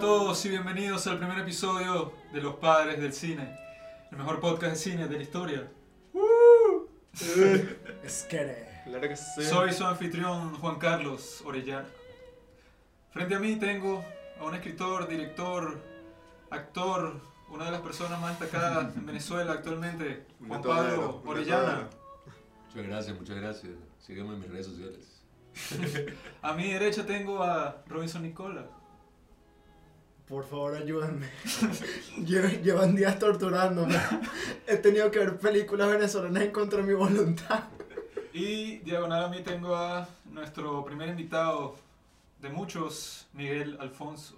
todos y bienvenidos al primer episodio de Los Padres del Cine, el mejor podcast de cine de la historia. Esquere. Claro que sí. Soy su anfitrión Juan Carlos Orellana. Frente a mí tengo a un escritor, director, actor, una de las personas más destacadas en Venezuela actualmente, Juan Pablo Orellana. Muchas gracias, muchas gracias. Sígueme en mis redes sociales. A mi derecha tengo a Robinson Nicola. Por favor, ayúdenme. Lle- Llevan días torturándome. He tenido que ver películas venezolanas en contra de mi voluntad. Y diagonal a mí tengo a nuestro primer invitado de muchos, Miguel Alfonso.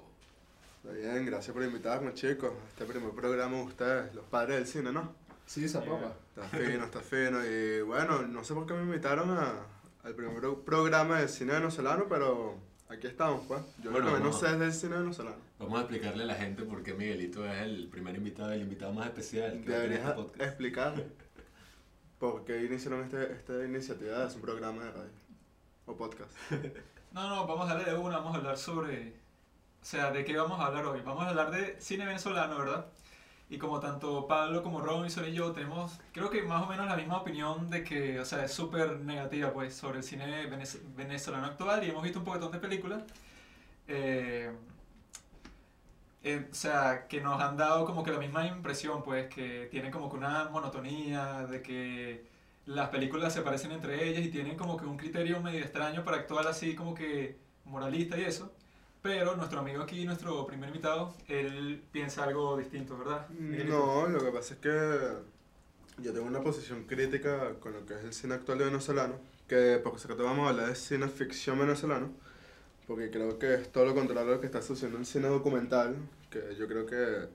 Está bien, gracias por invitarme, chicos. Este primer programa de ustedes, los padres del cine, ¿no? Sí, zapapa. Está fino, está fino. Y bueno, no sé por qué me invitaron a, al primer pro- programa de cine venezolano, pero aquí estamos, pues. Yo Bueno, lo que menos sé es del cine venezolano. Vamos a explicarle a la gente por qué Miguelito es el primer invitado, el invitado más especial que va a tener Deberías este podcast. explicar por qué iniciaron este, esta iniciativa de un programa de radio o podcast. No, no, vamos a darle de una, vamos a hablar sobre... O sea, ¿de qué vamos a hablar hoy? Vamos a hablar de cine venezolano, ¿verdad? Y como tanto Pablo como Robinson y yo tenemos, creo que más o menos la misma opinión de que, o sea, es súper negativa, pues, sobre el cine venez- venezolano actual y hemos visto un poquitón de películas. eh, eh, o sea, que nos han dado como que la misma impresión, pues, que tienen como que una monotonía, de que las películas se parecen entre ellas y tienen como que un criterio medio extraño para actuar así como que moralista y eso. Pero nuestro amigo aquí, nuestro primer invitado, él piensa algo distinto, ¿verdad? Miguelito? No, lo que pasa es que yo tengo una posición crítica con lo que es el cine actual venezolano, que por supuesto vamos a hablar de cine ficción venezolano, porque creo que es todo lo contrario a lo que está sucediendo en cine documental, que yo creo que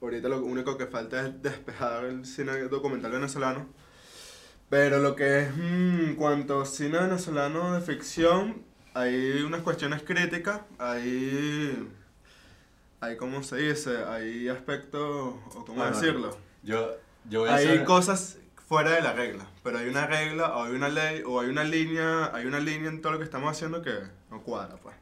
ahorita lo único que falta es despejar el cine documental venezolano. Pero lo que es mm, en cuanto a cine venezolano de ficción, hay unas cuestiones críticas, hay, hay ¿cómo se dice? Hay aspectos, o cómo Bueno, decirlo, Yo, yo voy a hay hacer... cosas fuera de la regla, pero hay una regla, o hay una ley, o hay una línea, hay una línea en todo lo que estamos haciendo que no cuadra, pues.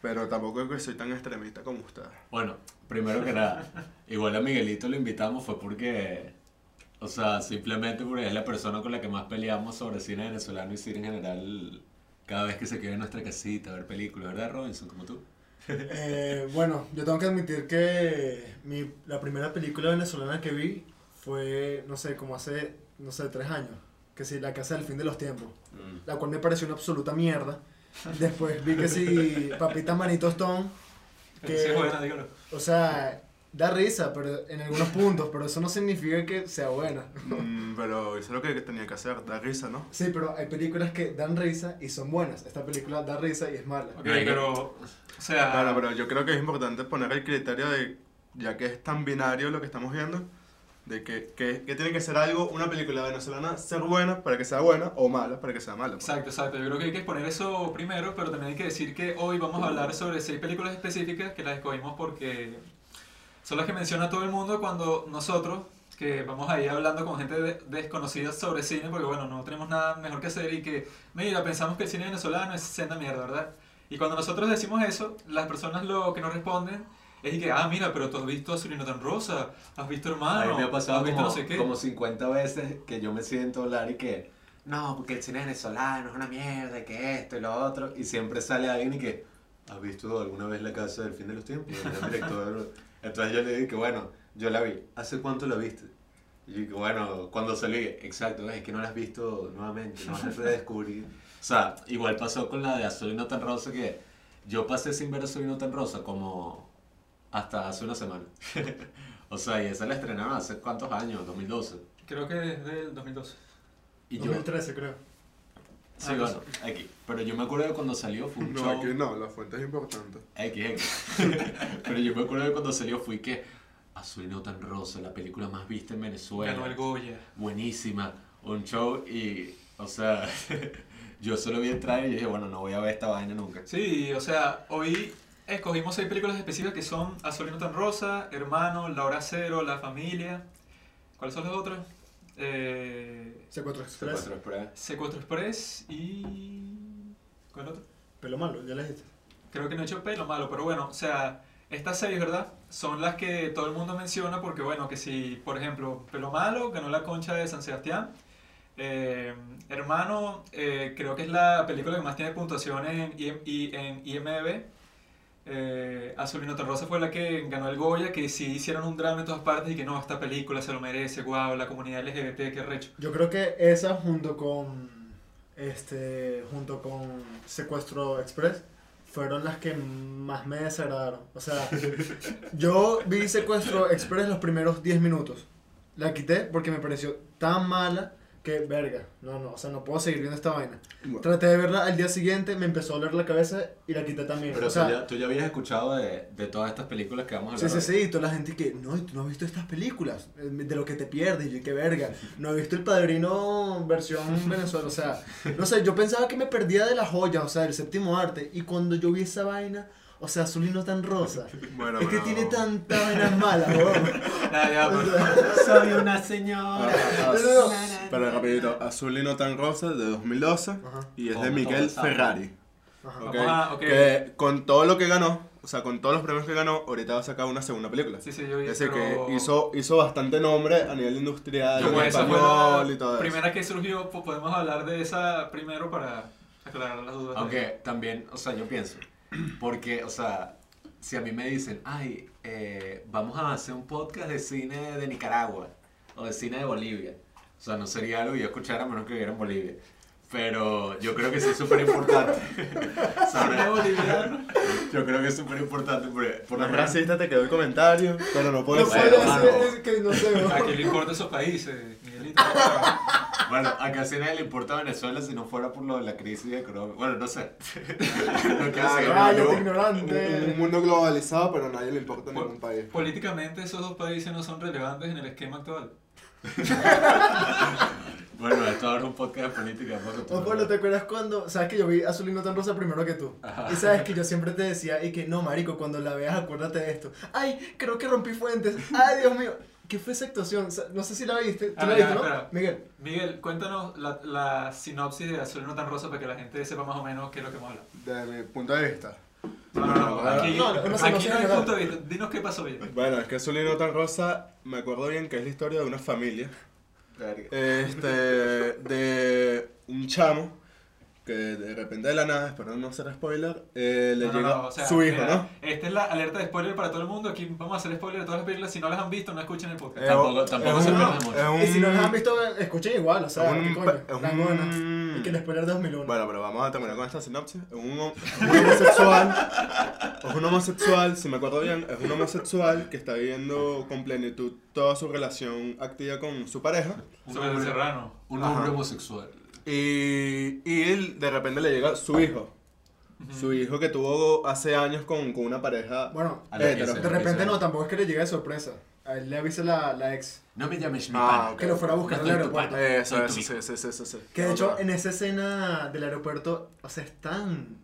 Pero tampoco es que soy tan extremista como ustedes. Bueno, primero que nada, igual a Miguelito lo invitamos fue porque, o sea, simplemente porque es la persona con la que más peleamos sobre cine venezolano y cine en general cada vez que se queda en nuestra casita a ver películas, ¿verdad, Robinson? Como tú. Eh, bueno, yo tengo que admitir que mi, la primera película venezolana que vi fue, no sé, como hace, no sé, tres años. Que sí, La Casa del Fin de los Tiempos. Mm. La cual me pareció una absoluta mierda. Después vi que sí, Papitas Manitos Stone. Sí, es buena, dígalo. O sea, da risa pero en algunos puntos, pero eso no significa que sea buena. Mm, pero eso es lo que tenía que hacer, dar risa, ¿no? Sí, pero hay películas que dan risa y son buenas. Esta película da risa y es mala. Ok, pero, o sea, Claro, pero yo creo que es importante poner el criterio de, ya que es tan binario lo que estamos viendo, de que, que, que tiene que ser algo, una película venezolana, ser buena para que sea buena o mala para que sea mala. pues. Exacto, exacto. Yo creo que hay que exponer eso primero, pero también hay que decir que hoy vamos a hablar sobre seis películas específicas que las escogimos porque son las que menciona todo el mundo cuando nosotros, que vamos ahí hablando con gente de- desconocida sobre cine, porque bueno, no tenemos nada mejor que hacer y que, mira, pensamos que el cine venezolano es senda mierda, ¿verdad? Y cuando nosotros decimos eso, las personas lo que nos responden es que, ah, mira, pero tú has visto Azulino tan rosa, has visto A Hermano, mí me ha pasado has visto como, no sé qué. como 50 veces que yo me siento a hablar y que, no, porque el cine venezolano es una mierda, y que esto y lo otro, y siempre sale alguien y que, ¿has visto alguna vez La Casa del Fin de los Tiempos? El director. Entonces yo le dije que, bueno, yo la vi. ¿Hace cuánto la viste? Y yo dije, bueno, cuando salí, exacto, es que no la has visto nuevamente, no vas a redescubrir. O sea, igual pasó con la de Azul y no tan rosa que yo pasé sin ver Azul y no tan rosa como hasta hace una semana. o sea, y esa la estrenaron hace cuántos años, 2012. Creo que desde el 2012. Y yo, 2013 creo. Sí, Ah, bueno, aquí. Pero yo me acuerdo de cuando salió fue un No, show. aquí no, la fuente es importante. X, X. Pero yo me acuerdo de cuando salió fui que Azul y no tan rosa, la película más vista en Venezuela. Ganó el Goya. buenísima, un show y, o sea, yo solo vi el trailer y dije, bueno, no voy a ver esta vaina nunca. Sí, o sea, hoy escogimos seis películas específicas que son Azulino tan rosa, Hermano, La hora cero, La familia. ¿Cuáles son las otras? Eh, Secuestro Express. Secuestro Express. Secuestro Express y... ¿Cuál otro? Pelo malo, ya le dijiste. Creo que no he hecho pelo malo, pero bueno, o sea, estas seis, ¿verdad? Son las que todo el mundo menciona porque, bueno, que si, por ejemplo, Pelo Malo ganó la concha de San Sebastián. Eh, Hermano, eh, creo que es la película que más tiene puntuaciones en, IM y- en IMDb. Eh, Azulino Rosa fue la que ganó el Goya, que sí hicieron un drama en todas partes y que no, esta película se lo merece, wow, la comunidad LGBT, qué recho. Yo creo que esa junto con este junto con Secuestro Express fueron las que más me desagradaron. O sea, yo vi Secuestro Express los primeros 10 minutos. La quité porque me pareció tan mala que verga. No, no, o sea, no puedo seguir viendo esta vaina. Bueno, Traté de verla al día siguiente, me empezó a doler la cabeza y la quité también. Pero o sea, tú, ya, tú ya habías escuchado de, de todas estas películas que vamos a Sí, hablar. sí, hoy. sí, y toda la gente que, no, tú no has visto estas películas, eh, de lo que te pierdes, y yo, qué verga, no he visto El Padrino versión Venezuela, o sea, no sé, yo pensaba que me perdía de la joya, o sea, del séptimo arte, y cuando yo vi esa vaina, o sea, azul y no tan rosa, bueno, es que tiene tantas vainas malas, weón. Ya, Soy una señora. ah, No, no, Pero rapidito, Azul y no tan rosa de 2012 Ajá, y es de Miguel. Ferrari. ajá. ¿ok? Vamos a- ok. Que con todo lo que ganó, o sea, con todos los premios que ganó, ahorita va a sacar una segunda película. Sí, sí, yo vi, Es decir, pero- que hizo, hizo bastante nombre a nivel industrial, Como en español la y todo eso. primera que surgió, podemos hablar de esa primero para aclarar las dudas. Aunque también, o sea, yo pienso, porque, o sea, si a mí me dicen, ay, eh, vamos a hacer un podcast de cine de Nicaragua o de cine de Bolivia, o sea, no sería algo que yo escuchara a menos que viviera en Bolivia. Pero yo creo que sí es súper importante. Yo creo que es súper importante por la racista te quedó el comentario, pero no puede No ser. puede mano. ser, es que no sé. ¿A quién le importa esos países, Miguelito? bueno, a casi nadie le importa Venezuela si no fuera por lo de la crisis económica. Bueno, no sé. no quiero Ah, seguir hablando. Un, ignorante. un mundo globalizado, pero a nadie le importa ningún país. Políticamente esos dos países no son relevantes en el esquema actual. Bueno, esto ahora es un podcast de política. O no- bueno, ¿te acuerdas cuando? Sabes que yo vi Azul y no tan rosa primero que tú. Ajá. Y sabes que yo siempre te decía, y que no, marico, cuando la veas acuérdate de esto. Ay, creo que rompí fuentes. Ay, Dios mío. ¿Qué fue esa actuación? O sea, No sé si la viste. ¿Tú Ah, la viste, no? espera. Miguel. Miguel, cuéntanos la, la sinopsis de Azul y no tan rosa para que la gente sepa más o menos qué es lo que vamos a hablar. Desde mi punto de vista. No, no, no, aquí, No, aquí hay punto de vista. Dinos qué pasó bien. Bueno, es que Azul y no tan rosa, me acuerdo bien que es la historia de una familia. Este, de un chamo que de repente de la nada, espero no ser spoiler, eh, le No, llega no, o sea, su hijo, mira, ¿no? Esta es la alerta de spoiler para todo el mundo. Aquí vamos a hacer spoiler de todas las películas. Si no las han visto, no escuchen el podcast. Tampoco- tampoco es se pierdan mucho. un- Y si no las han visto, escuchen igual, o sea, un ¿qué pa- coño? es Las un- buenas. Y que el spoiler de 2001. Bueno, pero vamos a terminar con esta sinopsis. Es un, homosexual, es un homosexual, si me acuerdo bien, es un homosexual que está viviendo con plenitud toda su relación activa con su pareja. Un hombre- serrano. Un hombre homosexual. Y, y él de repente le llega su hijo. Su hijo que tuvo hace años con, con una pareja Bueno, hetero. que de repente no, tampoco es que le llegue de sorpresa. A él le avisa la, la ex. No me llames mi Ah, ok. Que lo fuera a buscar No tu aeropuerto. Eso, eso, sí, sí, sí, sí, sí. Que de hecho, en esa escena del aeropuerto, o sea, es tan.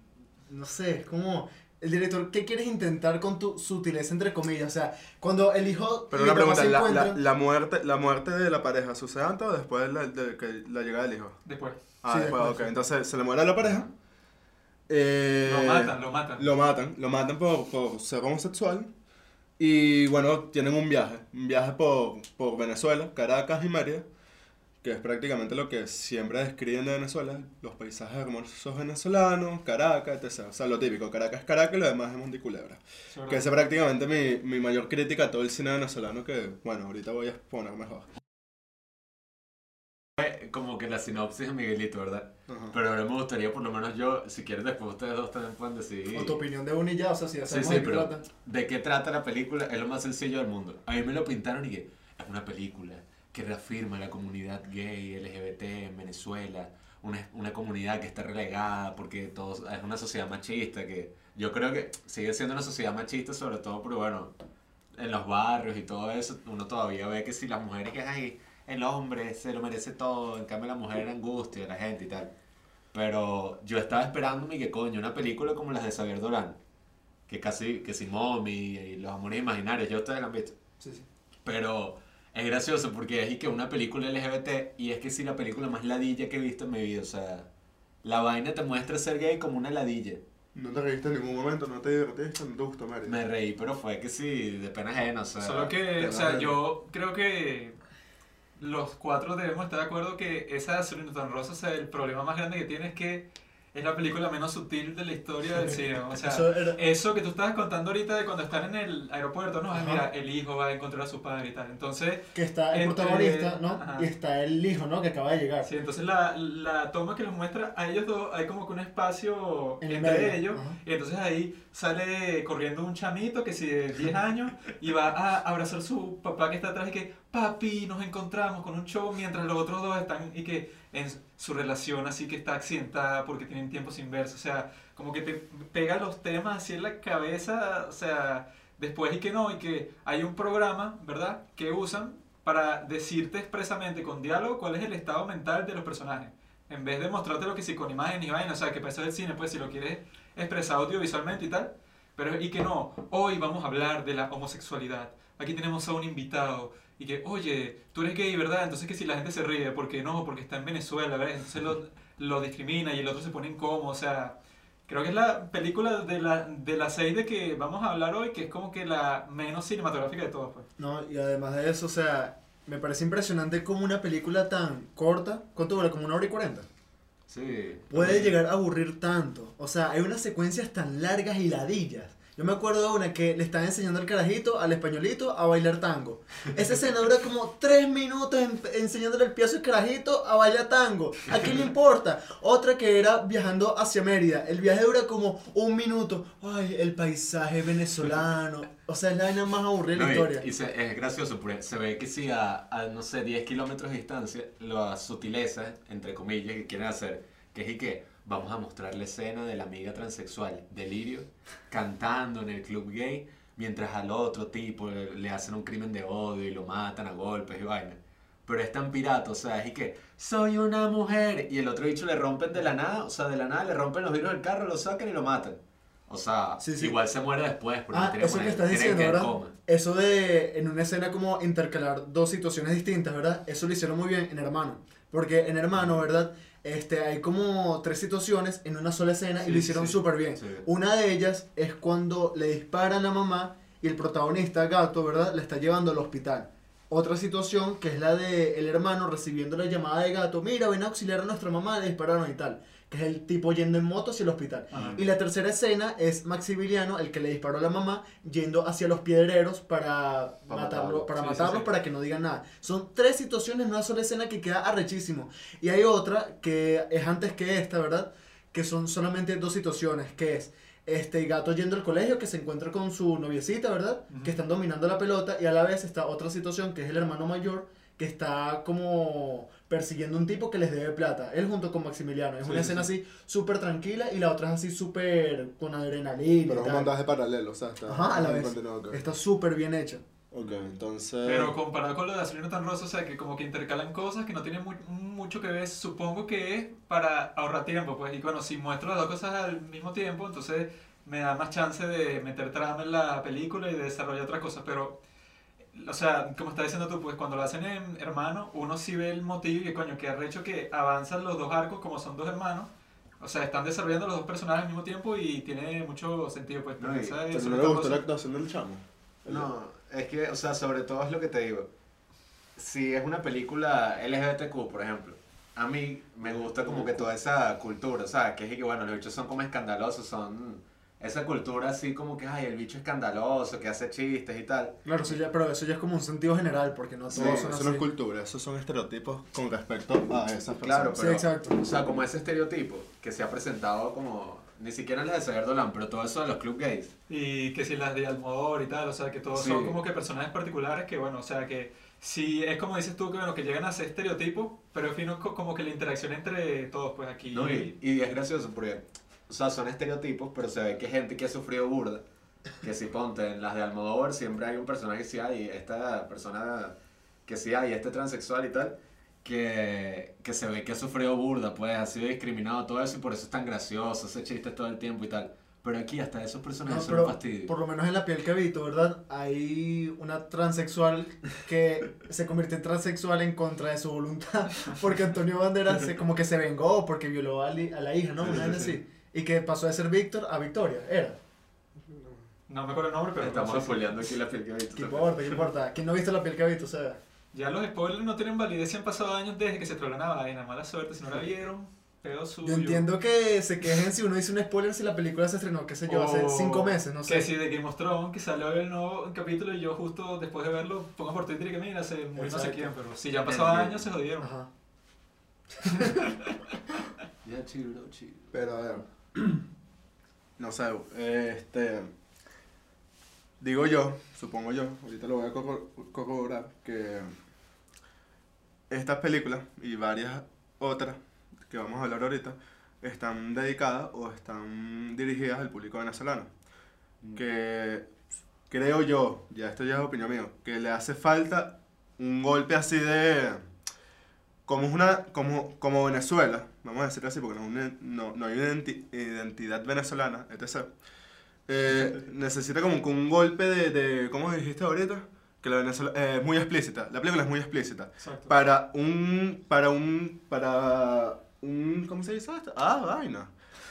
No sé, es como. El director, ¿qué quieres intentar con tu sutileza, entre comillas? O sea, cuando el hijo. Pero y una el pregunta, la, la, la muerte, ¿la muerte de la pareja sucede antes o después de la, de que la llegada del hijo? Después. Ah, Sí, después, después, ok. sí. Entonces se le muere a la pareja. eh, Lo matan, lo matan. Lo matan, lo matan por, por ser homosexual. Y bueno, tienen un viaje, un viaje por, por Venezuela, Caracas y Mérida, que es prácticamente lo que siempre describen de Venezuela, los paisajes hermosos venezolanos, Caracas, etc. O sea, lo típico, Caracas es Caracas y lo demás es Monticulebra. Eso es Que es prácticamente mi, mi mayor crítica a todo el cine venezolano que, bueno, ahorita voy a exponer mejor. Como que la sinopsis de Miguelito, ¿verdad? Ajá. Pero ahora me gustaría, por lo menos yo, si quieres después ustedes dos también pueden decidir. O tu opinión de una y ya, o sea, si ya Sí, sí, de qué pero trata. ¿de qué trata la película? Es lo más sencillo del mundo. A mí me lo pintaron y que es una película que reafirma la comunidad gay, LGBT en Venezuela, una, una comunidad que está relegada porque todos, es una sociedad machista que yo creo que sigue siendo una sociedad machista sobre todo, pero bueno, en los barrios y todo eso, uno todavía ve que si las mujeres que ay, el hombre se lo merece todo, en cambio la mujer angustia a la gente y tal. Pero yo estaba esperándome que coño, una película como las de Xavier Dolan, que casi, que si Mommy y Los Amores Imaginarios, ya ustedes la han visto. Sí, sí. Pero es gracioso porque es y que una película LGBT y es que sí la película más ladilla que he visto en mi vida, o sea, la vaina te muestra ser gay como una ladilla. No te reíste en ningún momento, no te divertiste, no te gustó Mérida. Me reí, pero fue que sí, de pena ajena, o sea. Solo que, de o sea, yo creo que los cuatro debemos estar de acuerdo que esa Gasolina tan rosa, o sea, el problema más grande que tiene es que es la película menos sutil de la historia del cine. O sea, Eso era- eso que tú estabas contando ahorita de cuando están en el aeropuerto, ¿no? Es, mira, el hijo va a encontrar a su padre y tal. Entonces, que está el Entre- protagonista, ¿no? ajá. Y está el hijo, ¿no? Que acaba de llegar. sí, entonces la, la toma que los muestra a ellos dos, hay como que un espacio En entre medio, ellos. ajá. Y entonces ahí sale corriendo un chamito que si de 10 años y va a abrazar a su papá que está atrás y que, papi, nos encontramos con un show mientras los otros dos están y que en su relación así que está accidentada porque tienen tiempo sin verse. O sea, como que te pega los temas así en la cabeza, o sea, después y que no, y que hay un programa, ¿verdad?, que usan para decirte expresamente con diálogo cuál es el estado mental de los personajes. En vez de mostrarte lo que sí con imágenes y vainas, o sea, que para el cine, pues si lo quieres expresar audiovisualmente y tal. Pero y que no, hoy vamos a hablar de la homosexualidad. Aquí tenemos a un invitado y que, oye, tú eres gay, ¿verdad? Entonces que si la gente se ríe, porque no, porque está en Venezuela, ¿verdad? Entonces lo, lo discrimina y el otro se pone incómodo, o sea, creo que es la película de la, de las seis de que vamos a hablar hoy, que es como que la menos cinematográfica de todas, pues. No, y además de eso, o sea, me parece impresionante como una película tan corta, ¿cuánto dura? Como una hora y cuarenta. Sí. Puede llegar a aburrir tanto. O sea, hay unas secuencias tan largas y ladillas. Yo me acuerdo de una que le están enseñando al carajito, al españolito, a bailar tango. Esa escena dura como tres minutos en- enseñándole el pie a su carajito a bailar tango. ¿A quién le importa? Otra que era viajando hacia Mérida. El viaje dura como un minuto. Ay, el paisaje venezolano. O sea, es la vaina más aburrida de No, la y- historia. y se- es gracioso porque se ve que si a, a, no sé, 10 kilómetros de distancia, las sutilezas, entre comillas, que quieren hacer, que es y que vamos a mostrar la escena de la amiga transexual, Delirio, cantando en el club gay, mientras al otro tipo le, le hacen un crimen de odio y lo matan a golpes y vaina. Pero es tan pirata, o sea, es y que soy una mujer y el otro bicho le rompen de la nada, o sea, de la nada le rompen los vidrios del carro, lo sacan y lo matan. O sea, Sí, sí. igual se muere después, porque Ah, eso que estás diciendo, ¿verdad? coma. Eso de en una escena como intercalar dos situaciones distintas, ¿verdad? Eso lo hicieron muy bien en Hermano. Porque en Hermano, ¿verdad? Este, hay como tres situaciones en una sola escena y lo hicieron sí. súper bien. Sí. Una de ellas es cuando le disparan a la mamá y el protagonista, Gato, ¿verdad? Le está llevando al hospital. Otra situación que es la de el hermano recibiendo la llamada de Gato, mira, ven a auxiliar a nuestra mamá, le dispararon y tal. Que es el tipo yendo en moto hacia el hospital. Ajá. Y la tercera escena es Maximiliano, el que le disparó a la mamá, yendo hacia los piedreros para, Para matarlo, para Sí, matarlos sí. para que no digan nada. Son tres situaciones en una sola escena que queda arrechísimo. Y hay otra que es antes que esta, ¿verdad? Que son solamente dos situaciones, que es este gato yendo al colegio que se encuentra con su noviecita, ¿verdad? Que están dominando la pelota y a la vez está otra situación que es el hermano mayor que está como persiguiendo un tipo que les debe plata. Él junto con Maximiliano. Es Sí, una sí, escena sí. así súper tranquila y la otra es así súper con adrenalina. Pero y es un montaje paralelo, o sea, está Ajá, a la vez. continuo, ok. Está súper bien hecha. Ok, entonces... Pero comparado con lo de Gasolina tan rosa, o sea, que como que intercalan cosas que no tienen mu- mucho que ver, supongo que es para ahorrar tiempo, pues. Y bueno, si muestro las dos cosas al mismo tiempo, entonces me da más chance de meter trama en la película y de desarrollar otras cosas, pero... O sea, como estás diciendo tú, pues cuando lo hacen en hermano, uno sí ve el motivo y que coño, que arrecho que avanzan los dos arcos como son dos hermanos. O sea, están desarrollando los dos personajes al mismo tiempo y tiene mucho sentido, pues. No, porque y- esa ¿Pero es no le gustó la actuación del chamo? No, es que, o sea, sobre todo es lo que te digo. Si es una película LGBTQ, por ejemplo, a mí me gusta como que toda esa cultura, o sea, que es que, bueno, los bichos son como escandalosos, son esa cultura así como que, ay, el bicho escandaloso, que hace chistes y tal. Claro, eso ya, pero eso ya es como un sentido general porque no Sí, todos eso son no así. es cultura, esos son estereotipos con respecto a esas personas. Claro, Sí, pero, exacto. o sea, como ese estereotipo que se ha presentado como, ni siquiera en la de Xavier Dolan, pero todo eso de los club gays. Y que si las de Almodóvar y tal, o sea, que todos Sí. son como que personajes particulares que, bueno, o sea, que si es como dices tú, que bueno, que llegan a ser estereotipos, pero es fino co- como que la interacción entre todos, pues aquí. No, y, y es gracioso porque, o sea, son estereotipos, pero se ve que gente que ha sufrido burda, que si ponte en las de Almodóvar siempre hay un personaje que sí hay, esta persona que sí hay, este transexual y tal, que, que se ve que ha sufrido burda, pues ha sido discriminado, todo eso, y por eso es tan gracioso, ese chiste todo el tiempo y tal. Pero aquí hasta esos No, personajes son pero un fastidio. por lo menos en la piel que he visto, ¿verdad? Hay una transexual que se convirtió en transexual en contra de su voluntad. Porque Antonio Banderas se, como que se vengó porque violó a, li- a la hija, ¿no? Sí, Una sí, vez sí. así. Y que pasó de ser Víctor a Victoria, era. No me acuerdo el nombre, pero... Estamos spoileando aquí la piel que he visto. ¿Qué importa? ¿Qué importa? ¿Quién no ha visto la piel que ha visto? O sea, Ya los spoilers no tienen validez si han pasado años desde que se troló la vaina. Mala suerte, si no la vieron, pedo suyo. yo entiendo que se quejen si uno dice un spoiler si la película se estrenó, qué sé yo, hace O cinco meses, no Oh, Que sé. si de Game of Thrones, que salió el nuevo capítulo y yo justo después de verlo pongo por Twitter y que mira, se murió no sé Exacto. quién, pero si ya han pasado años se jodieron. Ajá. Ya, chill, bro, chill. Pero a ver, no sé, este, digo yo, supongo yo, ahorita lo voy a corro- corroborar, que estas películas y varias otras que vamos a hablar ahorita están dedicadas o están dirigidas al público venezolano. Que creo yo, ya esto ya es opinión mía, que le hace falta un golpe así de como es una como, como Venezuela, vamos a decirlo así porque no, no, no hay una identi- identidad venezolana, etc. Eh, necesita como un golpe de, de ¿cómo dijiste ahorita? Que la Venezuela eh, es muy explícita, la película es muy explícita. Exacto. Para un, para un, para un, ¿cómo se dice esto? Ah, vaina.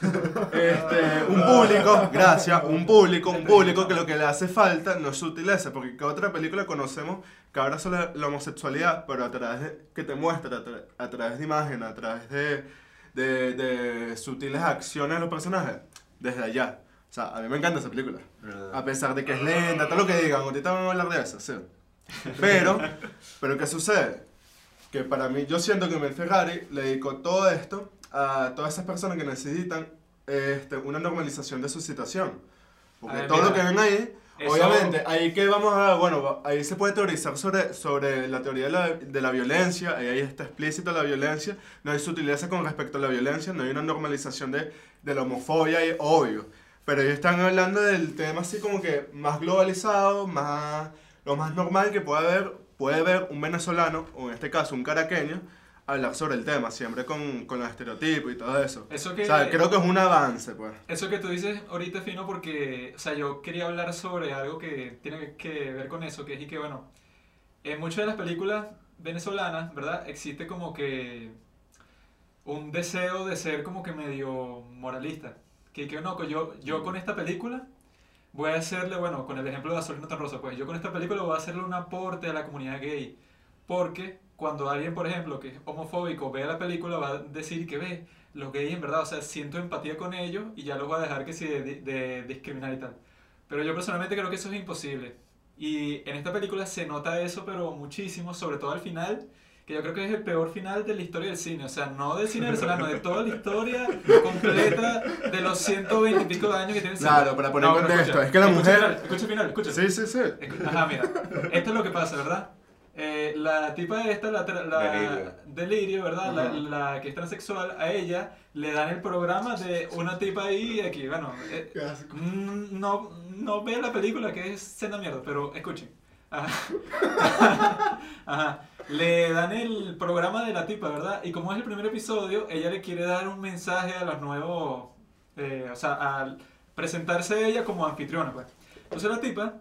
Este, un público, gracias, un público, un público que lo que le hace falta no es sutileza, porque ¿qué otra película conocemos que habla sobre la homosexualidad, pero a través de, que te muestra, a, tra- a través de imagen, a través de, de, de sutiles acciones de los personajes? Desde allá. O sea, a mí me encanta esa película. A pesar de que es lenta, todo lo que digan, ahorita vamos a hablar de eso, sí. Pero, pero ¿qué sucede? Que para mí, yo siento que Mel Ferrari le dedicó todo esto a todas esas personas que necesitan este, una normalización de su situación. Porque ver, todo lo que mira, ven ahí, eso- obviamente, ahí que vamos a, bueno, ahí se puede teorizar sobre, sobre la teoría de la, de la violencia, ahí, ahí está explícita la violencia, no hay sutileza con respecto a la violencia, no hay una normalización de, de la homofobia, y, obvio. Pero ellos están hablando del tema así como que más globalizado, más, lo más normal que puede haber, puede ver un venezolano, o en este caso un caraqueño, hablar sobre el tema, siempre con, con los estereotipos y todo eso. Eso que, O sea, creo que es un avance, pues. eso que tú dices ahorita fino porque, o sea, yo quería hablar sobre algo que tiene que ver con eso, que es y que, bueno, en muchas de las películas venezolanas, ¿verdad? Existe como que un deseo de ser como que medio moralista. Que, que no, yo, yo con esta película voy a hacerle, bueno, con el ejemplo de Azul no tan rosa, pues yo con esta película voy a hacerle un aporte a la comunidad gay. Porque cuando alguien, por ejemplo, que es homofóbico, vea la película, va a decir que ve, los gays en verdad, o sea, siento empatía con ellos y ya los va a dejar que se de, de discriminar y tal. Pero yo personalmente creo que eso es imposible. Y en esta película se nota eso, pero muchísimo, sobre todo al final, que yo creo que es el peor final de la historia del cine. O sea, no del cine venezolano, de toda la historia completa de los 120 y pico de años que tiene el cine. Claro, para poner en pero contexto, escucha, es que la escucha mujer- el final, escucha el final, escucha. Sí, sí, sí. Ajá, mira. Esto es lo que pasa, ¿verdad? Eh, la tipa esta, la, tra- la- Delirio. Delirio, ¿verdad? La, Ajá. la que es transexual, a ella le dan el programa de una tipa ahí y aquí. Bueno, eh, mm, no, no vean la película que es cena mierda, pero escuchen. Ajá. Ajá. Le dan el programa de la tipa, ¿verdad? Y como es el primer episodio, ella le quiere dar un mensaje a los nuevos, eh, o sea, al presentarse ella como anfitriona, pues. Entonces la tipa,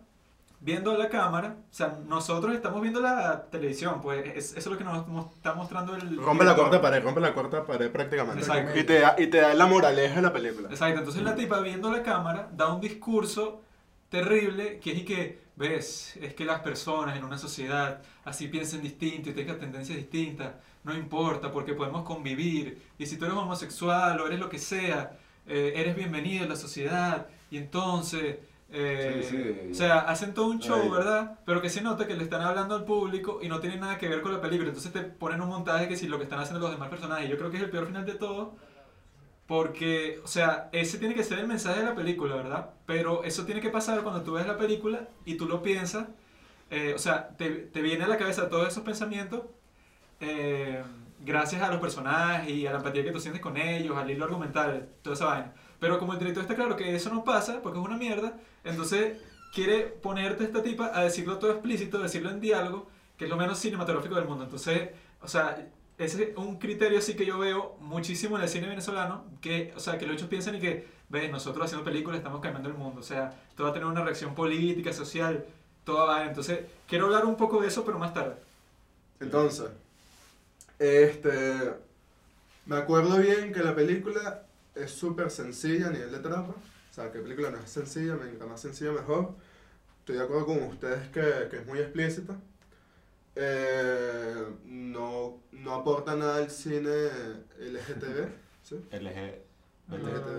viendo a la cámara, o sea, nosotros estamos viendo la televisión, pues es- eso es lo que nos está mostrando el... Rompe la cuarta pared, rompe la cuarta pared prácticamente. Exacto. Y te, da, y te da la moraleja de la película. Exacto, entonces la tipa viendo la cámara da un discurso terrible que es y que, ves, es que las personas en una sociedad así piensen distinto y tengan tendencias distintas, no importa porque podemos convivir y si tú eres homosexual o eres lo que sea, eh, eres bienvenido en la sociedad y entonces... eh, Sí, sí. O sea, hacen todo un show, Ay. ¿verdad? Pero que se nota que le están hablando al público y no tiene nada que ver con la película. Entonces te ponen un montaje que si lo que están haciendo los demás personajes. Yo creo que es el peor final de todo. Porque, o sea, ese tiene que ser el mensaje de la película, ¿verdad? Pero eso tiene que pasar cuando tú ves la película y tú lo piensas. eh, o sea, te, te viene a la cabeza todos esos pensamientos eh, gracias a los personajes y a la empatía que tú sientes con ellos, al hilo argumental, toda esa vaina. Pero como el director está claro que eso no pasa, porque es una mierda, entonces quiere ponerte esta tipa a decirlo todo explícito, decirlo en diálogo, que es lo menos cinematográfico del mundo. Entonces, o sea, ese es un criterio sí que yo veo muchísimo en el cine venezolano, que, o sea, que los hechos piensan y que, ves, nosotros haciendo películas estamos cambiando el mundo, o sea, todo va a tener una reacción política, social, toda va. Entonces, quiero hablar un poco de eso, pero más tarde. Entonces, este. Me acuerdo bien que la película es súper sencilla a nivel de trama. O sea, que película no es sencilla, mientras más sencilla mejor. Estoy de acuerdo con ustedes que, que es muy explícita. Eh, no, no aporta nada al cine LGTB. ¿sí? LG.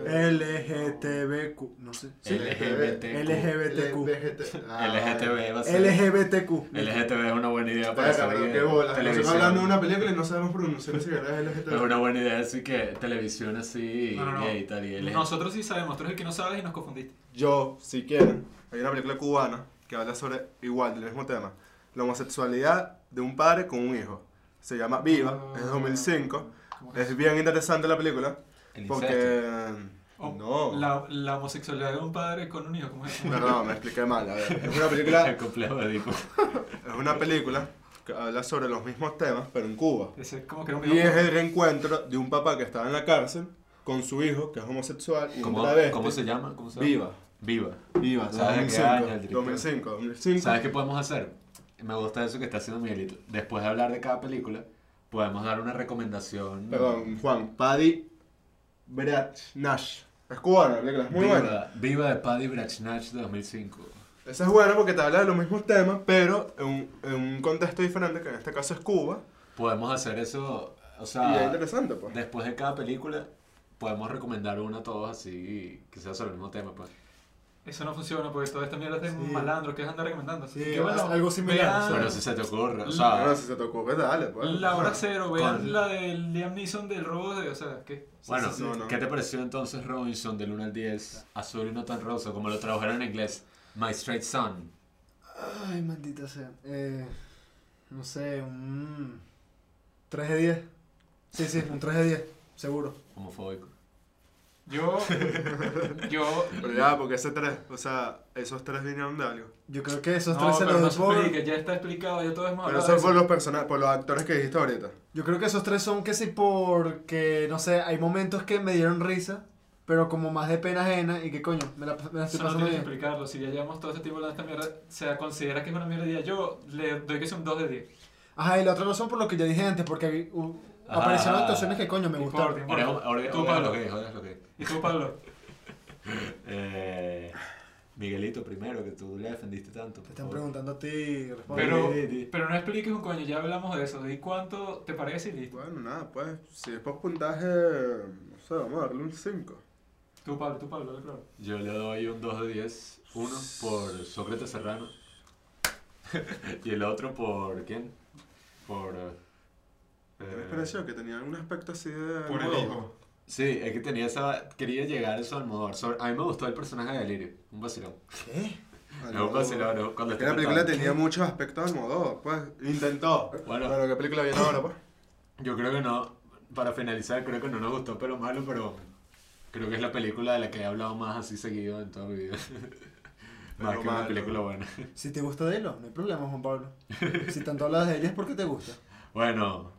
LGTBQ, no sé. ¿Sí? LGBT. LGBTQ. Ah, LGTB va a ser. LGBTQ. LGTB es una buena idea para Verga, salir qué bola. Estamos hablando de una película y no sabemos pronunciar si era LGTB. Es una buena idea, así que televisión así No, no, no. gay y tal. Y. Nosotros sí sabemos, tú eres el que no sabes y nos confundiste. Yo, si quieren, hay una película cubana que habla sobre igual, del mismo tema. La homosexualidad de un padre con un hijo. Se llama Viva, es de 2005. ¿Cómo es? Bien interesante la película El porque... incesto. Oh, No, La, la homosexualidad de un padre con un hijo, ¿cómo es? perdón, me expliqué mal. A ver, es una película, El complejo de es una película que habla sobre los mismos temas, pero en Cuba. Ese es como que Y es el reencuentro de un papá que estaba en la cárcel con su hijo, que es homosexual, y ¿Cómo, travesti. ¿Cómo se llama? ¿Cómo se llama? Viva. Viva. Viva, ¿Sabes de qué 2005, año el director? 2005, 2005. ¿Sabes qué podemos hacer? Me gusta eso que está haciendo Miguelito. Después de hablar de cada película, podemos dar una recomendación. Perdón, Juan, Paddy Nash. Es cubana es muy Viva, buena. Viva de Paddy Brachnach de 2005. Esa es buena porque te habla de los mismos temas, pero en un, en un contexto diferente, que en este caso es Cuba. Podemos hacer eso, o y es sea, interesante, pues. después de cada película, podemos recomendar una a todos así, que sea sobre el mismo tema, pues. Eso no funciona porque toda esta mierda es de Sí. malandro que es andar recomendando. Sí, Que bueno, algo similar, Pero si se te ocurre, o Bueno, sea, si se te ocurre, dale, pues. La hora cero, vean Con- la del Liam Neeson del robo de. O sea, ¿qué? bueno, sí, sí. ¿qué te pareció entonces Robinson del 1 al 10? Azul y no tan rosa, como lo tradujeron en inglés. My Straight Son. Ay, maldita sea. Eh, no sé, un 3 de 10. Sí, sí, un 3 de 10, seguro. Homofóbico. Yo. yo. Pero ya, porque ese tres, o sea, esos tres vinieron de algo. Yo creo que esos No, tres se pero los no por... explica, ya está explicado, ya todos hemos Pero hablado eso es por los personajes, por los actores que dijiste ahorita. Yo creo que esos tres son que sí porque, no sé, hay momentos que me dieron risa, pero como más de pena ajena y que coño, me la, me la estoy Eso no pasando que bien. explicarlo. Si ya llevamos todo ese tiempo hablando de esta mierda, se considera que es una mierda. Yo le doy que sea un 2 de 10. Ajá, y la otra razón por lo que yo dije antes, porque uh, aparecieron actuaciones que coño me No gustaron. Ahora, ahora, ahora Pablo. lo que ahora lo que ¿Y tú, Pablo? Eh, Miguelito primero, que tú le defendiste tanto. Te están favor. preguntando a ti, responde. Pero, di, di. pero no expliques un coño, ya hablamos de eso. ¿Y cuánto te parece y listo? Bueno, nada, pues, si es por puntaje, no sé, vamos a darle un 5. Tú, Pablo, tú, Pablo, claro. Yo le doy un 2 de 10. Uno por Sócrates Serrano. y el otro por. ¿Quién? Por. eh, ¿Qué me eh, pareció? Que tenía un aspecto así de... Por el hijo. Sí, es que tenía esa. Quería llegar a eso al Almodóvar. Sobre- A mí me gustó el personaje de Delirio. Un vacilón. ¿Qué? Es un vacilón, ¿no? Cuando Es que la película tenía muchos aspectos al modo, pues. Intentó. Bueno. Bueno, ¿qué película viene ahora, pues? Yo creo que no. Para finalizar, creo que no nos gustó pero malo, pero. Creo que es la película de la que he hablado más así seguido en toda mi vida. más Pero que una malo. película buena. Si te gusta de Elo, no hay problema, Juan Pablo. Si tanto hablas de ella es porque te gusta. Bueno,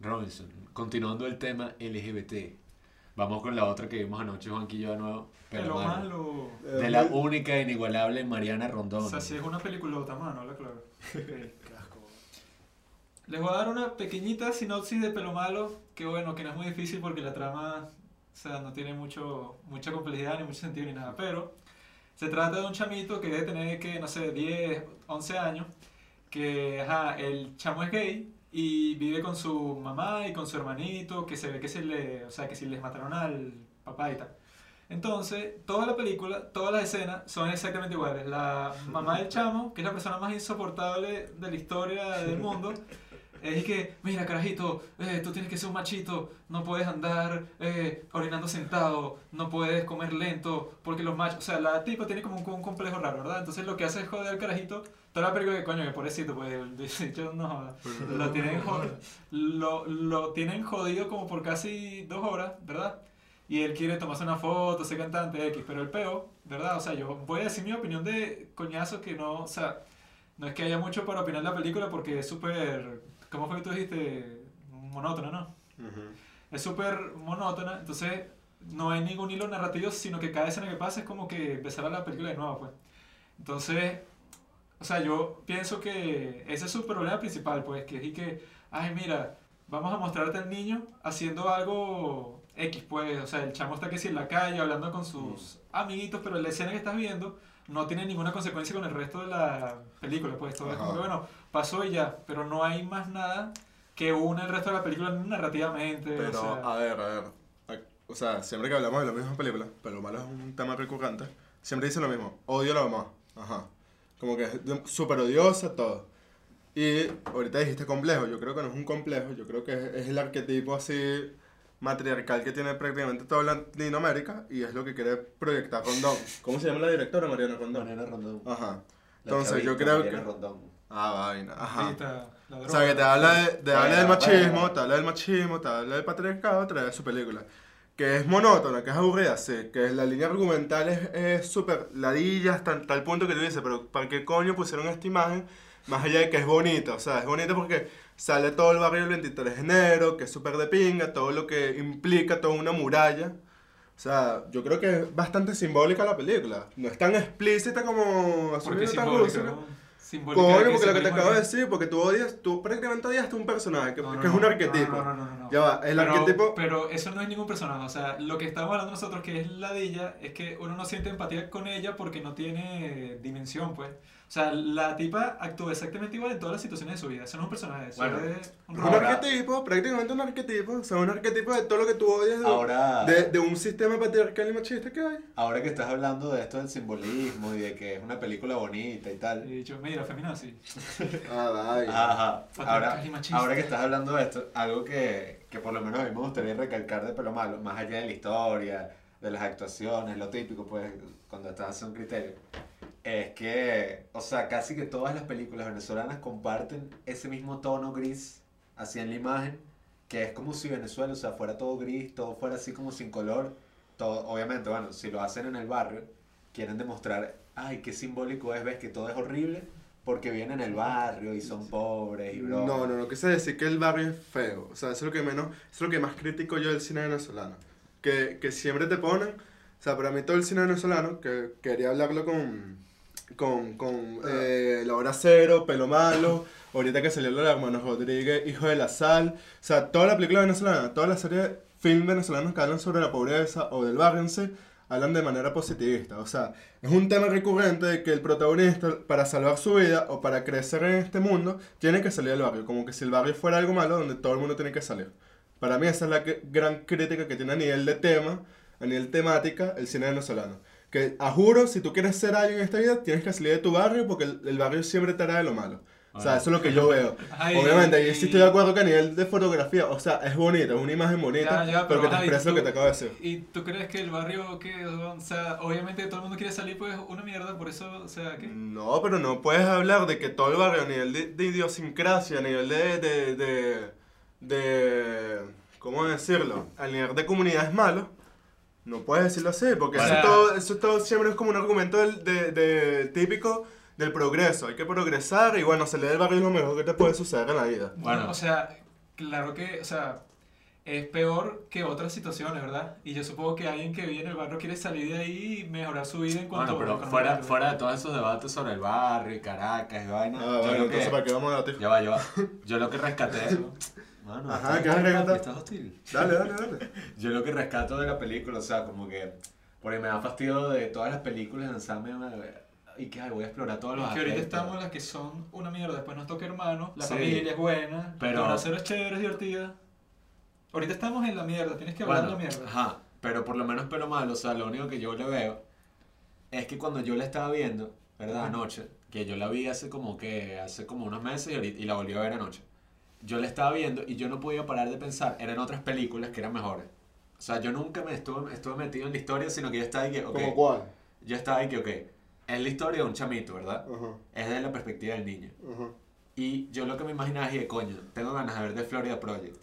Robinson, continuando el tema LGBT. Vamos con la otra que vimos anoche, Juanqui y yo de nuevo. Pero Pero malo. malo. De la única e inigualable Mariana Rondón. O sea, si es una peliculota, mano, habla claro. Qué asco. Les voy a dar una pequeñita sinopsis de Pelo Malo, que bueno, que no es muy difícil porque la trama, o sea, no tiene mucho, mucha complejidad ni mucho sentido ni nada, pero se trata de un chamito que debe tener, que, no sé, 10, 11 años, que, ajá, el chamo es gay y vive con su mamá y con su hermanito, que se ve que se le, o sea, que si les mataron al papá y tal. Entonces, toda la película, todas las escenas son exactamente iguales. La mamá del chamo, que es la persona más insoportable de la historia del mundo, es que, mira, carajito, eh, tú tienes que ser un machito, no puedes andar eh, orinando sentado, no puedes comer lento, porque los machos, o sea, la tipa tiene como un, un complejo raro, ¿verdad? Entonces lo que hace es joder al carajito, toda la película que, coño, que pobrecito, pues, yo no, lo tienen, jo- lo, lo tienen jodido como por casi dos horas, ¿verdad? Y él quiere tomarse una foto, ser cantante X, pero el peo, ¿verdad? O sea, yo voy a decir mi opinión de coñazo que no, o sea, no es que haya mucho para opinar de la película porque es súper, ¿cómo fue que tú dijiste? Monótona, ¿no? Ujú. Es súper monótona, entonces no hay ningún hilo narrativo, sino que cada escena que pasa es como que empezar a la película de nuevo, pues. Entonces, o sea, yo pienso que ese es su problema principal, pues, que es y que, ay, mira, vamos a mostrarte al niño haciendo algo X, pues, o sea, el chamo está que sí en la calle hablando con sus amiguitos, pero la escena que estás viendo no tiene ninguna consecuencia con el resto de la película, pues, todo es como que, bueno, pasó y ya, pero no hay más nada que une el resto de la película narrativamente, Pero, o sea, a ver, a ver. O sea, siempre que hablamos de la misma película, pero lo malo es un tema recurrente, siempre dicen lo mismo. Odio a la mamá. Ajá. Como que es de- súper odiosa, todo. Y ahorita dijiste complejo. Yo creo que no es un complejo. Yo creo que es, es el arquetipo así matriarcal que tiene prácticamente toda Latinoamérica y es lo que quiere proyectar Rondón. ¿Cómo se llama la directora, Mariana Rondón? Mariana Rondón. Ajá. La Entonces, yo chavista, creo Mariana que... Rondón. Ah, vaina. Ajá. está O sea, que te habla, de, te habla del machismo, te habla del machismo, te habla del patriarcado, trae su película. Que es monótona, que es aburrida, sí. Que la línea argumental es súper ladilla hasta tal punto que tú dices, pero ¿para qué coño pusieron esta imagen? Más allá de que es bonita, o sea, es bonita porque sale todo el barrio el 23 de enero, que es súper de pinga, todo lo que implica toda una muralla. O sea, yo creo que es bastante simbólica la película. No es tan explícita como porque. Simbólica Coño, que porque lo que te acabo de decir, porque tú odias, tú prácticamente odiaste un personaje, que, No, no, que es no, un arquetipo. No, no, no, no, no. Ya va, el pero, arquetipo... Pero eso no es ningún personaje. O sea, lo que estamos hablando nosotros, que es ladilla, es que uno no siente empatía con ella porque no tiene dimensión, pues. O sea, la tipa actúa exactamente igual en todas las situaciones de su vida. Eso no es un personaje, eso Bueno, es un Un arquetipo, prácticamente un arquetipo, o sea, un arquetipo de todo lo que tú odias de, Ahora, de, de un sistema patriarcal y machista que hay. ahora que estás hablando de esto del simbolismo y de que es una película bonita y He tal. dicho, mira, feminazi. Ah, vaya. Ajá. Patriarcal Ahora, y machista. ahora que estás hablando de esto, algo que, que por lo menos a mí me gustaría recalcar de pelo malo, más allá de la historia, de las actuaciones, lo típico, pues, cuando estás haciendo un criterio, es que, o sea, casi que todas las películas venezolanas comparten ese mismo tono gris, así en la imagen, que es como si Venezuela, o sea, fuera todo gris, todo fuera así como sin color. Todo, obviamente, bueno, si lo hacen en el barrio, quieren demostrar, ay, qué simbólico es, ves que todo es horrible, porque vienen en el barrio y son pobres y broma. No, no, no quise decir que el barrio es feo. O sea, eso es lo que menos, eso es lo que más critico yo del cine venezolano. Que, que siempre te ponen, o sea, para mí todo el cine venezolano, que quería hablarlo con, con, con eh, La Hora Cero, Pelo Malo, ahorita que salió lo de Hermanos Rodríguez, Hijo de la Sal, o sea, toda la película venezolana, toda la serie de film venezolanos que hablan sobre la pobreza o del barrio en sí, hablan de manera positivista. O sea, es un tema recurrente de que el protagonista, para salvar su vida o para crecer en este mundo, tiene que salir del barrio. Como que si el barrio fuera algo malo donde todo el mundo tiene que salir. Para mí esa es la que- gran crítica que tiene a nivel de tema, a nivel temática, el cine venezolano. Que, a juro, si tú quieres ser alguien en esta vida, tienes que salir de tu barrio porque el, el barrio siempre te hará de lo malo. O sea, eso es lo que yo veo. Ay, Obviamente, ahí sí estoy de acuerdo que a nivel de fotografía, o sea, es bonita, es una imagen bonita, Ya, ya, pero que te expresa lo que te acabo de decir. ¿Y tú crees que el barrio, que, o sea, obviamente todo el mundo quiere salir, pues una mierda, por eso, o sea, ¿qué? No, pero no puedes hablar de que todo el barrio a nivel de, de idiosincrasia, a nivel de, de, de, de- ¿Cómo decirlo? A nivel de comunidad es malo. No puedes decirlo así, porque O eso, todo, eso todo siempre es como un argumento del, de, de- típico del progreso. Hay que progresar y bueno, salir del barrio es lo mejor que te puede suceder en la vida. Bueno, Bueno. o sea, claro que, o sea, es peor que otras situaciones, ¿verdad? Y yo supongo que alguien que vive en el barrio quiere salir de ahí y mejorar su vida en cuanto Bueno, pero económica, fuera, fuera de todos esos debates sobre el barrio y Caracas y vaina, Ah, yo, bueno, lo entonces que, ¿para qué vamos a debatir? ya va, ya va. yo lo que rescaté... Mano, Ajá, ¿qué vas a rescatar? estás hostil. Dale, dale, dale. Yo lo que rescato de la película, o sea, como que... Porque me da fastidio de todas las películas lanzarme una- y que ay, voy a explorar todos los Es que ahorita aspectos. estamos en las que son una mierda, después nos toca hermanos, la Sí. familia es buena, Pero- hacer es chévere, es divertida. Ahorita estamos en la mierda, tienes que hablar Bueno, de la mierda. Ajá, pero por lo menos pero malo, o sea, lo único que yo le veo es que cuando yo la estaba viendo, ¿verdad? Anoche, que yo la vi hace como que, hace como unos meses y, ahorita- y la volví a ver anoche. Yo la estaba viendo y yo no podía parar de pensar, eran otras películas que eran mejores. O sea, yo nunca me estuve, estuve metido en la historia, sino que yo estaba ahí que, ok, ¿Cómo cuál? yo estaba ahí que, ok, es la historia de un chamito, ¿verdad? Ajá, Es desde la perspectiva del niño. ajá. Y yo lo que me imaginaba es que, coño, tengo ganas de ver The Florida Project.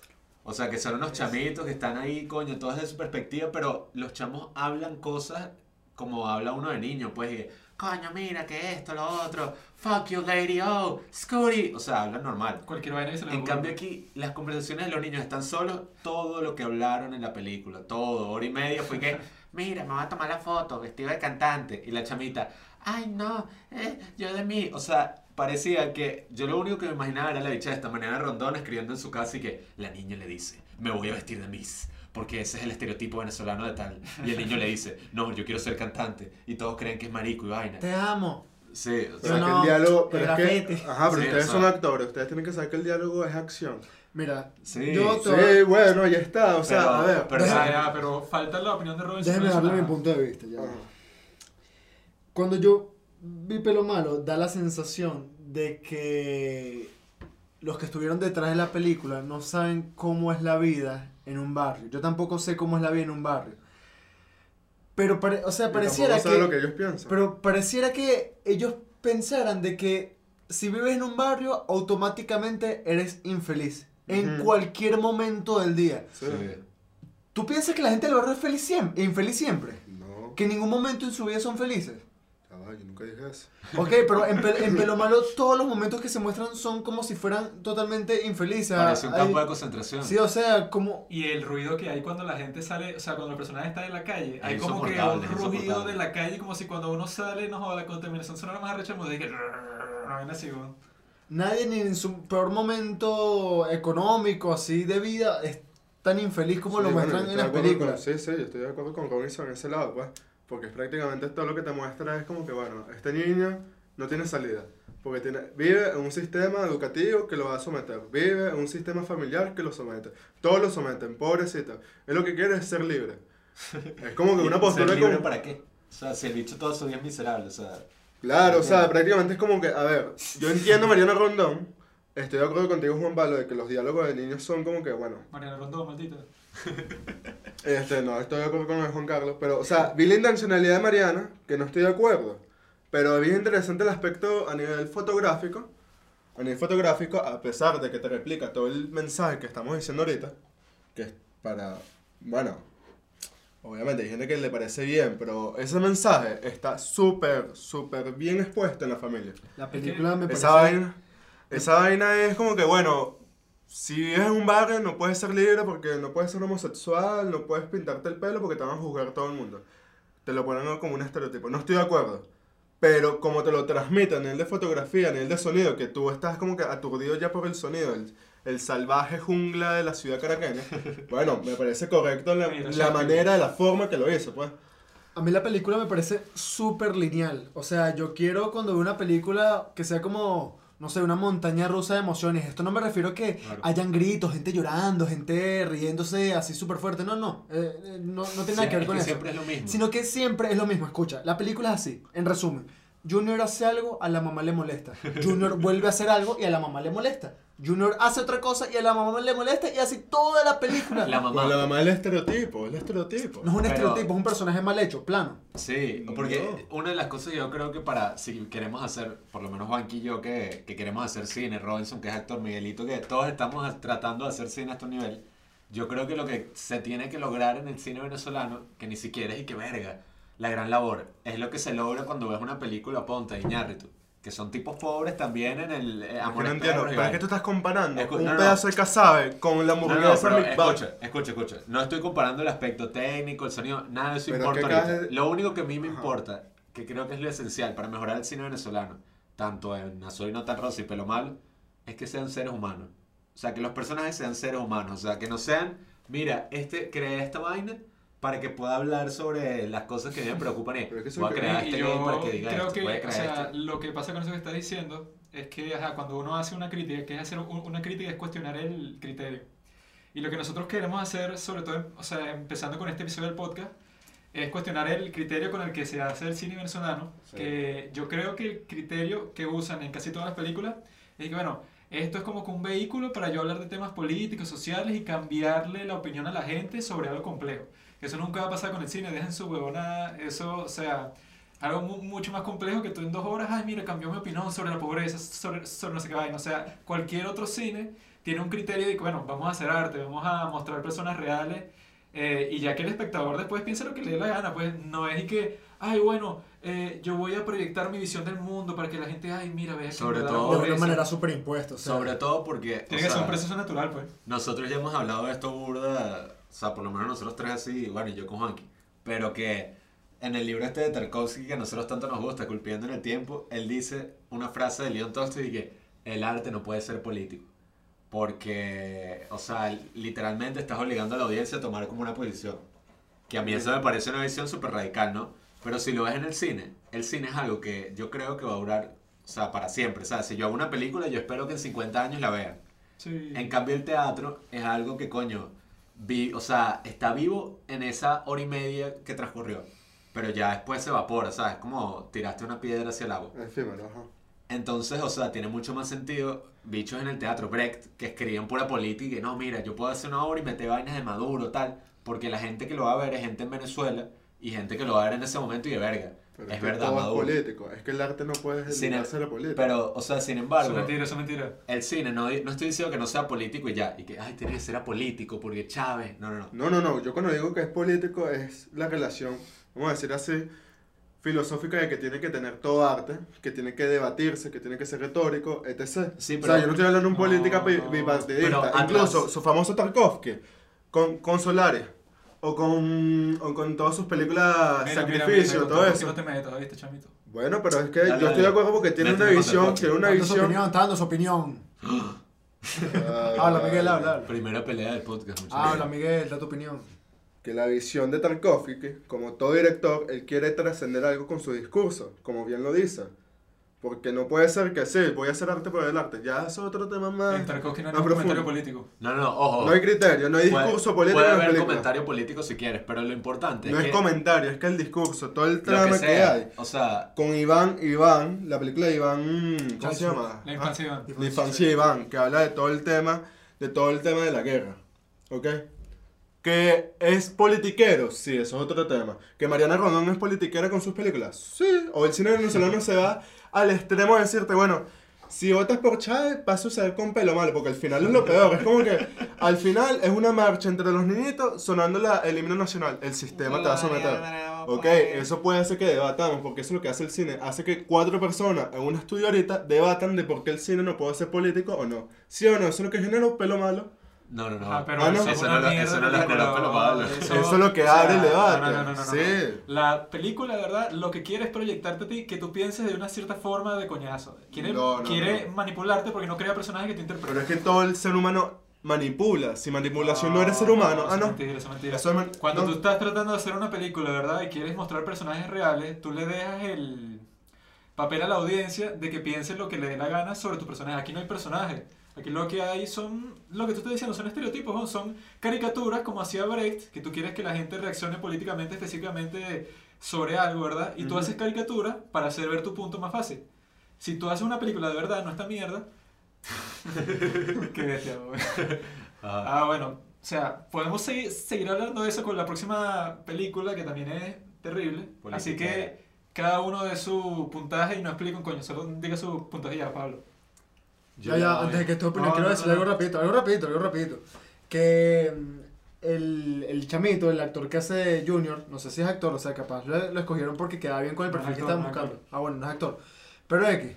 O sea, que son unos chamitos que están ahí, coño, todos desde su perspectiva, pero los chamos hablan cosas como habla uno de niño, pues, y, coño, mira, que esto, lo otro, fuck you, lady, oh, Scooty. O sea, hablan normal. Cualquier vaina que se les En cambio aquí, las conversaciones de los niños están solos, todo lo que hablaron en la película, todo, hora y media fue que, mira, me voy a tomar la foto, vestido de cantante, y la chamita, ay no, eh, yo de mí, o sea, parecía que yo lo único que me imaginaba era la bicha de esta manera Rondón escribiendo en su casa y que la niña le dice, me voy a vestir de Miss. Porque ese es el estereotipo venezolano de tal. Y el niño le dice, no, yo quiero ser cantante. Y todos creen que es marico y vaina. Te amo. Sí, Pero o sea, que no, el diálogo, el pero es que, ajá, pero Sí, ustedes o son actores, ustedes tienen que saber que el diálogo es acción. Mira, Sí, yo te Sí, bueno, ya está, o sea, Pero- a ver. pero- déjame, ya, pero falta la opinión de Robinson. déjame darle mi punto de vista. ya. Ajá. Cuando yo vi Pelo Malo, da la sensación de que los que estuvieron detrás de la película no saben cómo es la vida en un barrio. Yo tampoco sé cómo es la vida en un barrio. Pero, pare- o sea, pareciera que, lo que ellos piensan. pero pareciera que ellos pensaran de que si vives en un barrio, automáticamente eres infeliz. En cualquier momento del día. Sí. sí. ¿Tú piensas que la gente del barrio es feliz siempre, infeliz siempre? No, Que en ningún momento en su vida son felices. Va, yo nunca dije eso. Ok, pero en, Pe- en Pelo Malo todos los momentos que se muestran son como si fueran totalmente infelices. Parece un Hay- campo de concentración. Sí, o sea, como... Y el ruido que hay cuando la gente sale, o sea, cuando el personaje está en la calle, hay Es como que un insoportable. de la calle, como si cuando uno sale, no joda, la contaminación sonora más arrecha, como de que... No así. Nadie ni en su peor momento económico, así de vida, es tan infeliz como Sí, lo bueno, muestran yo en las películas. con- sí, sí, yo estoy de acuerdo con Robinson en ese lado, pues. Porque es prácticamente todo lo que te muestra es como que, bueno, este niño no tiene salida. Porque tiene, vive en un sistema educativo que lo va a someter. Vive en un sistema familiar que lo somete. Todos lo someten, pobrecito. Él lo que quiere es ser libre. Es como que una ¿Ser postura libre como... para qué? O sea, si el bicho todo su día es miserable, o sea... Claro, o sea, prácticamente es como que, a ver, yo entiendo a Mariana Rondón, estoy de acuerdo contigo Juan Pablo, de que los diálogos de niños son como que, bueno, Mariana Rondón, maldita. Este, no, estoy de acuerdo con Juan Carlos. Pero, o sea, vi la intencionalidad de Mariana, que no estoy de acuerdo. Pero vi interesante el aspecto a nivel fotográfico. A nivel fotográfico, a pesar de que te replica todo el mensaje que estamos diciendo ahorita, que es para, bueno, obviamente hay gente que le parece bien, pero ese mensaje está súper, súper bien expuesto en la familia. La película me parece... Esa vaina, esa vaina es como que, bueno, si vives en un barrio no puedes ser libre porque no puedes ser homosexual, no puedes pintarte el pelo porque te van a juzgar todo el mundo. Te lo ponen como un estereotipo. No estoy de acuerdo. Pero como te lo transmiten a nivel de fotografía, a nivel de sonido, que tú estás como que aturdido ya por el sonido, el, el salvaje jungla de la ciudad caraqueña, bueno, me parece correcto la, la manera, la forma que lo hizo, pues. A mí la película me parece súper lineal. O sea, yo quiero cuando veo una película que sea como, no sé, una montaña rusa de emociones. Esto no me refiero a que Claro. hayan gritos, gente llorando, gente riéndose así súper fuerte. No, no. eh, eh, no, no tiene nada que ver es con que eso. siempre es lo mismo. Sino que siempre es lo mismo. Escucha, la película es así. En resumen, Junior hace algo, a la mamá le molesta. Junior vuelve a hacer algo y a la mamá le molesta. Junior hace otra cosa y a la mamá le molesta y así toda la película. La mamá. La mamá el estereotipo, el estereotipo. No es un Pero- estereotipo, es un personaje mal hecho, plano. Sí, porque No. una de las cosas que yo creo que para, si queremos hacer, por lo menos Juanqui y yo, que, que queremos hacer cine, Robinson, que es actor, Miguelito, que todos estamos tratando de hacer cine a este nivel, yo creo que lo que se tiene que lograr en el cine venezolano, que ni siquiera es y que verga, la gran labor, es lo que se logra cuando ves una película Ponta de Iñárritu, que son tipos pobres también en el eh, Es que Amores no entiendo, pero es que tú estás comparando Escu- un no, no. pedazo de casabe con la No, no, hamburguesa Mac. escucha, escucha, escucha. No estoy comparando el aspecto técnico, el sonido, nada de eso Pero importa ahorita. es- Lo único que a mí me Ajá. importa, que creo que es lo esencial para mejorar el cine venezolano, tanto en Azul y No Tan Rosa y Pelo Malo, es que sean seres humanos. O sea, que los personajes sean seres humanos. O sea, que no sean, mira, este crea esta vaina para que pueda hablar sobre las cosas que me preocupan y Pero que voy a crear este yo game para que diga creo esto, que, voy a o sea, este. lo que pasa con eso que estás diciendo es que ajá, cuando uno hace una crítica, que es hacer un- una crítica es cuestionar el criterio. Y lo que nosotros queremos hacer, sobre todo, o sea, empezando con este episodio del podcast, es cuestionar el criterio con el que se hace el cine venezolano, Sí. que yo creo que el criterio que usan en casi todas las películas es que, bueno, esto es como que un vehículo para yo hablar de temas políticos, sociales y cambiarle la opinión a la gente sobre algo complejo. Eso nunca va a pasar con el cine, dejen su huevona, eso, o sea, algo mu- mucho más complejo que tú en dos horas, ay, mira, cambió mi opinión sobre la pobreza, sobre, sobre no sé qué vaina. O sea, cualquier otro cine tiene un criterio de que, bueno, vamos a hacer arte, vamos a mostrar personas reales, eh, y ya que el espectador después piensa lo que le dé la gana, pues no es y que, ay, bueno, eh, yo voy a proyectar mi visión del mundo para que la gente, ay, mira, vea Sobre todo- De una manera súper impuesta. O sea, Sobre todo porque... Tiene que ser un proceso natural, pues. Nosotros ya hemos hablado de esto burda, sea, por lo menos nosotros tres así, bueno, y yo con Juanqui, pero que en el libro este de Tarkovsky que a nosotros tanto nos gusta, Culpiendo en el Tiempo, él dice una frase de Leon Tolstoy que el arte no puede ser político. Porque, o sea, literalmente estás obligando a la audiencia a tomar como una posición. Que a mí eso me parece una visión súper radical, ¿no? Pero si lo ves en el cine, el cine es algo que yo creo que va a durar, o sea, para siempre. O sea, si yo hago una película, yo espero que en 50 años la vean. Sí. En cambio, el teatro es algo que, coño, vi, o sea, está vivo en esa hora y media que transcurrió. Pero ya después se evapora, ¿sabes? Como tiraste una piedra hacia el agua. Efímero, ajá. Entonces, o sea, tiene mucho más sentido bichos en el teatro, Brecht, que escribían pura política y que no, mira, yo puedo hacer una obra y meter vainas de Maduro, tal, porque la gente que lo va a ver es gente en Venezuela y gente que lo va a ver en ese momento y de verga. Pero es que verdad, todo Maduro. es político. Es que el arte no puede dedicarse a la política. Pero, o sea, sin Eso embargo, es mentira, eso es mentira. el cine, no, no estoy diciendo que no sea político y ya, y que, ay, tiene que ser apolítico porque Chávez, no, no, no. No, no, no. Yo cuando digo que es político es la relación, vamos a decir así, filosófica de que tiene que tener todo arte, que tiene que debatirse, que tiene que ser retórico, etc. Sí, o pero- sea, yo no estoy hablando de un No, política bipartidista. Incluso su famoso Tarkovsky, con, con Solaris, o con, o con todas sus películas Mira, mira, Sacrificio, mira, todo con eso. No te metas, ¿viste, chamito? Bueno, pero es que Dale, yo dale. estoy de acuerdo porque tiene una visión, tiene una Está dando su visión. opinión, está dando su opinión. Ah, Habla, Miguel, habla. habla. Primera pelea del podcast, muchachos. Habla, Miguel, da tu opinión. que la visión de Tarkovsky, que como todo director, él quiere trascender algo con su discurso, como bien lo dice. Porque no puede ser que sí, voy a hacer arte por el arte. Ya eso es otro tema más. En Tarkovsky no hay un comentario político. No, no, no, ojo. No hay criterio, no hay Puede- discurso político Puede haber comentario político si quieres, pero lo importante No es es que comentario, es que el discurso, todo el trama que hay. o sea, Con Iván, Iván, la película de Iván, ¿cómo se llama? La Ah, infancia de Iván. La infancia de Iván, que habla de todo el tema, de todo el tema de la guerra, ¿ok? Que es politiquero, sí, eso es otro tema. Que Mariana Rondón es politiquera con sus películas, sí. O el cine venezolano se va al extremo de decirte, bueno, si votas por Chávez, va a suceder con pelo malo, porque al final es lo peor. Es como que al final es una marcha entre los niñitos sonando la, el himno nacional. El sistema te va a someter. Ok, eso puede hacer que debatamos, porque eso es lo que hace el cine. Hace que cuatro personas en un estudio ahorita debatan de por qué el cine no puede ser político o no. ¿Sí o no? Eso es lo que genera un pelo malo. No, no, no. Ah, pero Ah, no. eso no mierda eso no malo. Eso es lo que abre el debate. No, no, no, no, no, Sí. no. La película, de verdad, lo que quiere es proyectarte a ti que tú pienses de una cierta forma de coñazo. Quiere, No, no, quiere no. manipularte porque no crea personajes que te Pero interpreten. es que todo el ser humano manipula. Si manipulación no, eres ser humano. eso ah, es no. mentira, eso es mentira. Eso es man- Cuando no. tú estás tratando de hacer una película, ¿verdad? Y quieres mostrar personajes reales, tú le dejas el papel a la audiencia de que piense lo que le dé la gana sobre tu personaje. Aquí no hay personajes. Aquí lo que hay son, lo que tú estás diciendo, son estereotipos, ¿no? son caricaturas como hacía Brecht, que tú quieres que la gente reaccione políticamente, específicamente sobre algo, ¿verdad? Y tú Ujú. haces caricaturas para hacer ver tu punto más fácil. Si tú haces una película de verdad, no esta mierda. Qué bestia. Ah, Ah, bueno, o sea, podemos seguir, seguir hablando de eso con la próxima película, que también es terrible. Así Politiquera. que cada uno de su puntaje y no explique un coño, solo diga su puntaje ya, Pablo. Ya, ya, antes de que tu opinión, No, quiero no, decir no, algo rapidito, algo rapidito, algo rapidito. Que mm, el, el chamito, el actor que hace Junior, no sé si es actor, o sea, capaz lo, lo escogieron porque quedaba bien con el es perfil que estaban es buscando. Ah, bueno, no es actor. Pero X,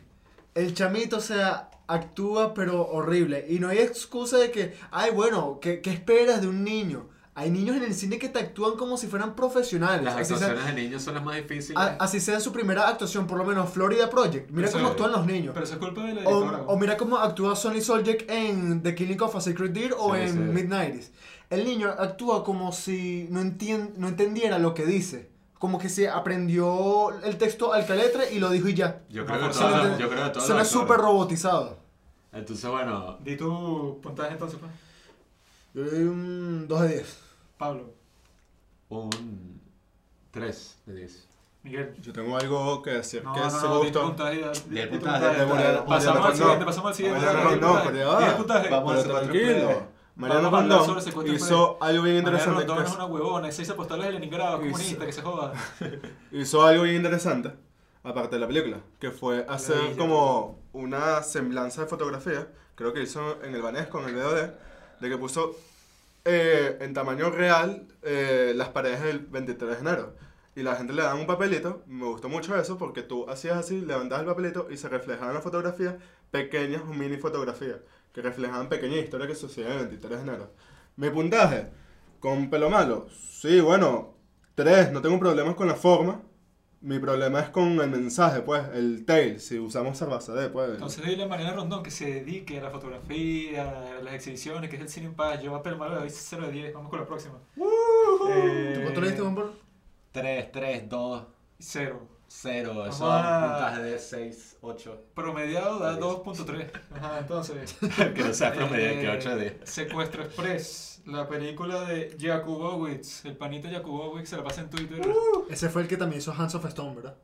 el chamito, o sea, actúa pero horrible. Y no hay excusa de que, ay, bueno, ¿qué, qué esperas de un niño? Hay niños en el cine que te actúan como si fueran profesionales. Las así sea- actuaciones de niños son las más difíciles. a- así sea en su primera actuación, por lo menos Florida Project. Mira Pero cómo eso- actúan los niños. Pero eso es culpa de la O, o mira cómo actúa Sonny Soljic en The Killing of a Sacred Deer o Sí, en sí. Midnights. El niño actúa como si no, entien- no entendiera lo que dice. Como que se aprendió el texto al caletre y lo dijo y ya. yo creo que eso no- yo creo que todos Suena súper robotizado. Entonces, bueno, Di tu puntaje entonces, pues. Yo le doy un 2 de 10. Pablo, un 3 de 10. Miguel. Yo tengo algo que decir. No, que no, se no, gustó. puntaje. ya, Di el di tu puntaje, Pasamos al siguiente, pasamos al siguiente. Rondón, puntaje. pero ya va. Di el puntaje. Vamos. Secuestro tranquilo. A hablar Rondón hizo algo bien interesante. Rondón que es una huevona, es seis apostales de Leningrado, Hizo- comunista, que se joda. hizo algo bien interesante, aparte de la película, que fue hacer como una semblanza de fotografía, creo que hizo en el Banesco, en el VOD, de que puso eh, en tamaño real eh, las paredes del 23 de enero. Y la gente le daba un papelito, me gustó mucho eso, porque tú hacías así, levantabas el papelito y se reflejaban las fotografías, pequeñas, mini fotografías, que reflejaban pequeñas historias que sucedían el 23 de enero. Mi puntaje, con pelo malo, sí, bueno, Tres, no tengo problemas con la forma. Mi problema es con el mensaje, pues, el tail, si usamos cerveza de, pues. Entonces dile a Mariana Rondón que se dedique a la fotografía, a las exhibiciones, que es el cine en paz. Yo a Pedro Malo le doy 0 de 10. Vamos con la próxima. Eh, ¿Tú cuánto le diste, Juan Pablo? 3, 3, 2, Cero. 0. Eso puntaje de 6, 8. Promediado da 2.3. Ajá, entonces. que no sea promedio, eh, que 8 de 10. Secuestro Express, la película de Jakubowicz. El panito Jakubowicz se la pasa en Twitter. Ese fue el que también hizo Hands of Stone, ¿verdad?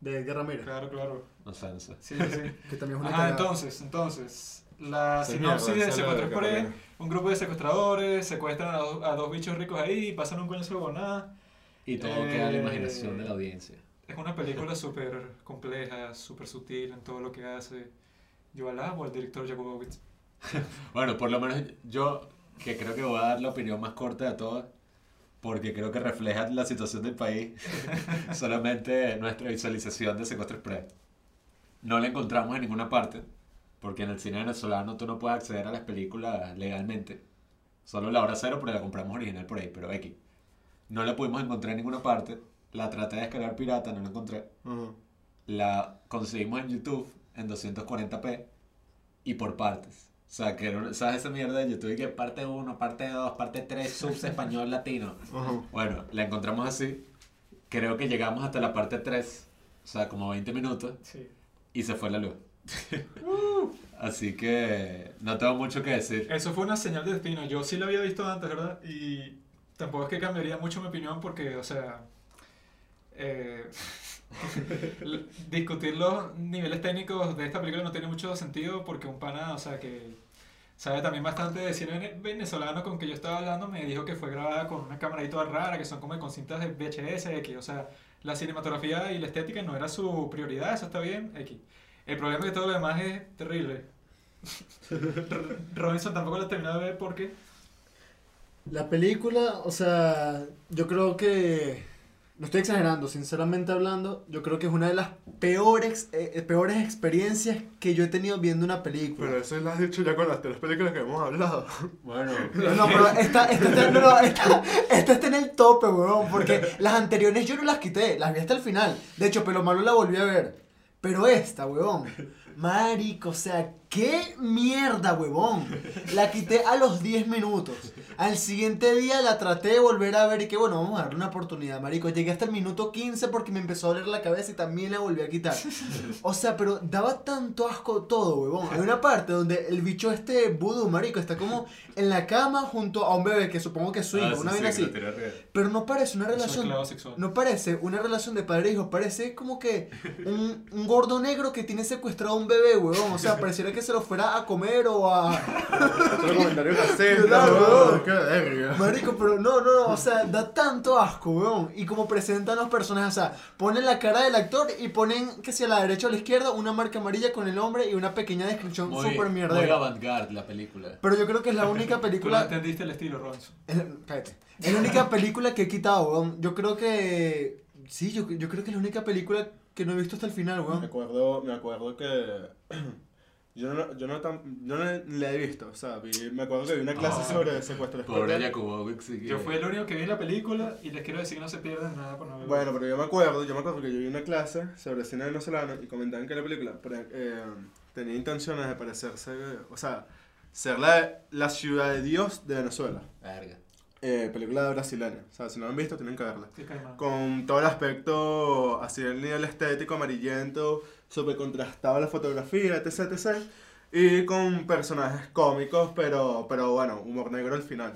De Edgar Ramírez. Claro, claro. No sé, no sé. Sí, sí, sí. Que también es una Ajá, cagada. entonces, entonces. La Sí, sinopsis de Secuestro Express. Un grupo de secuestradores secuestran a, dos- a dos bichos ricos ahí y pasan un coño sobre nada. Y todo Eh, queda a la imaginación de la audiencia. Es una película súper compleja, súper sutil en todo lo que hace. Yo alabo al director Jakubowicz. Bueno, por lo menos yo, que creo que voy a dar la opinión más corta de todas, porque creo que refleja la situación del país, solamente nuestra visualización de Secuestro Express. No la encontramos en ninguna parte, porque en el cine venezolano tú no puedes acceder a las películas legalmente. Solo la hora cero, porque la compramos original por ahí, pero X. No la pudimos encontrar en ninguna parte. La traté de descargar pirata, no la encontré. Ajá. La conseguimos en YouTube en 240p y por partes. O sea, que era ¿sabes esa mierda de YouTube? Que parte 1, parte 2, parte 3, subs español latino. Ajá. Bueno, la encontramos así. Creo que llegamos hasta la parte 3, o sea, como 20 minutos, Sí. y se fue la luz. Así que no tengo mucho que decir. Eso fue una señal de destino. Yo sí lo había visto antes, ¿verdad? Y tampoco es que cambiaría mucho mi opinión porque, o sea, eh, discutir los niveles técnicos de esta película no tiene mucho sentido porque un pana, o sea, que sabe también bastante de cine vene- venezolano con que yo estaba hablando, me dijo que fue grabada con una cámara ahí toda rara, que son como con cintas de VHS, X. O sea, la cinematografía y la estética no era su prioridad, eso está bien, X. El problema es que todo lo demás es terrible. Robinson tampoco lo he terminado de ver porque La película, o sea, yo creo que. No estoy exagerando, sinceramente hablando, yo creo que es una de las peores, eh, peores experiencias que yo he tenido viendo una película. Pero eso lo has dicho ya con las tres películas que hemos hablado. Bueno, No, no, pero esta, esta, está, no, no, esta, esta está en el tope, weón, porque las anteriores yo no las quité, las vi hasta el final. De hecho, Pelo Malo la volví a ver. Pero esta, weón, marico, o sea, qué mierda, weón. La quité a los 10 minutos. Al siguiente día la traté de volver a ver y que bueno, vamos a darle una oportunidad, marico. Llegué hasta el minuto 15 porque me empezó a doler la cabeza y también la volví a quitar. O sea, pero daba tanto asco todo, huevón. Hay una parte donde el bicho este vudú, marico, está como en la cama junto a un bebé que supongo que es su hijo, Ah, sí, una sí, que lo así. Pero no parece una relación. No parece una relación de padre e hijo, parece como que un, un gordo negro que tiene secuestrado a un bebé, huevón. O sea, pareciera que se lo fuera a comer o a. Otro comentario Claro, weón. weón. Marico, pero no, no, no, o sea, da tanto asco, weón. Y como presentan los personajes, o sea, ponen la cara del actor y ponen, que si a la derecha o a la izquierda, una marca amarilla con el hombre y una pequeña descripción Muy, súper muy avant-garde la película. Pero yo creo que es la única Tú no película. entendiste el estilo. Es, cállate. Es la única película que he quitado, weón. Yo creo que. Sí, yo, yo creo que es la única película que no he visto hasta el final, Me weón. acuerdo, me acuerdo que yo no, yo no, tan, yo no la he visto, o sea, vi- me acuerdo que vi una clase Ah. sobre secuestro Pobre. Jakubowicz. sí que- Yo fui el único que vi la película y les quiero decir que no se pierden nada por no verla. Bueno, pero yo me acuerdo, yo me acuerdo que yo vi una clase sobre cine venezolano y comentaban que la película eh, tenía intenciones de parecerse, o sea, ser la, la ciudad de Dios de Venezuela. Verga. Eh, película brasileña, o sea, si no la han visto tienen que verla. Con todo el aspecto, así el nivel estético, amarillento, súper contrastado la fotografía, etc, etc. Y con personajes cómicos, pero, pero bueno, humor negro al final.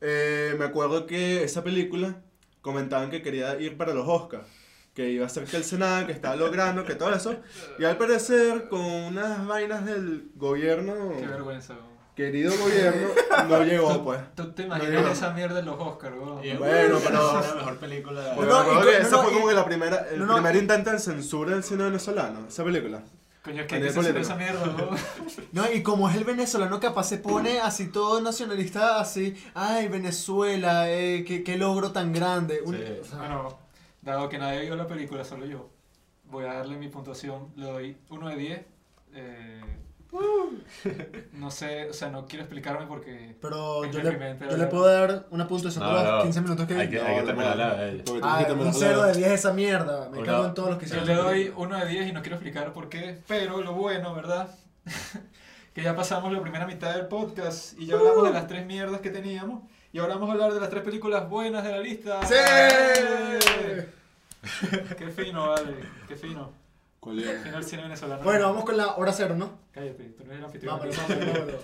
Eh, me acuerdo que esa película comentaban que quería ir para los Oscars, que iba a ser que el Senado, que estaba logrando, que todo eso. Y al parecer, con unas vainas del gobierno, Qué vergüenza. Querido gobierno, no llegó, pues. ¿Tú te No, imaginas no. esa mierda en los Oscars, weón? Y Bueno, pero- la mejor película. Porque No, acuerdo y- no, esa no, fue y- como que la primera, el no, no, primer y- intento de censura del cine venezolano, esa película. Coño, es que hay que censurar esa mierda, weón. No, y como es el venezolano capaz se pone así todo nacionalista, así, ay, Venezuela, eh, qué, qué logro tan grande. Un- Sí. o sea, Bueno, dado que nadie vio la película, solo yo, voy a darle mi puntuación. Le doy 1 de 10. eh, No sé, o sea, no quiero explicarme porque... Pero yo le, yo le puedo dar una puntuación No, por los no. 15 minutos que Hay que, hay que terminar la de ella. Porque tienes Ah, un la- 0 de 10 esa mierda. Me Una- cago en todos los que Yo hicieron. le doy uno de 10 y no quiero explicar por qué, pero lo bueno, ¿verdad? que ya pasamos la primera mitad del podcast y ya hablamos de las tres mierdas que teníamos y ahora vamos a hablar de las tres películas buenas de la lista. ¡Sí! Qué fino, vale, qué fino. Cine venezolano. Bueno, vamos con la hora cero, ¿no? Cállate, tú no eres el anfitrión. Vámonos, aquí. vámonos, vámonos.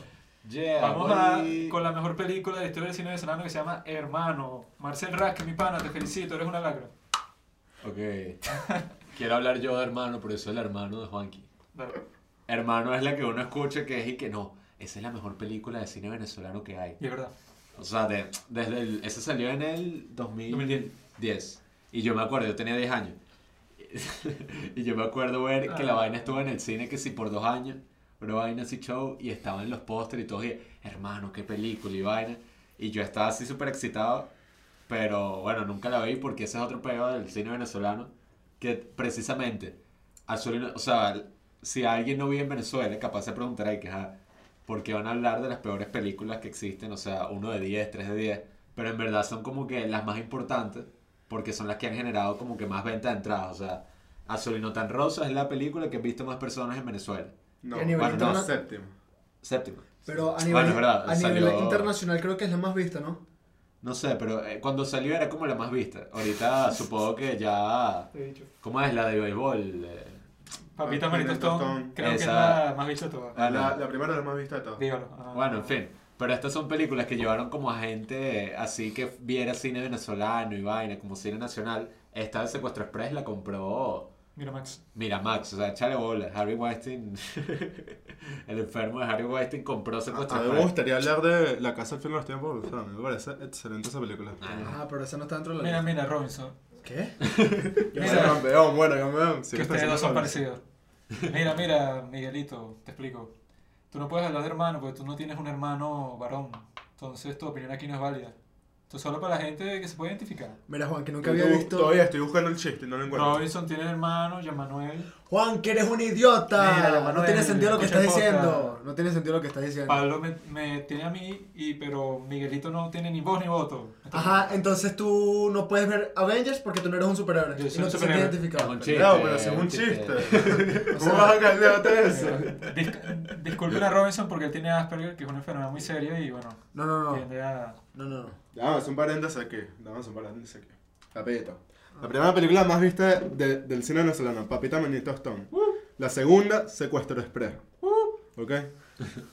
Yeah, Vamos a, con la mejor película de la historia del cine venezolano que se llama Hermano. Marcel Rack, mi pana, te felicito, eres una lacra. Ok. Quiero hablar yo de hermano, por eso el hermano de Juanqui. Dale. Hermano es la que uno escucha que es y que no. Esa es la mejor película de cine venezolano que hay. Y es verdad. O sea, de- desde el, ese salió en el 2010. 2010. Y yo me acuerdo, yo tenía 10 años. y yo me acuerdo ver que la Ah. vaina estuvo en el cine que sí por dos años. Una vaina así show y estaba en los pósteres y todo. Y hermano, qué película y vaina. Y yo estaba así súper excitado. Pero bueno, nunca la vi porque ese es otro pego del cine venezolano. Que precisamente, Azulino, o sea, si alguien no vive en Venezuela, capaz se preguntará que, ajá, ¿por qué van a hablar de las peores películas que existen? O sea, uno de 10, 3 de 10. Pero en verdad son como que las más importantes porque son las que han generado como que más venta de entradas. O sea, Azulino tan Rosa es la película que han visto más personas en Venezuela. No, Y a nivel bueno, no, séptimo. Séptima. Pero a Bueno, nivel, es verdad, a nivel salió- internacional creo que es la más vista, ¿no? No sé, pero eh, cuando salió era como la más vista. Ahorita supongo que ya... Te he dicho. ¿Cómo es la de béisbol? Eh, Papita Ah, Marito Stone, Stone. creo que es Esa- la más bicha de todas. Ah, no. La, la primera es la más vista de todas. Dígalo. Ah. Bueno, en fin. Pero estas son películas que llevaron como a gente así que viera cine venezolano y vaina, como cine nacional. Esta de Secuestro Express la compró Mira, Max. Miramax, o sea, échale bola. Harry Weinstein, el enfermo de Harry Weinstein compró A, Secuestro a mí me Express. gustaría hablar de La Casa al fin de los tiempos, o sea, me parece excelente esa película. Ah, Ah, pero esa no está dentro de la Mira, lista. mira, Robinson. ¿Qué? Bueno, Mira. campeón, bueno, campeón. Sí, que ustedes dos son parecidos. Mira, mira, Miguelito, te explico. Tú no puedes hablar de hermano porque tú no tienes un hermano varón. Entonces tu opinión aquí no es válida. Esto es solo para la gente que se puede identificar. Mira, Juan, que nunca había visto. Todavía estoy buscando el chiste y no lo encuentro. Robinson tiene hermano, Jean Manuel. Juan, que eres un idiota. Mira, no tiene sentido lo que estás diciendo. No tiene sentido lo que estás diciendo. Pablo me, me tiene a mí, y, pero Miguelito no tiene ni voz ni voto. Ajá, entonces tú no puedes ver Avengers porque tú no eres un superhéroe. Yo y soy no un te sientes identificado. Un chiste, No, pero si es un chiste. ¿Cómo vas a cambiarte eso? Dis- disculpen a Robinson porque él tiene Asperger, que es una enfermedad muy seria y bueno, No, no, no. tiende a... No, no, no. Dame un paréntesis aquí. Dame un paréntesis aquí. Papita. La primera película más vista de- del cine venezolano, Papita Manito Stone. La segunda, Secuestro Express. ¿Ok?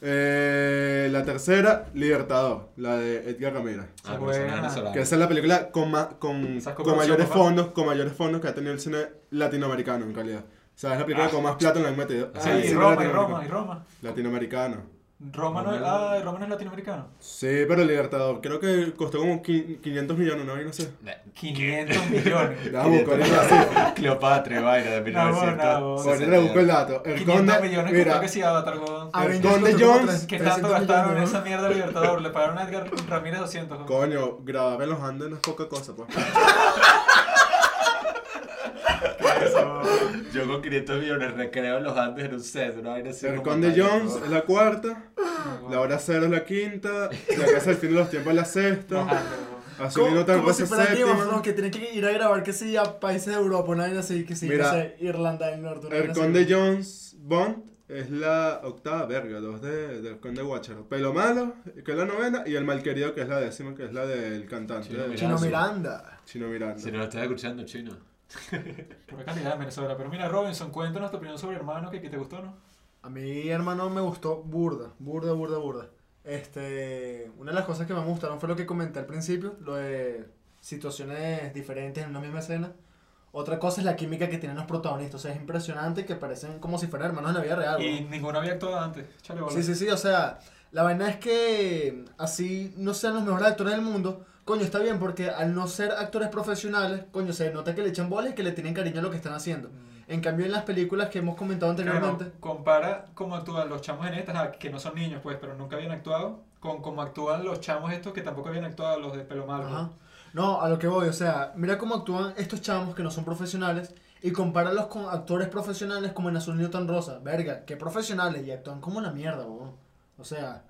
Eh, la tercera, Libertador, la de Edgar Ramírez. Ah, pero. Que esa es la película con, ma- con, Esa es con mayores papá. fondos, con mayores fondos que ha tenido el cine latinoamericano en realidad. O sea, es la película con más plata le han metido. Sí, al y cine Roma, y latinoamericano. Roma, y Roma. Latinoamericano. Roma no es, ah, Roma no es latinoamericano. Sí, pero Libertador, creo que costó como qui- 500 millones, ¿no? Y no sé. 500 millones. La cifra. Cleopatra, y vaina de No, no, 1960. Ahorita le busco el dato. El 500 conde, millones que mira, creo que sí Avatar, weón. Ah, El Avengers Conde Jones, ¿Qué tanto 300 gastaron en millones, esa ¿no? mierda de Libertador? Le pagaron a Edgar Ramírez 200. weón. coño, grabar en los Andes no es poca cosa, pues. Yo con 500 millones recreo en los Andes en un set, una vaina así. El Conde tal, Jones es la cuarta, No, la hora cero es la quinta, la casa del fin de los tiempos es la sexta, Como, como Tan si es fuera séptima, que tienen que ir a grabar que sí a países de Europa, una vaina así, que sí, Mira, no sé, Irlanda del Norte. el vaina así. Conde Jones Bond es la octava, verga, dos de, del Conde Guacharo. Pelo Malo, que es la novena, y el Malquerido, que es la décima, que es la del cantante. Chino de- Chino Miranda. Miranda. Chino Miranda. Si no lo estás escuchando, chino. Por calidad en Venezuela. Pero mira, Robinson, cuéntanos tu opinión sobre Hermano, que, que te gustó, ¿no? A mí, hermano, me gustó burda, burda, burda, burda. Este, una de las cosas que más me gustaron fue lo que comenté al principio, lo de situaciones diferentes en una misma escena. Otra cosa es la química que tienen los protagonistas, o sea, es impresionante que parecen como si fueran hermanos en la vida real. Y ¿no? ninguno había actuado antes. Chale. Sí, sí, sí, o sea, la vaina es que así no sean los mejores actores del mundo, coño, está bien, porque al no ser actores profesionales, coño, se nota que le echan bolas y que le tienen cariño a lo que están haciendo. Mm. En cambio, en las películas que hemos comentado anteriormente, Claro, compara cómo actúan los chamos en estas, ah, que no son niños, pues, pero nunca habían actuado, con cómo actúan los chamos estos que tampoco habían actuado, los de pelo malo. Ajá. No, a lo que voy, o sea, mira cómo actúan estos chamos que no son profesionales y compáralos con actores profesionales como en Azul Newton Rosa. Verga, qué profesionales y actúan como la mierda, weón. O sea,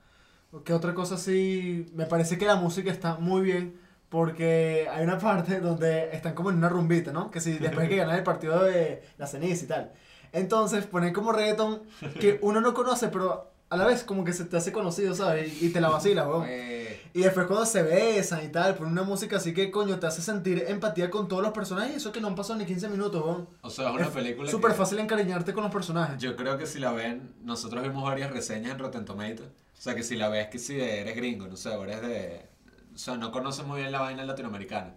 ¿qué otra cosa sí? Me parece que la música está muy bien porque hay una parte donde están como en una rumbita, ¿no? Que si después de que ganan el partido de la ceniza y tal. Entonces ponen como reggaeton que uno no conoce, pero a la vez como que se te hace conocido, ¿sabes? Y, te la vacila, weón. Eh, Y después cuando se besan y tal, ponen una música así que coño te hace sentir empatía con todos los personajes y eso que no han pasado ni 15 minutos, weón. o sea, es una Es película Súper que- fácil encariñarte con los personajes. Yo creo que si la ven, nosotros vimos varias reseñas en Rotten Tomatoes. O sea, que si la ves que si eres gringo, no sé, o eres de... O sea, no conoces muy bien la vaina latinoamericana.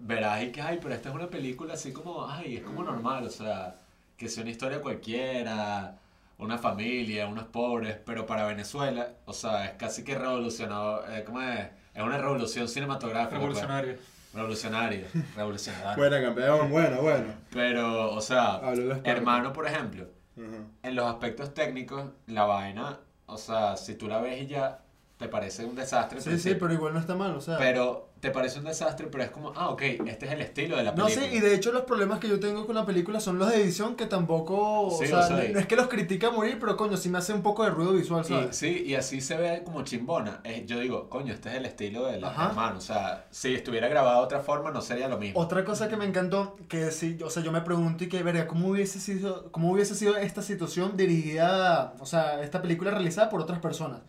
Verás y que, ay, pero esta es una película así como, ay, es como normal, o sea, que sea una historia cualquiera, una familia, unos pobres, pero para Venezuela, o sea, es casi que revolucionado, eh, ¿cómo es? Es una revolución cinematográfica. pues. Revolucionario. Revolucionaria. Revolucionaria. Buena, campeón, bueno, bueno. Pero, o sea, hermano, por ejemplo, Ajá. en los aspectos técnicos, la vaina, o sea, si tú la ves y ya te parece un desastre. Sí, sí, pero igual no está mal, o sea. Pero te parece un desastre, pero es como, ah, ok, este es el estilo de la no, película. sí, y de hecho los problemas que yo tengo con la película son los de edición que tampoco, o Sí, sea, o sea, no, es que los critique a morir, pero coño, sí me hace un poco de ruido visual, Y, ¿sabes? sí, y así se ve como chimbona. Eh, yo digo, coño, este es el estilo del Ajá. hermano. O sea, si estuviera grabado de otra forma, no sería lo mismo. Otra cosa que me encantó, que sí, o sea, yo me pregunto y que, verga, ¿cómo hubiese sido, cómo hubiese sido esta situación dirigida, o sea, esta película realizada por otras personas?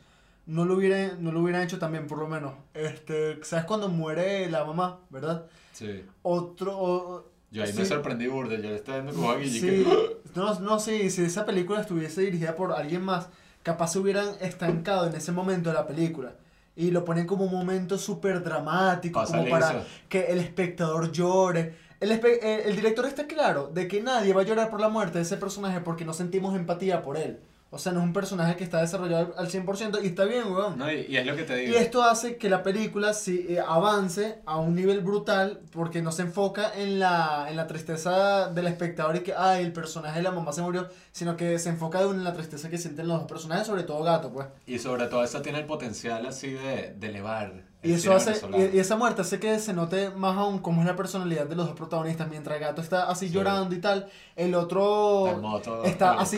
No lo hubieran, no lo hubieran hecho también, por lo menos. Este, ¿sabes cuando muere la mamá, verdad? Sí. Otro, o- Yo ahí sí. me sorprendí burde. Yo le estaba viendo como a Guille Sí, que... no, no, sí, si esa película estuviese dirigida por alguien más, capaz se hubieran estancado en ese momento de la película. Y lo ponen como un momento súper dramático, Pasa como para liso. que el espectador llore. El, espe- eh, el director está claro de que nadie va a llorar por la muerte de ese personaje porque no sentimos empatía por él. O sea, no es un personaje que está desarrollado al 100% y está bien, weón. No, y, y es lo que te digo. Y esto hace que la película sí, eh, avance a un nivel brutal porque no se enfoca en la, en la tristeza del espectador y que, ay, el personaje de la mamá se murió, sino que se enfoca en la tristeza que sienten los dos personajes, sobre todo Gato, pues. Y sobre todo esa tiene el potencial así de, de elevar. Y eso hace, y, y esa muerte hace que se note más aún cómo es la personalidad de los dos protagonistas. Mientras Gato está así Sí. llorando y tal, el otro Está moto, está así,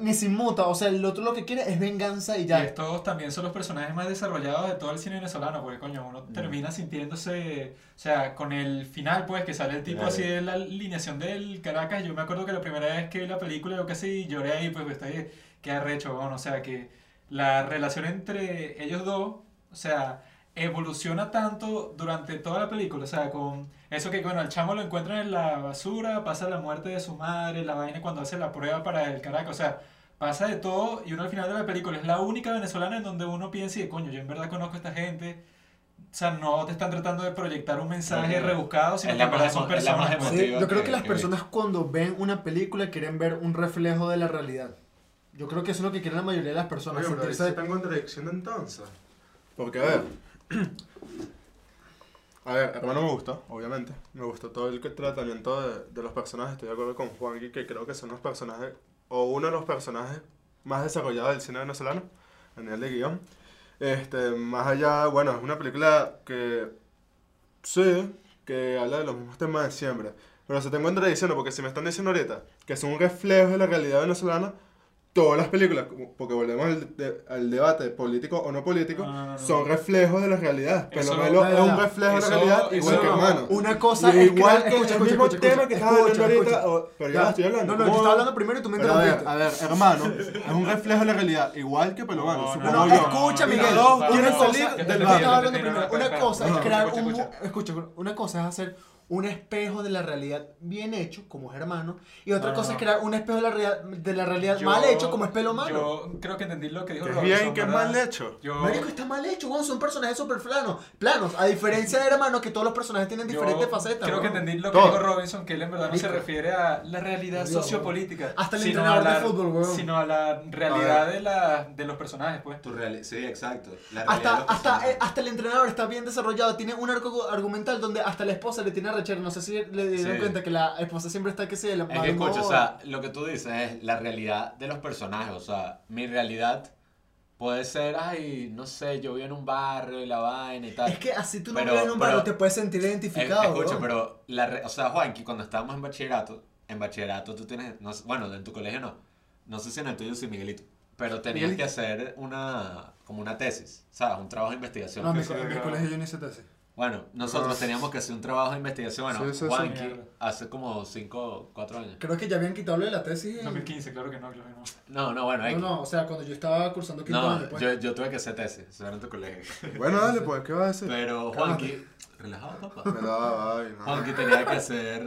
ni se inmuta. O sea, el otro lo que quiere es venganza y Y ya. estos también son los personajes más desarrollados de todo el cine venezolano, porque coño, uno Mm. termina sintiéndose, o sea, con el final, pues, que sale el tipo así de la alineación del Caracas. Yo me acuerdo que la primera vez que vi la película, yo casi lloré ahí, pues, está ahí, qué arrecho, bueno, o sea, que la relación entre ellos dos, o sea, evoluciona tanto durante toda la película, o sea, con eso que, bueno, el chamo lo encuentran en la basura, pasa la muerte de su madre, la vaina cuando hace la prueba para el Caracas, o sea, pasa de todo y uno al final de la película es la única venezolana en donde uno piensa y coño, yo en verdad conozco a esta gente. O sea, no te están tratando de proyectar un mensaje Claro. rebuscado, sino Es que la en verdad más son personas. Sí, yo creo que- que las que personas cuando ven una película quieren ver un reflejo de la realidad. Yo creo que eso es lo que quiere la mayoría de las personas. Oye, pero ahí sí tengo contradicción entonces. Porque, a ver. A ver, hermano me gustó, obviamente. Me gustó todo el tratamiento de, de los personajes. Estoy de acuerdo con Juanqui que creo que son los personajes, o uno de los personajes más desarrollados del cine venezolano, a nivel de guion. Este, más allá, bueno, es una película que sí, que habla de los mismos temas de siempre. Pero se tengo contradicción porque si me están diciendo ahorita que son un reflejo de la realidad venezolana, todas las películas, porque volvemos al, de- al debate político o no político, no. son reflejos de la realidad. Eso- Pelo Melo no, es un reflejo de la realidad, igual que hermano. Una cosa Y es igual que escucha, el escucha, mismo escucha, tema que escucha, estaba hablando escucha, ahorita, o- pero ya, estoy hablando. No, no, yo estaba hablando primero y tú me Pero a ver, interrumpiste. a ver, hermano, es un reflejo de la realidad, igual que Pelomano, No, no, supongo No, no, yo. escucha, Miguel. quieren salir del. Una cosa es crear escucha, un. escucha. Escucha, una cosa es hacer un espejo de la realidad bien hecho, como es hermano, y otra No, cosa no. es crear un espejo de la, real- de la realidad Yo- mal hecho, como es pelo malo. Yo creo que entendí lo que dijo Robinson, bien, que es mal hecho. Yo, Marico, está mal hecho, weón, son personajes súper planos, planos, a diferencia de hermano que todos los personajes tienen yo diferentes facetas. creo que entendí lo que Todo. dijo Robinson, que él en verdad no se refiere a la realidad Dios, sociopolítica, Hasta el sino entrenador a la, de fútbol, weón. sino a la realidad de, la, de los personajes, pues. Tu reali- sí, exacto. La realidad de Hasta, hasta, eh, hasta el entrenador está bien desarrollado, tiene un arco argumental donde hasta la esposa le tiene rechera. No sé si le dieron Sí. cuenta que la esposa siempre está que se la Es que escucha, o sea, lo que tú dices es la realidad de los personajes. O sea, mi realidad puede ser, ay, no sé, yo vivo en un barrio y la vaina y tal. Es que así tú no vives en un barrio, pero- te puedes sentir identificado. escucha, weón. pero, la re- o sea, Juanqui, cuando estábamos en bachillerato, en bachillerato tú tienes, no bueno, en tu colegio no, no sé si en el tuyo sí, Miguelito, pero tenías Miguelito. que hacer una, como una tesis, ¿sabes? Un trabajo de investigación. No, en mi, co- colegio yo ni hice tesis. Bueno, nosotros Ah. teníamos que hacer un trabajo de investigación, bueno, Sí, sí, sí. Juanqui, hace como 5, 4 años. Creo que ya habían quitado lo de la tesis. en- 2015, claro que no, claro que no. No, no, bueno, No, X. no, o sea, cuando yo estaba cursando quinto No, año, pues. yo, yo tuve que hacer tesis, eso era en tu colegio. Bueno, dale, pues, ¿qué vas a decir? Pero Juanqui, relajado papá. Me la ay, no. Juanqui tenía que hacer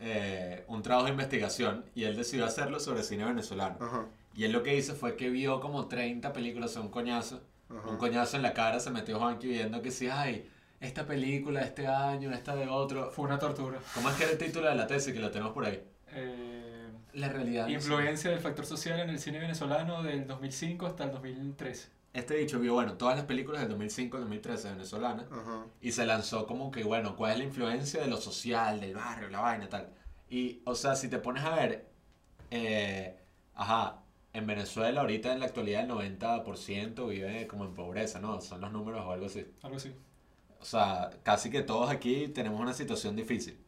eh, un trabajo de investigación y él decidió hacerlo sobre cine venezolano. Ajá, Y él lo que hizo fue que vio como 30 películas, o sea, un coñazo. ajá. Un coñazo en la cara se metió Juanqui viendo que sí, ay, esta película de este año, esta de otro. Fue una tortura. ¿Cómo es que era el título de la tesis que lo tenemos por ahí? Eh, La realidad. no influencia del factor social en el cine venezolano del 2005 hasta el 2013. Este dicho vio, bueno, todas las películas del 2005 al 2013 venezolanas Ajá. y se lanzó como que, bueno, ¿cuál es la influencia de lo social, del barrio, la vaina, tal? Y, o sea, si te pones a ver, eh, ajá, en Venezuela ahorita en la actualidad el 90% vive como en pobreza, ¿no? Son los números o algo así. Algo así. O sea, casi que todos aquí tenemos una situación difícil.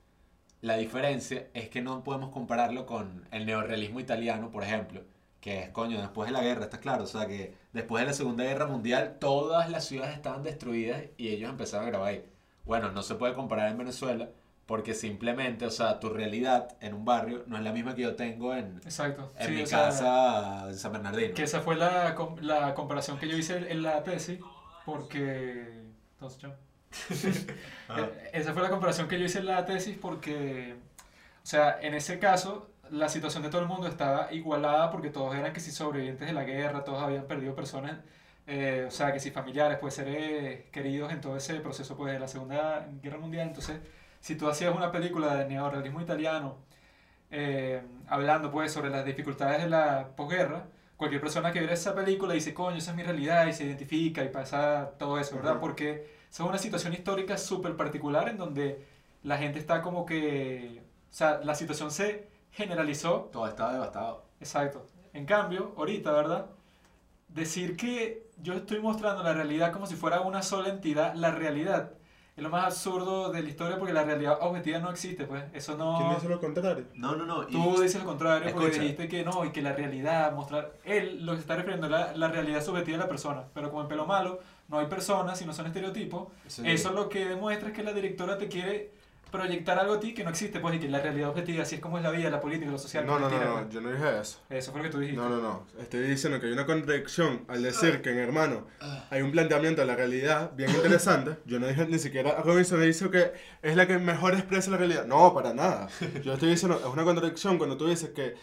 La diferencia es que no podemos compararlo con el neorrealismo italiano, por ejemplo, que es, coño, después de la guerra, está claro. O sea, que después de la Segunda Guerra Mundial todas las ciudades estaban destruidas y ellos empezaron a grabar ahí. Bueno, no se puede comparar en Venezuela porque simplemente, o sea, tu realidad en un barrio no es la misma que yo tengo en, Exacto. en Sí, mi sea, casa en San Bernardino. Que esa fue la, com- la comparación que yo hice en la tesis, porque... Entonces, chao. Eh, Esa fue la comparación que yo hice en la tesis porque, o sea, en ese caso, la situación de todo el mundo estaba igualada porque todos eran que si sobrevivientes de la guerra, todos habían perdido personas, eh, o sea, que si familiares, pues seres queridos en todo ese proceso pues, de la Segunda Guerra Mundial. Entonces, si tú hacías una película de neorrealismo italiano, eh, hablando pues sobre las dificultades de la posguerra, cualquier persona que viera esa película dice, coño, esa es mi realidad y se identifica y pasa todo eso, ¿verdad? Ajá. Porque esa es una situación histórica súper particular en donde la gente está como que, o sea, la situación se generalizó Todo estaba devastado. Exacto. En cambio, ahorita, ¿verdad? Decir que yo estoy mostrando la realidad como si fuera una sola entidad, la realidad es lo más absurdo de la historia porque la realidad objetiva no existe, pues. Eso ¿Quién no... dice lo contrario? No, no, no. y- Tú dices lo contrario porque Escucha. dijiste que no, y que la realidad, mostrar... Él lo que está refiriendo es la, la realidad subjetiva de la persona, pero como en Pelo Malo no hay personas, sino son estereotipos, Sí. eso lo que demuestra es que la directora te quiere proyectar algo a ti que no existe, pues, y que la realidad objetiva, así es como es la vida, la política, lo social, No, no, no, mentira, no, yo no dije eso. Eso fue lo que tú dijiste. No, no, no. Estoy diciendo que hay una contradicción al decir que en hermano hay un planteamiento de la realidad bien interesante. Yo no dije ni siquiera Robinson dice que es la que mejor expresa la realidad. No, para nada. Yo estoy diciendo, es una contradicción cuando tú dices que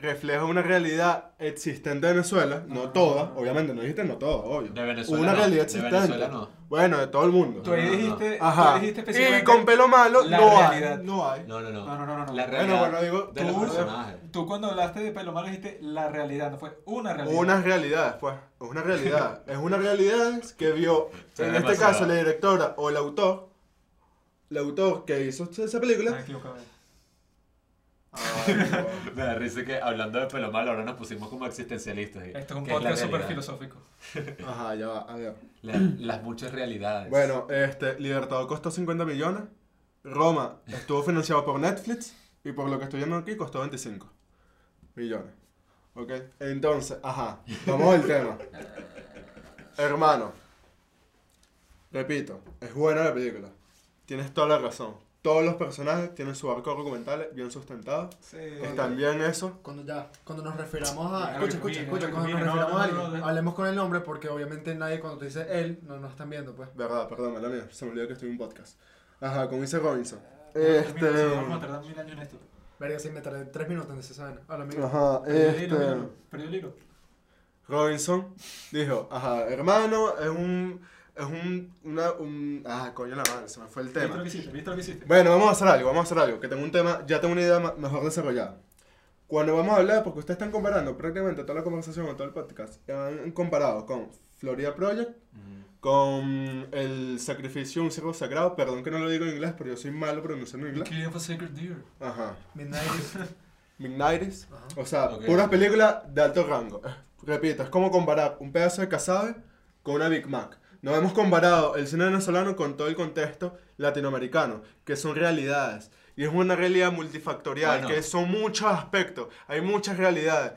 refleja una realidad existente de Venezuela, no No, toda, no, obviamente no dijiste no toda, obvio. De Venezuela una no, realidad de existente. Venezuela no. Bueno, de todo el mundo. Tú ahí No, no, no. dijiste, tú Ajá. ahí dijiste Y específicamente... con pelo malo la no realidad. hay. No hay. No, no, no. No, no, no. La Bueno, realidad bueno, digo, de los tú- personajes. Tú cuando hablaste de pelo malo dijiste la realidad, no fue una realidad. Una realidad, pues. Es una realidad. es una realidad que vio, Sí, en este caso, la directora o el autor. El autor que hizo esa Ah, película. Me da risa que hablando de pelo malo ahora nos pusimos como existencialistas. Esto es un ¿qué la podcast súper filosófico. Ajá, ya va, a ver. La- las muchas realidades. Bueno, este, Libertador costó 50 millones. Roma estuvo financiado por Netflix. Y por lo que estoy viendo aquí, costó 25 millones. ¿Ok? Entonces, ajá, vamos al tema. Hermano, repito, es buena la película. Tienes toda la razón. Todos los personajes tienen su arco argumental bien sustentado. Sí. Están bien eso. Cuando ya, cuando nos refiramos a. Escucha, escucha, escucha. Cuando nos refiramos No, a no, no, alguien, no. hablemos con el nombre porque obviamente nadie cuando te dice él no nos están viendo, pues. Verdad, perdón, la mía. Se me olvidó que estoy en un podcast. Ajá, como dice Robinson. Este... Vamos a tardar mil años en esto. Verga, sí, me tardé tres minutos en esa. Habla, amigo. Ajá, Perdió el hilo, este. Perdió el hilo. Robinson dijo, ajá, hermano, es un, es un, una, un, ah, coño la madre, se me fue el ¿Viste tema. lo que hiciste? ¿Viste lo que hiciste? Bueno, vamos a hacer algo, vamos a hacer algo, que tengo un tema, ya tengo una idea mejor desarrollada. Cuando vamos a hablar, porque ustedes están comparando prácticamente toda la conversación o todo el podcast, han comparado con Florida Project, Mm. con el sacrificio de un cerro sagrado, perdón que no lo digo en inglés, pero yo soy malo pronunciando The inglés. Killing of a Sacred Deer. Ajá. Midnight. Midnighties. Ajá. O sea, Ok. puras películas de alto rango. Repito, es como comparar un pedazo de casabe con una Big Mac. No hemos comparado el cine venezolano con todo el contexto latinoamericano, que son realidades. Y es una realidad multifactorial, Bueno. que son muchos aspectos, hay muchas realidades.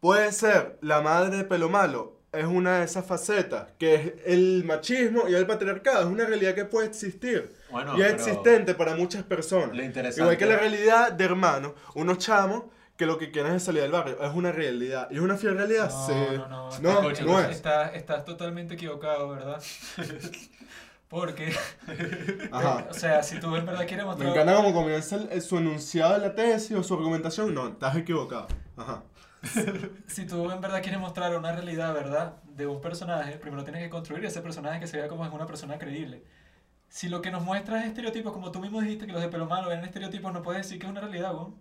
Puede ser la madre de pelo malo, es una de esas facetas, que es el machismo y el patriarcado, es una realidad que puede existir. Bueno, y es existente para muchas personas. Igual que la realidad de hermanos, unos chamos que lo que quieren es salir del barrio. Es una realidad. ¿Y es una fiel realidad? No, sí. no, no. No, no es. Estás, estás totalmente equivocado, ¿verdad? Porque, Ajá. o sea, si tú en verdad quieres Me mostrar... encanta como comienza el- su enunciado de la tesis o su argumentación. No, estás equivocado. Ajá. Si tú en verdad quieres mostrar una realidad, ¿verdad? De un personaje, primero tienes que construir ese personaje que se vea como es una persona creíble. Si lo que nos muestra es estereotipos, como tú mismo dijiste que los de pelo malo eran estereotipos, no puedes decir que es una realidad, ¿no?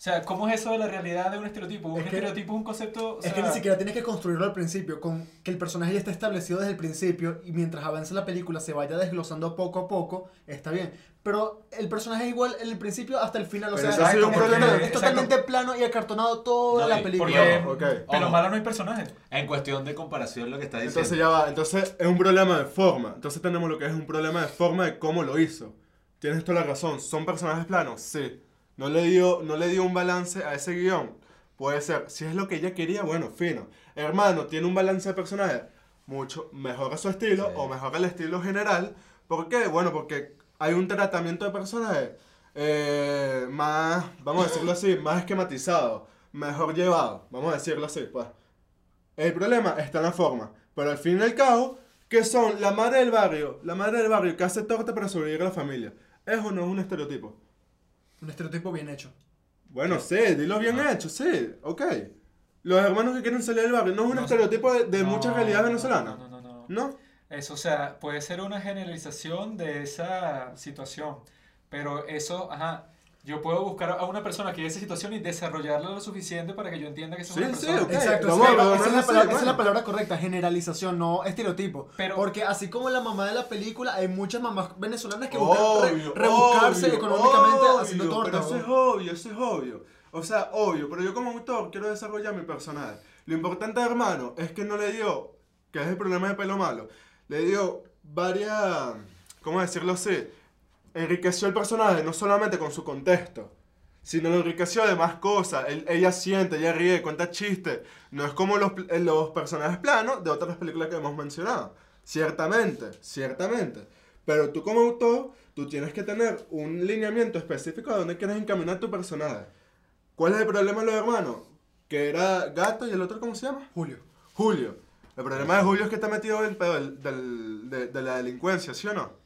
O sea, ¿cómo es eso de la realidad de un estereotipo? Un Es que- estereotipo es un concepto... o Es que sea, ni siquiera tienes que construirlo al principio, con que el personaje ya esté establecido desde el principio y mientras avance la película se vaya desglosando poco a poco, está bien. Pero el personaje es igual en el principio hasta el final, o Pero sea, un es, problema. total- es Exacto. totalmente plano y acartonado toda No, la película. Porque Ok. pelo Ojo. malo no hay personaje. En cuestión de comparación, lo que está diciendo. Entonces ya va. Entonces es un problema de forma. Entonces tenemos lo que es un problema de forma de cómo lo hizo. Tienes toda la razón. ¿Son personajes planos? Sí. No le dio, no le dio un balance a ese guion. Puede ser. Si es lo que ella quería, bueno, fino. Hermano, tiene un balance de personajes. Mucho mejor a su estilo Sí. o mejor al estilo general. ¿Por qué? Bueno, porque hay un tratamiento de personajes eh, más, vamos a decirlo así, más esquematizado, mejor llevado. Vamos a decirlo así, pues. El problema está en la forma. Pero al fin y al cabo, ¿qué son la madre del barrio? La madre del barrio que hace torta para sobrevivir a la familia. ¿Eso no es un estereotipo? Un estereotipo bien hecho. Bueno, sí, dilo bien hecho, sí, ok. Los hermanos que quieren salir del barrio no es un No, estereotipo de, de No, muchas realidades no, venezolanas. No, no, no, no. ¿No? Eso, o sea, puede ser una generalización de esa situación, pero eso, ajá, yo puedo buscar a una persona que vive esa situación y desarrollarla lo suficiente para que yo entienda que eso Sí, es una sí, persona. ok. Exacto, es la- ver, esa es la palabra, ver, esa es la bueno. palabra correcta, generalización, no estereotipo. Pero- Porque así como la mamá de la película, hay muchas mamás venezolanas que buscan re- Obvio, rebuscarse obvio, económicamente obvio, haciendo Pero tortas. eso es obvio, eso es obvio. O sea, obvio, pero yo como autor quiero desarrollar mi personaje. Lo importante, hermano, es que no le dio, que es el problema de pelo malo, le dio varias, ¿cómo decirlo así? Enriqueció el personaje no solamente con su contexto, sino lo enriqueció de más cosas. Él- ella siente, ella ríe, cuenta chistes. No es como los, pl- los personajes planos de otras películas que hemos mencionado. Ciertamente, ciertamente. Pero tú como autor, tú tienes que tener un lineamiento específico de dónde quieres encaminar tu personaje. ¿Cuál es el problema de los hermanos? Que era Gato y el otro, ¿cómo se llama? Julio. Julio. El problema de Julio es que está metido en el pedo del- del- de, de la delincuencia, ¿sí o no?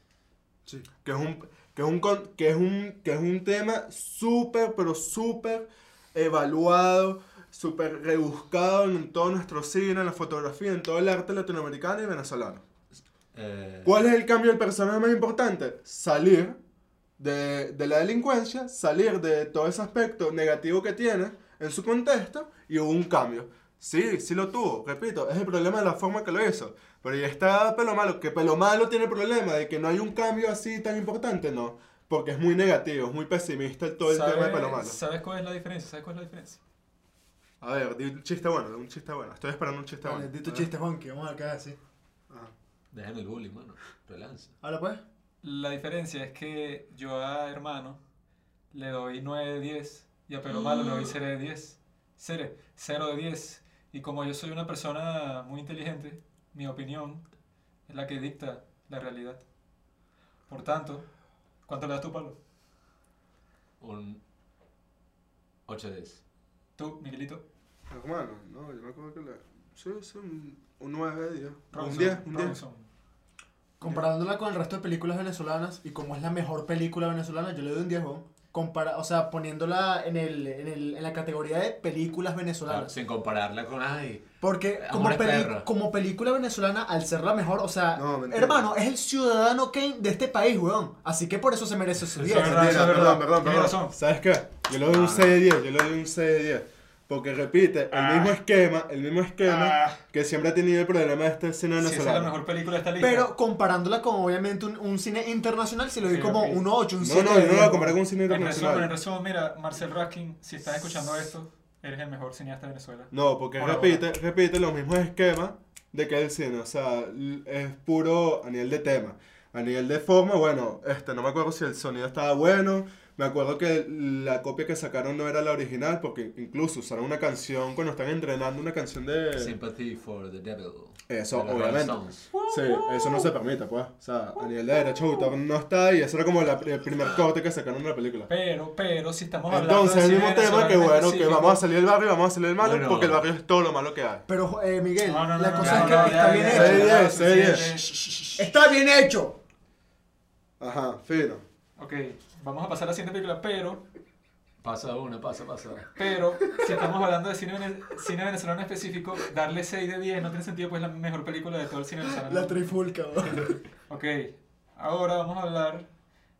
Sí. Que es un, que es un, que es un, que es un tema súper, pero súper evaluado, súper rebuscado en todo nuestro cine, en la fotografía, en todo el arte latinoamericano y venezolano. Eh, ¿Cuál es el cambio del personaje más importante? Salir de, de la delincuencia, salir de todo ese aspecto negativo que tiene en su contexto y hubo un cambio. Sí, sí lo tuvo, repito, es el problema de la forma que lo hizo. Pero ya está Pelo Malo, que Pelo Malo tiene el problema de que no hay un cambio así tan importante, no. Porque es muy negativo, es muy pesimista el- todo el tema de Pelo Malo. ¿Sabes, ¿Sabes cuál es la diferencia? ¿Sabes cuál es la diferencia? A ver, di un chiste bueno, di un chiste bueno. Estoy esperando un chiste bueno. di tu chiste, Juanqui, vamos a qué así. Dejen el bullying, mano. Relanza. Habla pues. La diferencia es que yo a hermano le doy 9 de 10 y a pelo malo le doy 0 de 10. 0, 0 de 10. Y como yo soy una persona muy inteligente, mi opinión es la que dicta la realidad. Por tanto, ¿cuánto le das tú, Pablo? Un 8 de 10. Tú, Miguelito. Hermano, no, yo me acuerdo que le... Sí, sí, un, un 9 de 10. Un Robinson, 10, un 10. Robinson. Comparándola con el resto de películas venezolanas y como es la mejor película venezolana, yo le doy un 10, weón. Compara, o sea, poniéndola en, el, en, el, en la categoría de películas Claro, venezolanas. sin compararla con. Ay, Porque como, peli- como película venezolana, al ser la mejor, o sea, No, hermano, es el ciudadano Kane de este país, weón. Así que por eso se merece su Eso 10. es verdad, eso es Mentira, verdad. perdón, perdón, perdón. ¿Sabes qué? Yo le doy un No, 6 de 10, yo le doy un 6 de 10. Porque repite el Ah. mismo esquema, el mismo esquema Ah. que siempre ha tenido el problema de este cine Si esa es la venezolano. mejor película de esta lista. Pero comparándola con obviamente un, un cine internacional, si le doy Sí, como un 8, un no, 7. no, yo no lo voy a comparar con un cine en resumen, en internacional. resumen, mira, Marcel Raskin, si estás escuchando esto, eres el mejor cineasta de Venezuela. No, porque Por repite, repite los mismos esquemas de qué es el cine. O sea, es puro a nivel de tema. A nivel de forma, bueno, este, no me acuerdo si el sonido estaba bueno. Me acuerdo que la copia que sacaron no era la original, porque incluso usaron una canción cuando están entrenando, una canción de... Sympathy for the Devil. Eso, de obviamente. Sí, eso no se permite, pues. O sea, a nivel de derecho de autor no está y eso era como la- el primer corte que sacaron de la película. Pero, pero, si estamos hablando Entonces, de el mismo tema que en bueno, que vamos a salir del barrio y vamos a salir del malo, Bueno. porque el barrio es todo lo malo que hay. Pero, eh, Miguel, No, no, no, la no, cosa es que está ya, bien ya, hecho. Diez, seis, suficiente. Está bien hecho. Ajá, fino. Ok, vamos a pasar a la siguiente película, pero, Pasa una, pasa, pasa. pero, si estamos hablando de cine, vene- cine venezolano en específico, darle 6 de 10 no tiene sentido, pues es la mejor película de todo el cine venezolano. La trifulca, weón. Ok, ahora vamos a hablar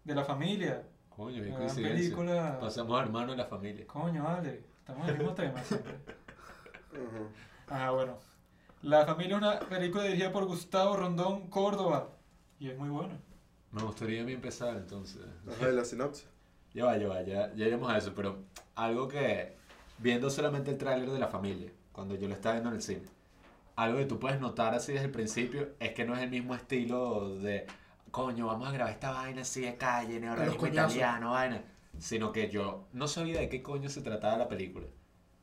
de la familia. Coño, qué Gran coincidencia. película. Pasamos hermano en la familia. Coño, vale, estamos en el mismo tema siempre. Ajá. Ah, bueno. La familia es una película dirigida por Gustavo Rondón Córdoba. Y es muy buena. Me gustaría a mí empezar entonces. Ajá, la sinopsis. Ya va, ya va, ya, ya iremos a eso, pero algo que, viendo solamente el tráiler de la familia, cuando yo lo estaba viendo en el cine, algo que tú puedes notar así desde el principio es que no es el mismo estilo de, coño, vamos a grabar esta vaina así de calle, neorrealismo italiano, vaina, sino que yo no sabía de qué coño se trataba la película.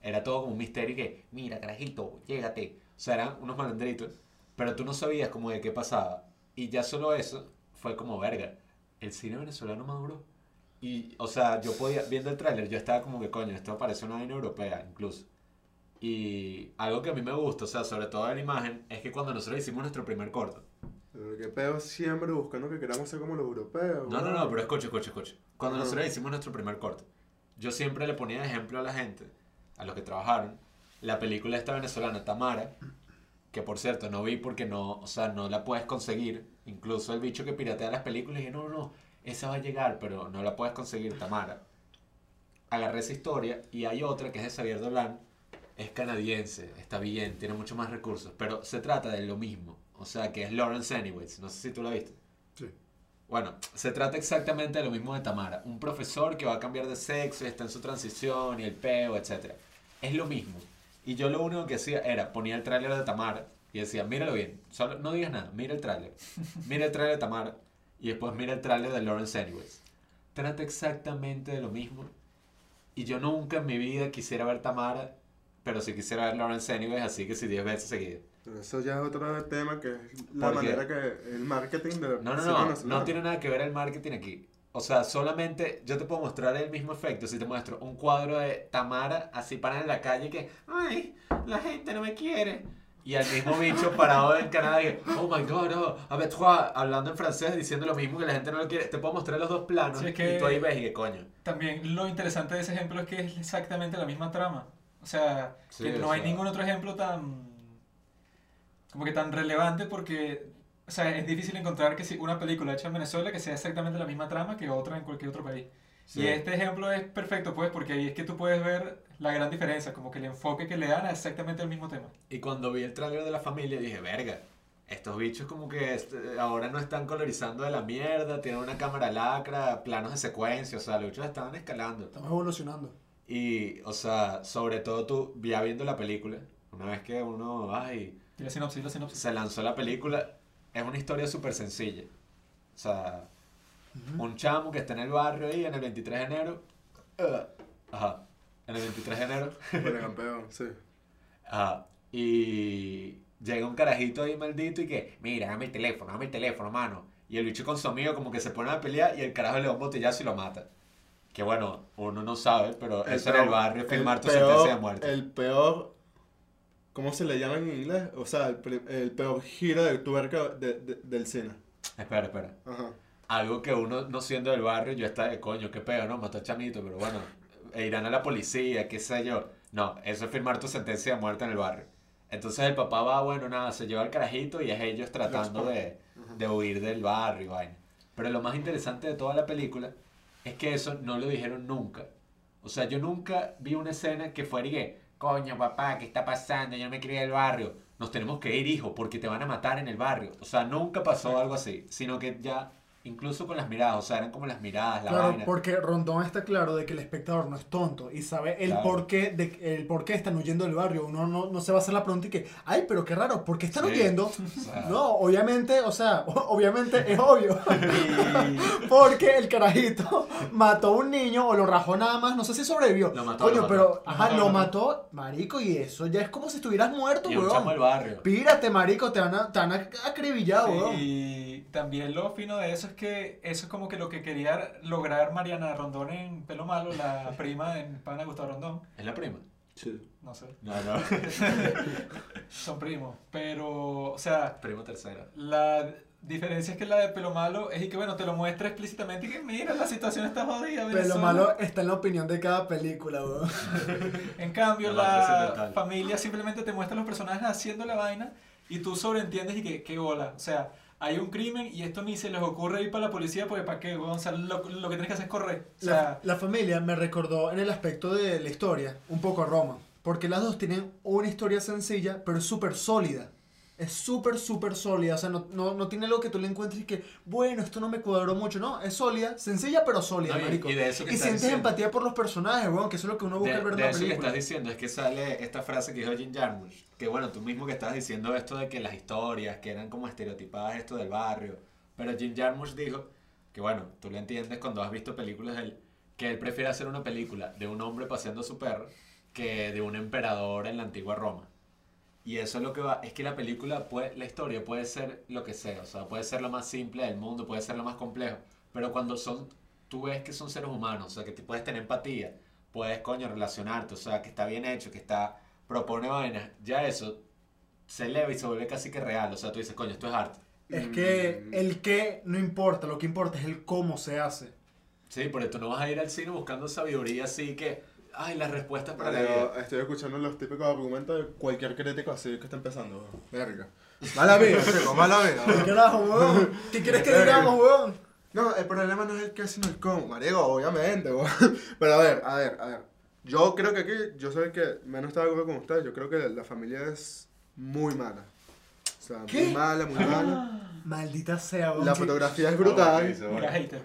Era todo como un misterio y que, mira, carajito, llégate. O sea, eran unos malandritos, pero tú no sabías como de qué pasaba. Y ya solo eso fue como verga. El cine venezolano maduró. Y, o sea, yo podía, viendo el tráiler, yo estaba como que, coño, esto parece una vaina europea, incluso. Y algo que a mí me gusta, o sea, sobre todo de la imagen, es que cuando nosotros hicimos nuestro primer corto. Pero qué pedo siempre buscando que queramos ser como los europeos. No, no, no, pero escucha, escucha, escucha. Cuando Ajá. nosotros hicimos nuestro primer corto, yo siempre le ponía de ejemplo a la gente, a los que trabajaron, la película esta venezolana, Tamara, que por cierto no vi porque no, o sea, no la puedes conseguir. Incluso el bicho que piratea las películas dije, no, no, no, esa va a llegar, pero no la puedes conseguir, Tamara. Agarré esa historia y hay otra que es de Xavier Dolan, es canadiense, está bien, tiene mucho más recursos, pero se trata de lo mismo. O sea, que es Lawrence Anyways, no sé si tú la viste. Sí. Bueno, se trata exactamente de lo mismo de Tamara. Un profesor que va a cambiar de sexo y está en su transición y el peo, etc. Es lo mismo. Y yo lo único que hacía era ponía el tráiler de Tamara y decía, míralo bien. Solo, no digas nada, mira el tráiler. Mira el tráiler de Tamara y después mira el tráiler de Lawrence Anyways. Trata exactamente de lo mismo. Y yo nunca en mi vida quisiera ver Tamara, pero sí quisiera ver Lawrence Anyways, así que sí 10 veces seguidas. Eso ya es otro tema que es la manera que el marketing de No, no, no, no tiene nada que ver el marketing aquí. O sea, solamente yo te puedo mostrar el mismo efecto si te muestro un cuadro de Tamara así parada en la calle que, ay, la gente no me quiere. Y al mismo bicho parado en Canadá y, oh my god, oh, a ver, toi", hablando en francés diciendo lo mismo que la gente no lo quiere. Te puedo mostrar los dos planos Sí, es que- y tú ahí ves y que coño. También lo interesante de ese ejemplo es que es exactamente la misma trama. O sea, Sí, que o no hay ningún otro ejemplo tan. como que tan relevante porque. O sea, es difícil encontrar que si una película hecha en Venezuela que sea exactamente la misma trama que otra en cualquier otro país. Sí. Y este ejemplo es perfecto, pues, porque ahí es que tú puedes ver la gran diferencia, como que el enfoque que le dan a exactamente el mismo tema. Y cuando vi el tráiler de la familia dije, verga, estos bichos como que este, ahora no están colorizando de la mierda, tienen una cámara lacra, planos de secuencia, o sea, los bichos estaban escalando. Estamos evolucionando. Y, o sea, sobre todo tú, ya viendo la película, una vez que uno, ay, Y la sinopsis, la sinopsis. se lanzó la película, es una historia súper sencilla. O sea, un chamo que está en el barrio ahí en el 23 de enero. eh, Ajá, en el 23 de enero. Bueno, campeón, sí. Ajá. Y llega un carajito ahí maldito y que, mira, dame el teléfono, dame el teléfono, mano. Y el bicho con su amigo como que se pone a pelear y el carajo le da un botellazo y lo mata. Que bueno, uno no sabe, pero eso en el barrio es filmar tu sentencia de muerte. El peor, ¿cómo se le llama en inglés? O sea, el, el peor giro de tuerca de- de- del cine. Espera, espera. Ajá. Algo que uno no siendo del barrio, yo está de coño, qué pedo, ¿no? Mató a Chamito, pero bueno, e irán a la policía, qué sé yo. No, eso es firmar tu sentencia de muerte en el barrio. Entonces el papá va, bueno, nada, se lleva al carajito y es ellos tratando de, de huir del barrio vaina. Pero lo más interesante de toda la película es que eso no lo dijeron nunca. O sea, yo nunca vi una escena que fuera y coño, papá, ¿qué está pasando? Yo me crié del barrio. Nos tenemos que ir, hijo, porque te van a matar en el barrio. O sea, nunca pasó algo así, sino que ya incluso con las miradas, o sea, eran como las miradas, la Claro, vaina. porque Rondón está claro de que el espectador no es tonto y sabe el Claro. por qué de, el por qué están huyendo del barrio. Uno no, no se va a hacer la pregunta y que, ay, pero qué raro, ¿por qué están Sí. huyendo? Sea, No, obviamente, o sea, obviamente es obvio. Porque el carajito mató a un niño o lo rajó nada más, no sé si sobrevivió. Lo mató, Coño, lo mató. pero, Lo ajá, mató, lo lo mató, marico, y eso ya es como si estuvieras muerto, Y un chamo del weón. barrio. Pírate, marico, te van a, te van a acribillar, weón. También lo fino de eso es que eso es como que lo que quería lograr Mariana Rondón en Pelo Malo, la prima de pana Gustavo Rondón. ¿Es la prima? Sí. No sé, No, no. son primos. Pero, o sea, Primo tercera. la diferencia es que la de Pelo Malo es y que, bueno, te lo muestra explícitamente y que mira, la situación está jodida. Pero Venezuela. malo está en la opinión de cada película, weón. En cambio, La más la familia simplemente te muestra los personajes haciendo la vaina y tú sobreentiendes y que, qué bola. O sea, hay un crimen y esto ni se les ocurre ir para la policía porque para qué. O sea, lo, lo que tienes que hacer es correr. O La, sea, la familia me recordó en el aspecto de la historia un poco a Roma. Porque las dos tienen una historia sencilla, pero súper sólida. Es súper, súper sólida. O sea, no, no, no tiene algo que tú le encuentres y que, bueno, esto no me cuadró mucho. No, es sólida, sencilla, pero sólida, No, y- marico. y de eso que Y sientes diciendo. empatía por los personajes, weón, que eso es lo que uno busca De, ver de una eso que película. estás diciendo es que sale esta frase que dijo Jim Jarmusch, que bueno, tú mismo que estás diciendo esto de que las historias, que eran como estereotipadas esto del barrio, pero Jim Jarmusch dijo que bueno, tú lo entiendes cuando has visto películas de él, que él prefiere hacer una película de un hombre paseando a su perro que de un emperador en la antigua Roma. Y eso es lo que va, es que la película, puede, la historia puede ser lo que sea, o sea, puede ser lo más simple del mundo, puede ser lo más complejo, pero cuando son, tú ves que son seres humanos, o sea, que te puedes tener empatía, puedes, coño, relacionarte, o sea, que está bien hecho, que está, propone vainas, ya eso se eleva y se vuelve casi que real, o sea, tú dices, coño, esto es arte. Es que Mm. el qué no importa, lo que importa es el cómo se hace. Sí, porque tú no vas a ir al cine buscando sabiduría así que, ay, las respuestas para la vida. Marico, estoy escuchando los típicos argumentos de cualquier crítico así que está empezando. Verga. Mala vida, chico, mala vida. ¿Qué carajo, weón? ¿Qué quieres que digamos, weón? No, el problema no es el qué, sino el cómo, marico, obviamente, weón. Pero a ver, a ver, a ver. Yo creo que aquí, yo soy el que menos está de acuerdo con ustedes. Yo creo que la familia es muy mala. O sea, ¿Qué? muy mala, muy mala. Maldita sea, weón. La fotografía es brutal. mira, hater.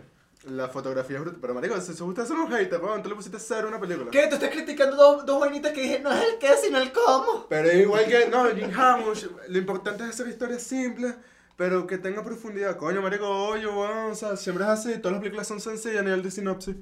La fotografía es brutal. Pero, marico, si ustedes son un hater, weón, tú le pusiste cero a una película. ¿Qué? ¿Tú estás criticando dos, dos vainitas que dije, no es el qué, sino el cómo? Pero es igual que, no, Jim Jarmusch, lo importante es hacer historias simples, pero que tenga profundidad. Coño, marico, oye, weón, o sea, siempre es así, todas las películas son sencillas a nivel de sinopsis.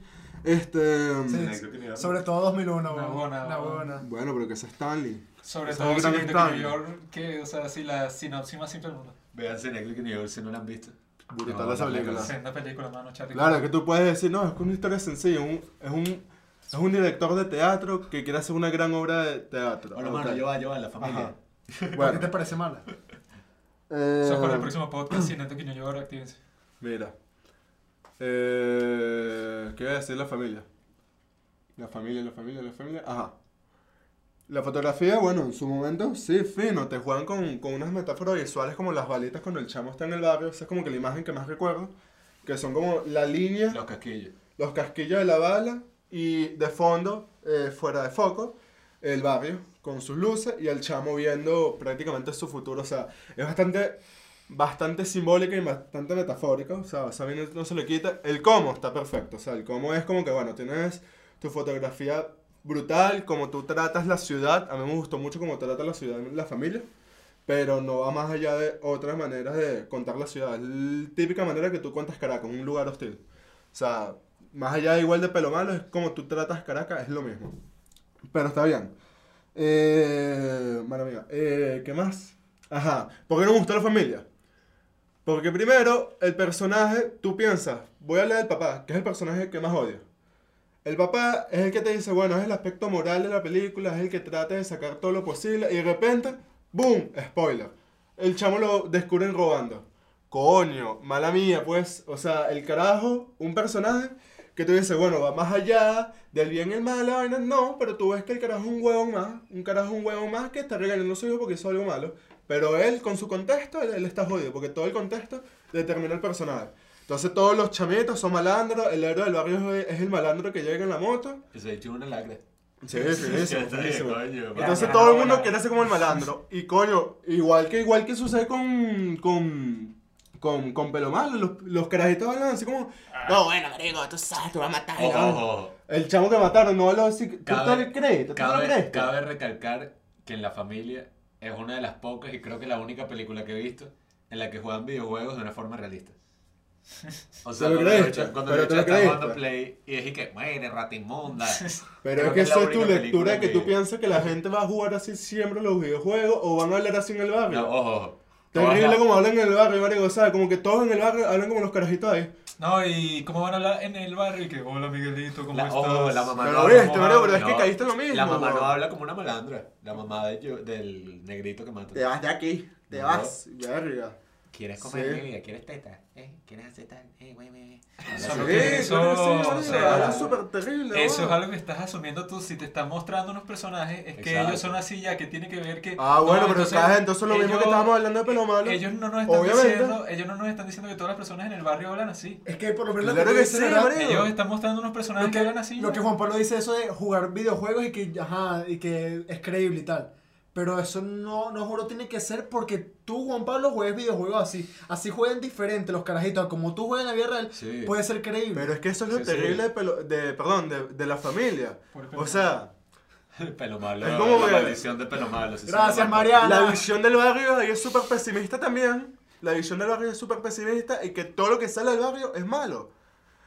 Este... Sí. Sobre todo 2001, Una weón. buena, Una weón. buena. Bueno, pero que es Stanley. Sobre Esa todo la si gran New Stanley. York, que, o sea, si la sinopsis más simple del mundo. Vean Cineclick New York si no la han visto. Brutal No, esa no, película. no, Senda película, mano, Charlie. Claro, que tú puedes decir, no, es que una historia sencilla, un- es un... Es un director de teatro que quiere hacer una gran obra de teatro. Bueno, Ok. mano, yo va, yo va, la familia. ¿Por qué Bueno, te parece mala? eh, Eso es para el próximo podcast, Cine de New York, actívense. Mira. Eh, ¿Qué voy a decir la familia? La familia, la familia, la familia. Ajá. La fotografía, bueno, en su momento, sí, fino. Te juegan con, con unas metáforas visuales como las balitas cuando el chamo está en el barrio. Esa es como que la imagen que más recuerdo. Que son como la línea, Los casquillos. los casquillos de la bala y de fondo, eh, fuera de foco, el barrio con sus luces y el chamo viendo prácticamente su futuro. O sea, es bastante, bastante simbólica y bastante metafórica. O sea, vaina no se le quita. El cómo está perfecto. O sea, el cómo es como que, bueno, tienes tu fotografía brutal, como tú tratas la ciudad. A mí me gustó mucho cómo trata la ciudad la familia. Pero no va más allá de otras maneras de contar la ciudad. Es la típica manera que tú cuentas Caracas, un lugar hostil. O sea, más allá de igual de pelo malo, es como tú tratas Caracas, es lo mismo. Pero está bien. Eh, madre mía, eh, ¿qué más? Ajá, ¿por qué no me gustó la familia? Porque primero, el personaje, tú piensas, voy a leer al papá, que es el personaje que más odio. El papá es el que te dice, bueno, es el aspecto moral de la película, es el que trata de sacar todo lo posible, y de repente, ¡boom! Spoiler. El chamo lo descubren robando. Coño, mala mía, pues, o sea, el carajo, un personaje que tú dices, bueno, va más allá del bien y el mal, la vaina, no, pero tú ves que el carajo es un huevón más, un carajo un huevón más que está regañando a su hijo porque hizo algo malo, pero él, con su contexto, él, él está jodido, porque todo el contexto determina el personaje. Entonces todos los chamitos son malandros, el héroe del barrio es, el malandro que llega en la moto. Que se echó una lacra. Sí, finísimo. coño, Entonces todo el mundo quiere ser como el malandro. Y coño, igual que igual que sucede con, con, con, con pelo malo. Los, los carajitos hablan así como, no, bueno, marico, tú sabes, tú vas a matar. Ojo, ¿no?". ojo, ojo. El chamo que mataron no habló así. ¿Tú Cabe- te lo crees? ¿Tú te lo Cabe, crees? cabe recalcar que en La Familia es una de las pocas y creo que la única película que he visto en la que juegan videojuegos de una forma realista. O sea, ¿Te lo cuando creíste? Cuando ¿Pero te lo está jugando Play y es y que, muere, rata inmunda. Pero Creo es que que es la eso es tu lectura de que película tú que- piensas que la gente va a jugar así siempre los videojuegos o van a hablar así en el barrio. No, ojo, ojo. Terrible como hablan en el barrio, marico, ¿sabes? Como que todos en el barrio hablan como los carajitos ahí. No, y cómo van a hablar en el barrio y que, hola Miguelito, ¿cómo La- estás? ojo, la mamá Pero no, viste, ¿cómo marico, va? pero es que caíste en lo mismo. La mamá no habla como una malandra. La mamá de yo- del negrito que mata. Te vas de aquí, te No. vas, verga. ¿Quieres comer Sí. mi vida? ¿Quieres teta? ¿Eh? ¿Quieres hacer tal? Eh, güey, güey. Solo Sí, que eso, sí, o sea, hablan súper terrible, Eso es algo que estás asumiendo tú. Si te están mostrando unos personajes, es que Exacto. ellos son así ya, que tiene que ver que. Ah, bueno, no, pero entonces, entonces lo mismo que ellos- estábamos hablando de pelo malo. Ellos no nos están Obviamente. diciendo, ellos no nos están diciendo que todas las personas en el barrio hablan así. Es que por lo menos Claro lo que ¿verdad? marico. Ellos están mostrando unos personajes Lo que, que, hablan así. lo ya. que Juan Pablo dice eso de jugar videojuegos y que, ajá, y que es creíble y tal. Pero eso no, no juro tiene que ser porque tú, Juan Pablo, juegues videojuegos así. Así jueguen diferente los carajitos. Como tú juegas en la vida real, Sí. puede ser creíble. Pero es que eso es lo Sí, sí. terrible de, pelo- de, perdón, de, de la familia. O sea, Pelo malo. Es como la maldición de pelo malo. sí, Gracias, Mariana. la visión del barrio ahí es súper pesimista también. La visión del barrio es súper pesimista y que todo lo que sale del barrio es malo.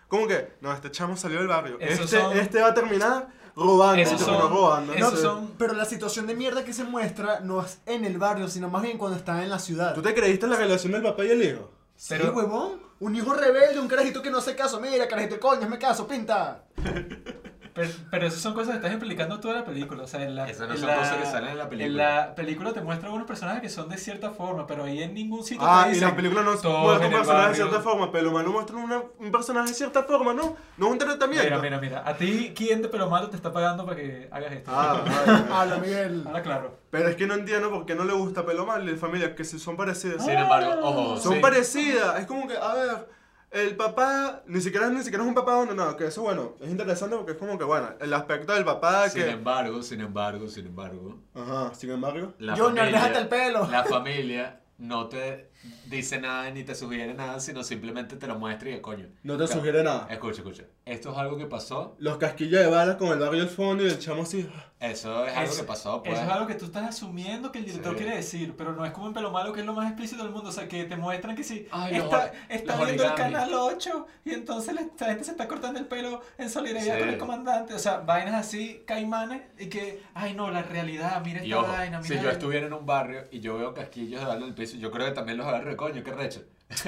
Como que, no, este chamo salió del barrio. Este, son- este va a terminar robando. Esos y terminó son- robando. esos no sé. son- Pero la situación de mierda que se muestra no es en el barrio, sino más bien cuando están en la ciudad. ¿Tú te creíste en la relación del papá y el hijo? Sí, Pero- huevón. Un hijo rebelde, un carajito que no hace caso. Mira, carajito de coño, me caso, pinta. Pero, pero eso son cosas que estás explicando toda la película. O sea, en la, Esas no en son la- cosas que salen en la película. En la película te muestra algunos personajes que son de cierta forma, pero ahí en ningún sitio Ah, te y dicen. la película no todos muestra en un el personaje de barrio. cierta forma, pero Manu muestra una- un personaje de cierta forma, ¿no? No es un tratamiento. Mira, mira, mira. A ti, ¿quién de pelo malo te está pagando para que hagas esto? Ah, ay, ay. Habla, Miguel. Ahora claro. Pero es que no entiendo por qué no le gusta pelo mal y familia, que si son parecidas. Sin embargo, ojo. Son sí. parecidas, es como que, a ver, el papá, ni siquiera, ni siquiera es un papá, no, no, que eso, bueno, es interesante porque es como que, bueno, el aspecto del papá Sin que... embargo, sin embargo, sin embargo. Ajá, sin embargo. La Junior, familia, déjate el pelo. La familia no te dice nada ni te sugiere nada, sino simplemente te lo muestra y de coño. No te Claro. sugiere nada. Escucha, escucha. Esto es algo que pasó. Los casquillos de balas con el barrio al fondo y el chamo así... Eso es algo Eso- que pasó, pues. Eso es algo que tú estás asumiendo que el director Sí. quiere decir, pero no es como en Pelo Malo, que es lo más explícito del mundo. O sea, que te muestran que si Ay, los está, está los viendo el canal 8 y entonces la, gente se está cortando el pelo en solidaridad Sí. con el comandante. O sea, vainas así, caimanes, y que, ay no, la realidad, mira Y esta ojo, vaina, si yo estuviera en un barrio y yo veo casquillos de bala en el piso, yo creo que también los de coño, qué recho.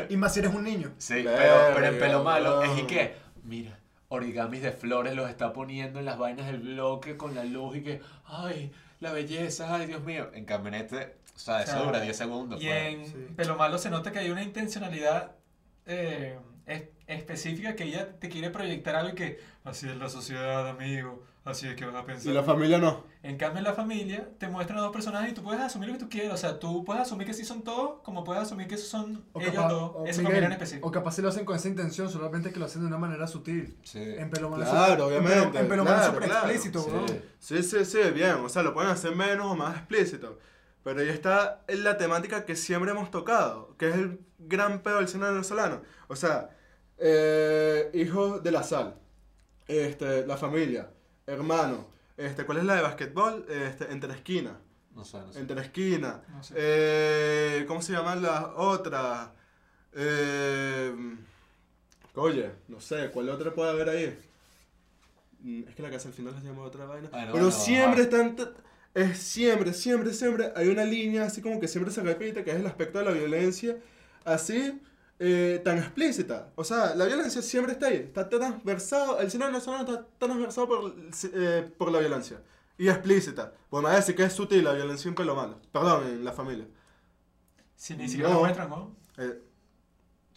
Y más si eres un niño. Sí, pero, pero en pelo malo es y que, mira, origamis de flores los está poniendo en las vainas del bloque con la luz y que, ay, la belleza, ay, Dios mío. En cambio, en este, o sea, eso dura 10 segundos. Y pues. en Sí. Pelo Malo se nota que hay una intencionalidad eh, es- específica que ella te quiere proyectar algo y que así es la sociedad, amigo, así es que vas a Y pensar. la familia no. En cambio, en la familia te muestran a dos personajes y tú puedes asumir lo que tú quieras. O sea, tú puedes asumir que sí son todos, como puedes asumir que esos son O ellos capaz, dos, o, esa Miguel, familia en específico. o capaz si lo hacen con esa intención, solamente que lo hacen de una manera sutil. Sí. En pelo. Claro, obviamente, En pelo claro, súper claro. explícito, Sí. bro. Sí, sí, sí, bien. O sea, lo pueden hacer menos o más explícito. Pero ahí está en la temática que siempre hemos tocado, que es el gran pedo del cine venezolano. O sea, eh, hijos de la sal, este, la familia, hermano, este, ¿cuál es la de basquetbol? Este, entre esquina, No sé, no sé. entre esquina. No sé. Eh, ¿Cómo se llaman las otras? Eh, oye, no sé, ¿cuál otra puede haber ahí? Mm, Es que la casa al final las llama otra vaina. Pero siempre ah. están. Es siempre, siempre, siempre hay una línea así como que siempre se repite, que es el aspecto de la violencia, así eh, tan explícita. O sea, la violencia siempre está ahí, está transversado, el cine venezolano está transversado por, eh, por la violencia. Y explícita. Bueno, me decir que es sutil la violencia en pelo malo. Perdón, en la familia. Si ni siquiera no. lo muestran, ¿no? Eh,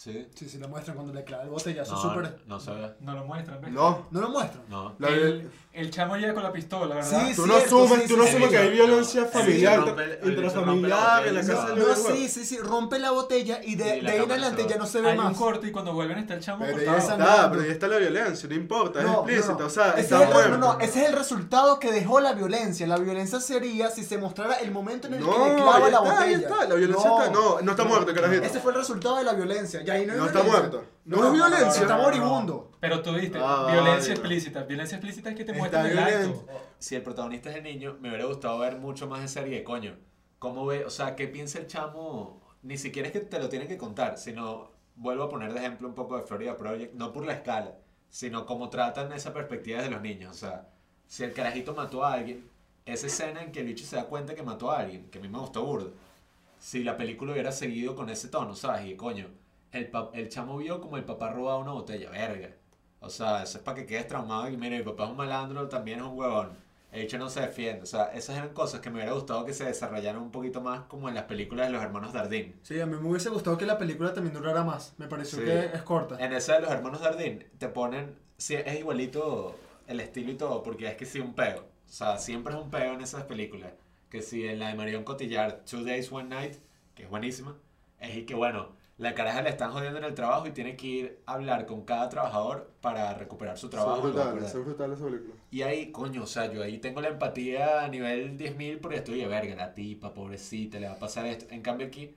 Sí. Sí, sí, lo muestran cuando le clava el botellazo. No, súper... no. No lo muestran, ¿ves? no, No lo muestran. No. la el, el chamo llega con la pistola, ¿verdad? Sí, Tú no asumes, sí, tú no asumes que hay violencia No, familiar, intrafamiliar en la casa botella, del No, sí, sí, sí, rompe la botella y de, de ahí en adelante ya no se ve Hay un más. corte y cuando vuelven está el chamo Pero ahí esa- está, pero ahí está la violencia, no importa, es No, explícito, no, no. o sea, ese está es el, muerto. no, no, ese es el resultado que dejó la violencia. La violencia sería si se mostrara el momento en el que le No, clava ahí la está, ahí botella. está, la violencia está, no, no está muerto, carajito. Ese fue el resultado de la violencia. Ahí no, hay No está violencia. muerto. No es violencia. Está No, no, no. moribundo. Pero tú diste, Ah, violencia explícita. Violencia explícita es que te Está muestran el acto. Si el protagonista es el niño, me hubiera gustado ver mucho más de serie, coño. ¿Cómo ve? O sea, ¿qué piensa el chamo? Ni siquiera es que te lo tienen que contar, sino, vuelvo a poner de ejemplo un poco de Florida Project, no por la escala, sino cómo tratan esa perspectiva de los niños. O sea, si el carajito mató a alguien, esa escena en que el bicho se da cuenta que mató a alguien, que a mí me gustó burdo. Si la película hubiera seguido con ese tono, ¿sabes? Y coño, el, el chamo vio como el papá robaba una botella, verga. O sea, eso es para que quedes traumado y mira, mi papá es un malandro, también es un huevón. El bicho no se defiende. O sea, esas eran cosas que me hubiera gustado que se desarrollaran un poquito más como en las películas de los hermanos Dardín. Sí, a mí me hubiese gustado que la película también durara más. Me pareció Sí. que es corta. En esa de los hermanos Dardín te ponen, sí, es igualito el estilo y todo, porque es que sí, un peo. O sea, siempre es un peo en esas películas. Que si en la de Marion Cotillard, Two Days, One Night, que es buenísima, es y que bueno, la caraja le están jodiendo en el trabajo y tiene que ir a hablar con cada trabajador para recuperar su es trabajo. a brutal, es brutal esa película. Y ahí, coño, o sea, yo ahí tengo la empatía a nivel 10.000 porque estoy de verga, la tipa, pobrecita, le va a pasar esto. En cambio aquí,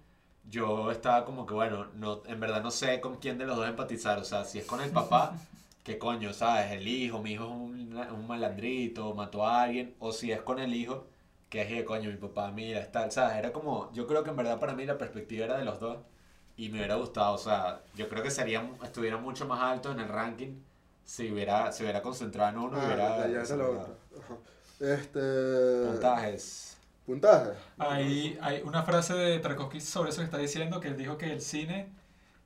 yo estaba como que, bueno, no, en verdad no sé con quién de los dos empatizar. O sea, si es con el papá, que coño, ¿sabes? El hijo, mi hijo es un, un malandrito, mató a alguien. O si es con el hijo, que es de coño, mi papá, mira, está, ¿sabes? Era como, yo creo que en verdad para mí la perspectiva era de los dos. Y me hubiera gustado, o sea, yo creo que sería, estuviera mucho más alto en el ranking si hubiera, si hubiera concentrado en uno, Ah, hubiera... ya, otra. Ajá. Este. Puntajes. Puntaje. Hay, hay una frase de Tarkovsky sobre eso que está diciendo, que él dijo que el cine,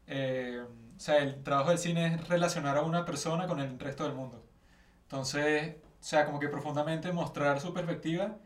eh, o sea, el trabajo del cine es relacionar a una persona con el resto del mundo. Entonces, o sea, como que profundamente mostrar su perspectiva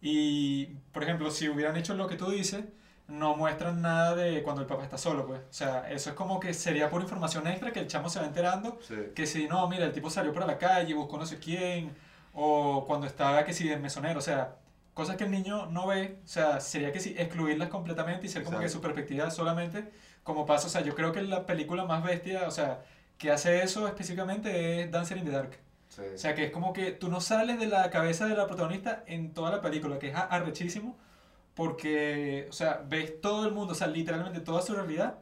y, por ejemplo, si hubieran hecho lo que tú dices, no muestran nada de cuando el papá está solo, pues. O sea, eso es como que sería por información extra que el chamo se va enterando Sí. que si no, mira, el tipo salió para la calle, buscó no sé quién, o cuando estaba que si el mesonero, o sea, cosas que el niño no ve, o sea, sería que si excluirlas completamente y ser como que Exacto. su perspectiva solamente como pasa, o sea, yo creo que la película más bestia, o sea, que hace eso específicamente es Dancer in the Dark. Sí. O sea, que es como que tú no sales de la cabeza de la protagonista en toda la película, que es arrechísimo, porque, o sea, ves todo el mundo, o sea, literalmente toda su realidad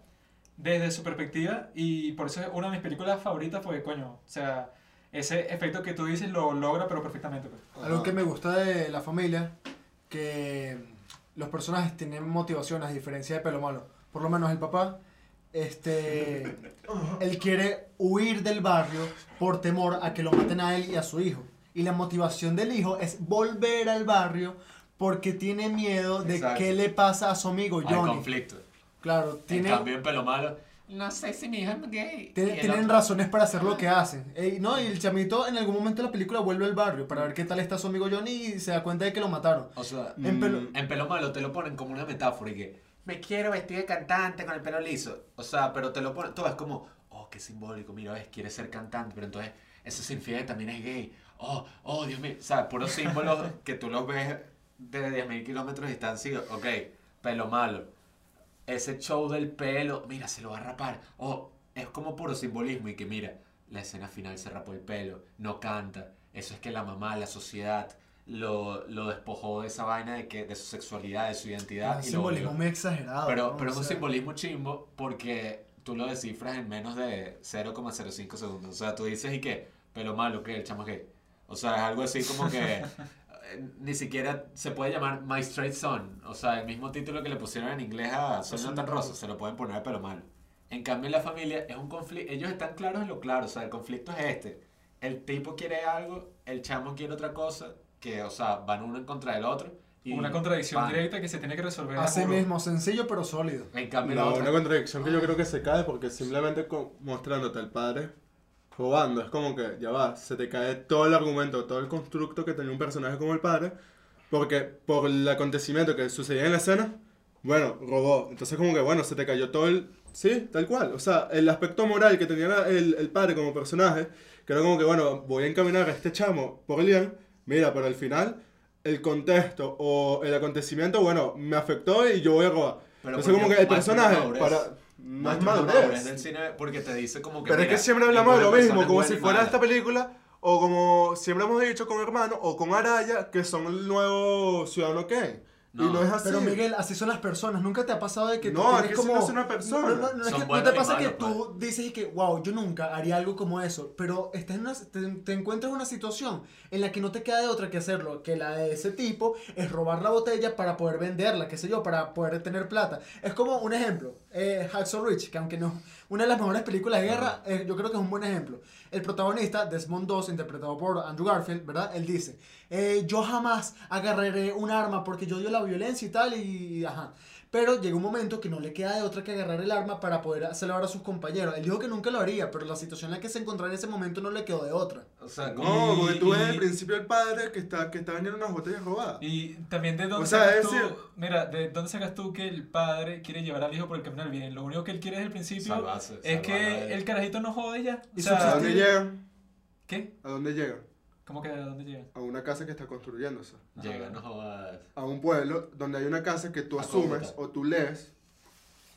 desde su perspectiva, y por eso es una de mis películas favoritas, porque, coño, o sea, ese efecto que tú dices lo logra, pero perfectamente, pues. Algo que me gusta de la familia, que los personajes tienen motivaciones a diferencia de Pelo Malo. Por lo menos el papá, este, él quiere huir del barrio por temor a que lo maten a él y a su hijo. Y la motivación del hijo es volver al barrio porque tiene miedo de Exacto. qué le pasa a su amigo Hay Johnny. conflicto. Claro, En tiene, cambio, en pelo malo, no sé si mi hijo es gay. tiene- tienen otro- razones para hacer lo que hacen. Ey, no, y el chamito en algún momento de la película vuelve al barrio para ver qué tal está su amigo Johnny y se da cuenta de que lo mataron. O sea, En pelo- Mm, en pelo malo te lo ponen como una metáfora y que me quiero vestir de cantante con el pelo liso. O sea, pero te lo ponen, tú ves como, oh, qué simbólico, mira, ves, quiere ser cantante, pero entonces eso significa que también es gay. Oh, oh, Dios mío. O sea, puros símbolos que tú los ves de 10.000 kilómetros de distancia. Ok, pelo malo. Ese show del pelo, mira, se lo va a rapar. Oh, es como puro simbolismo y que mira, la escena final se rapó el pelo, no canta. Eso es que la mamá, la sociedad, lo, lo despojó de esa vaina de, que, de su sexualidad, de su identidad. un y lo simbolismo muy exagerado. pero, ¿no? pero es O un simbolismo chimbo porque tú lo descifras en menos de 0,05 segundos. O sea, tú dices y qué, pelo malo, que el chamo es gay. O sea, es algo así como que eh, ni siquiera se puede llamar My Straight Son. O sea, el mismo título que le pusieron en inglés a Soy no tan rosa, se lo pueden poner a pelo malo. En cambio, en la familia es un conflicto. Ellos están claros en lo claro. O sea, el conflicto es este. El tipo quiere algo, el chamo quiere otra cosa, que, o sea, van uno en contra del otro. Y Una contradicción van. directa que se tiene que resolver. Así mismo, sencillo pero sólido. En cambio, No, la otra- una contradicción que yo creo que se cae porque simplemente con- mostrándote al padre robando, es como que ya va, se te cae todo el argumento, todo el constructo que tenía un personaje como el padre, porque por el acontecimiento que sucedía en la escena, bueno, robó. Entonces como que bueno, se te cayó todo el... Sí, tal cual. O sea, el aspecto moral que tenía el, el padre como personaje que era como que, bueno, voy a encaminar a este chamo por el bien, mira, pero al final el contexto o el acontecimiento, bueno, me afectó y yo voy a robar. Pero Entonces como que el personaje, para... Más Más madurez. del cine porque te dice como que. Pero es que siempre hablamos de lo mismo, como es si fuera esta película, o como siempre hemos dicho con Hermano, o con Araya, que son el nuevo Ciudadano Kane. No. y no es así. Pero Miguel, así son las personas. Nunca te ha pasado de que tú No, tienes es que como... no es una persona. No, no, no, es que no te pasa que malos, tú dices y que, wow, yo nunca haría algo como eso. Pero estás en una, te, te encuentras en una situación en la que no te queda de otra que hacerlo. Que la de ese tipo es robar la botella para poder venderla, qué sé yo, para poder tener plata. Es como un ejemplo. Eh, Hacksaw Ridge, que aunque no una de las mejores películas de guerra, eh, yo creo que es un buen ejemplo. El protagonista, Desmond II, interpretado por Andrew Garfield, ¿verdad? Él dice, eh, yo jamás agarraré un arma porque yo odio la violencia y tal, y ajá. Pero llega un momento que no le queda de otra que agarrar el arma para poder salvar a sus compañeros. Él dijo que nunca lo haría, pero la situación en la que se encontraba en ese momento no le quedó de otra. O sea, No, porque tú ves al principio el padre que está, que está vendiendo unas botellas robadas. Y también de dónde O sea, sacas tú, mira, de dónde sacas tú que el padre quiere llevar al hijo por el camino del bien. Lo único que él quiere desde el principio Salvarse, es que el carajito no jode ya. O Y sea, ¿A dónde llegan? ¿qué? ¿A dónde llegan? ¿Cómo que a dónde llega? A una casa que está construyéndose. Llega, no jodas. A un pueblo donde hay una casa que tú A asumes o tú lees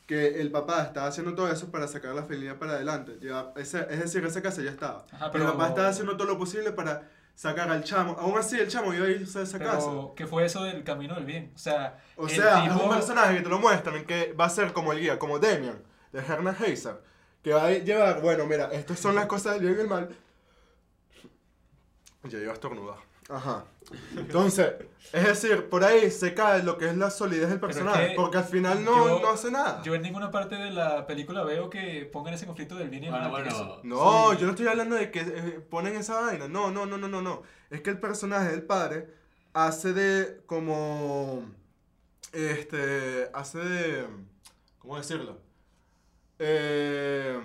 que el papá estaba haciendo todo eso para sacar la familia para adelante. Ya, ese- es decir, esa casa ya estaba. Ajá, Pero el papá estaba haciendo todo lo posible para sacar al chamo. Aún así, el chamo iba a irse de esa casa. Pero, ¿qué fue eso del camino del bien? O sea, O el sea, es tipo- un personaje que te lo muestran que va a ser como el guía, como Demian, de Hernán Heiser, que va a llevar, bueno, mira, estas son las cosas del bien y el mal. Ya iba a estornudar. Ajá. Entonces, es decir, por ahí se cae lo que es la solidez del es personaje, que porque al final no, yo- no hace nada. Yo en ninguna parte de la película veo que pongan ese conflicto del bien y el Bueno, mal. bueno. No, Sí. yo no estoy hablando de que eh, ponen esa vaina. No, no, no, no, no, no. Es que el personaje del padre hace de como este hace de ¿cómo decirlo? Eh,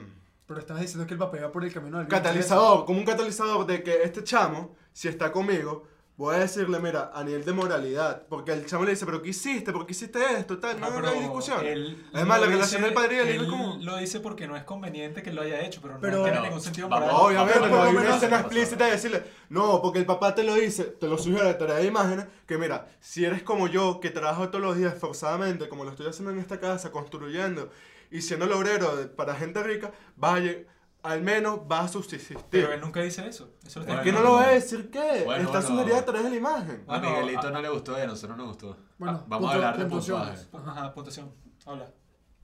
Pero estás diciendo que el papá iba por el camino del bien. catalizador, como un catalizador de que este chamo, si está conmigo, voy a decirle, mira, a nivel de moralidad, porque el chamo le dice, pero ¿qué hiciste? ¿por qué hiciste esto? Tal, no, Ah, no pero hay discusión. él Además, la relación dice- del padre y el hijo es como- Lo dice porque no es conveniente que lo haya hecho, pero, Pero- no tiene No, ningún sentido moral. Obviamente, no lo hay una escena explícita de decirle, no, porque el papá te lo dice, te lo sugiere a través de imágenes, que mira, si eres como yo, que trabajo todos los días forzadamente, como lo estoy haciendo en esta casa, construyendo, y siendo el obrero de- para gente rica, vas a al menos vas a subsistir. Pero él nunca dice eso. Eso lo ¿Por qué no lo va a decir qué? Bueno, Está bueno. sugerida a través de la imagen. A Miguelito a- no le gustó y a nosotros nos gustó. Bueno, Ah, Vamos a hablar de puntuaciones. puntuaje. Ajá, puntuación. Habla.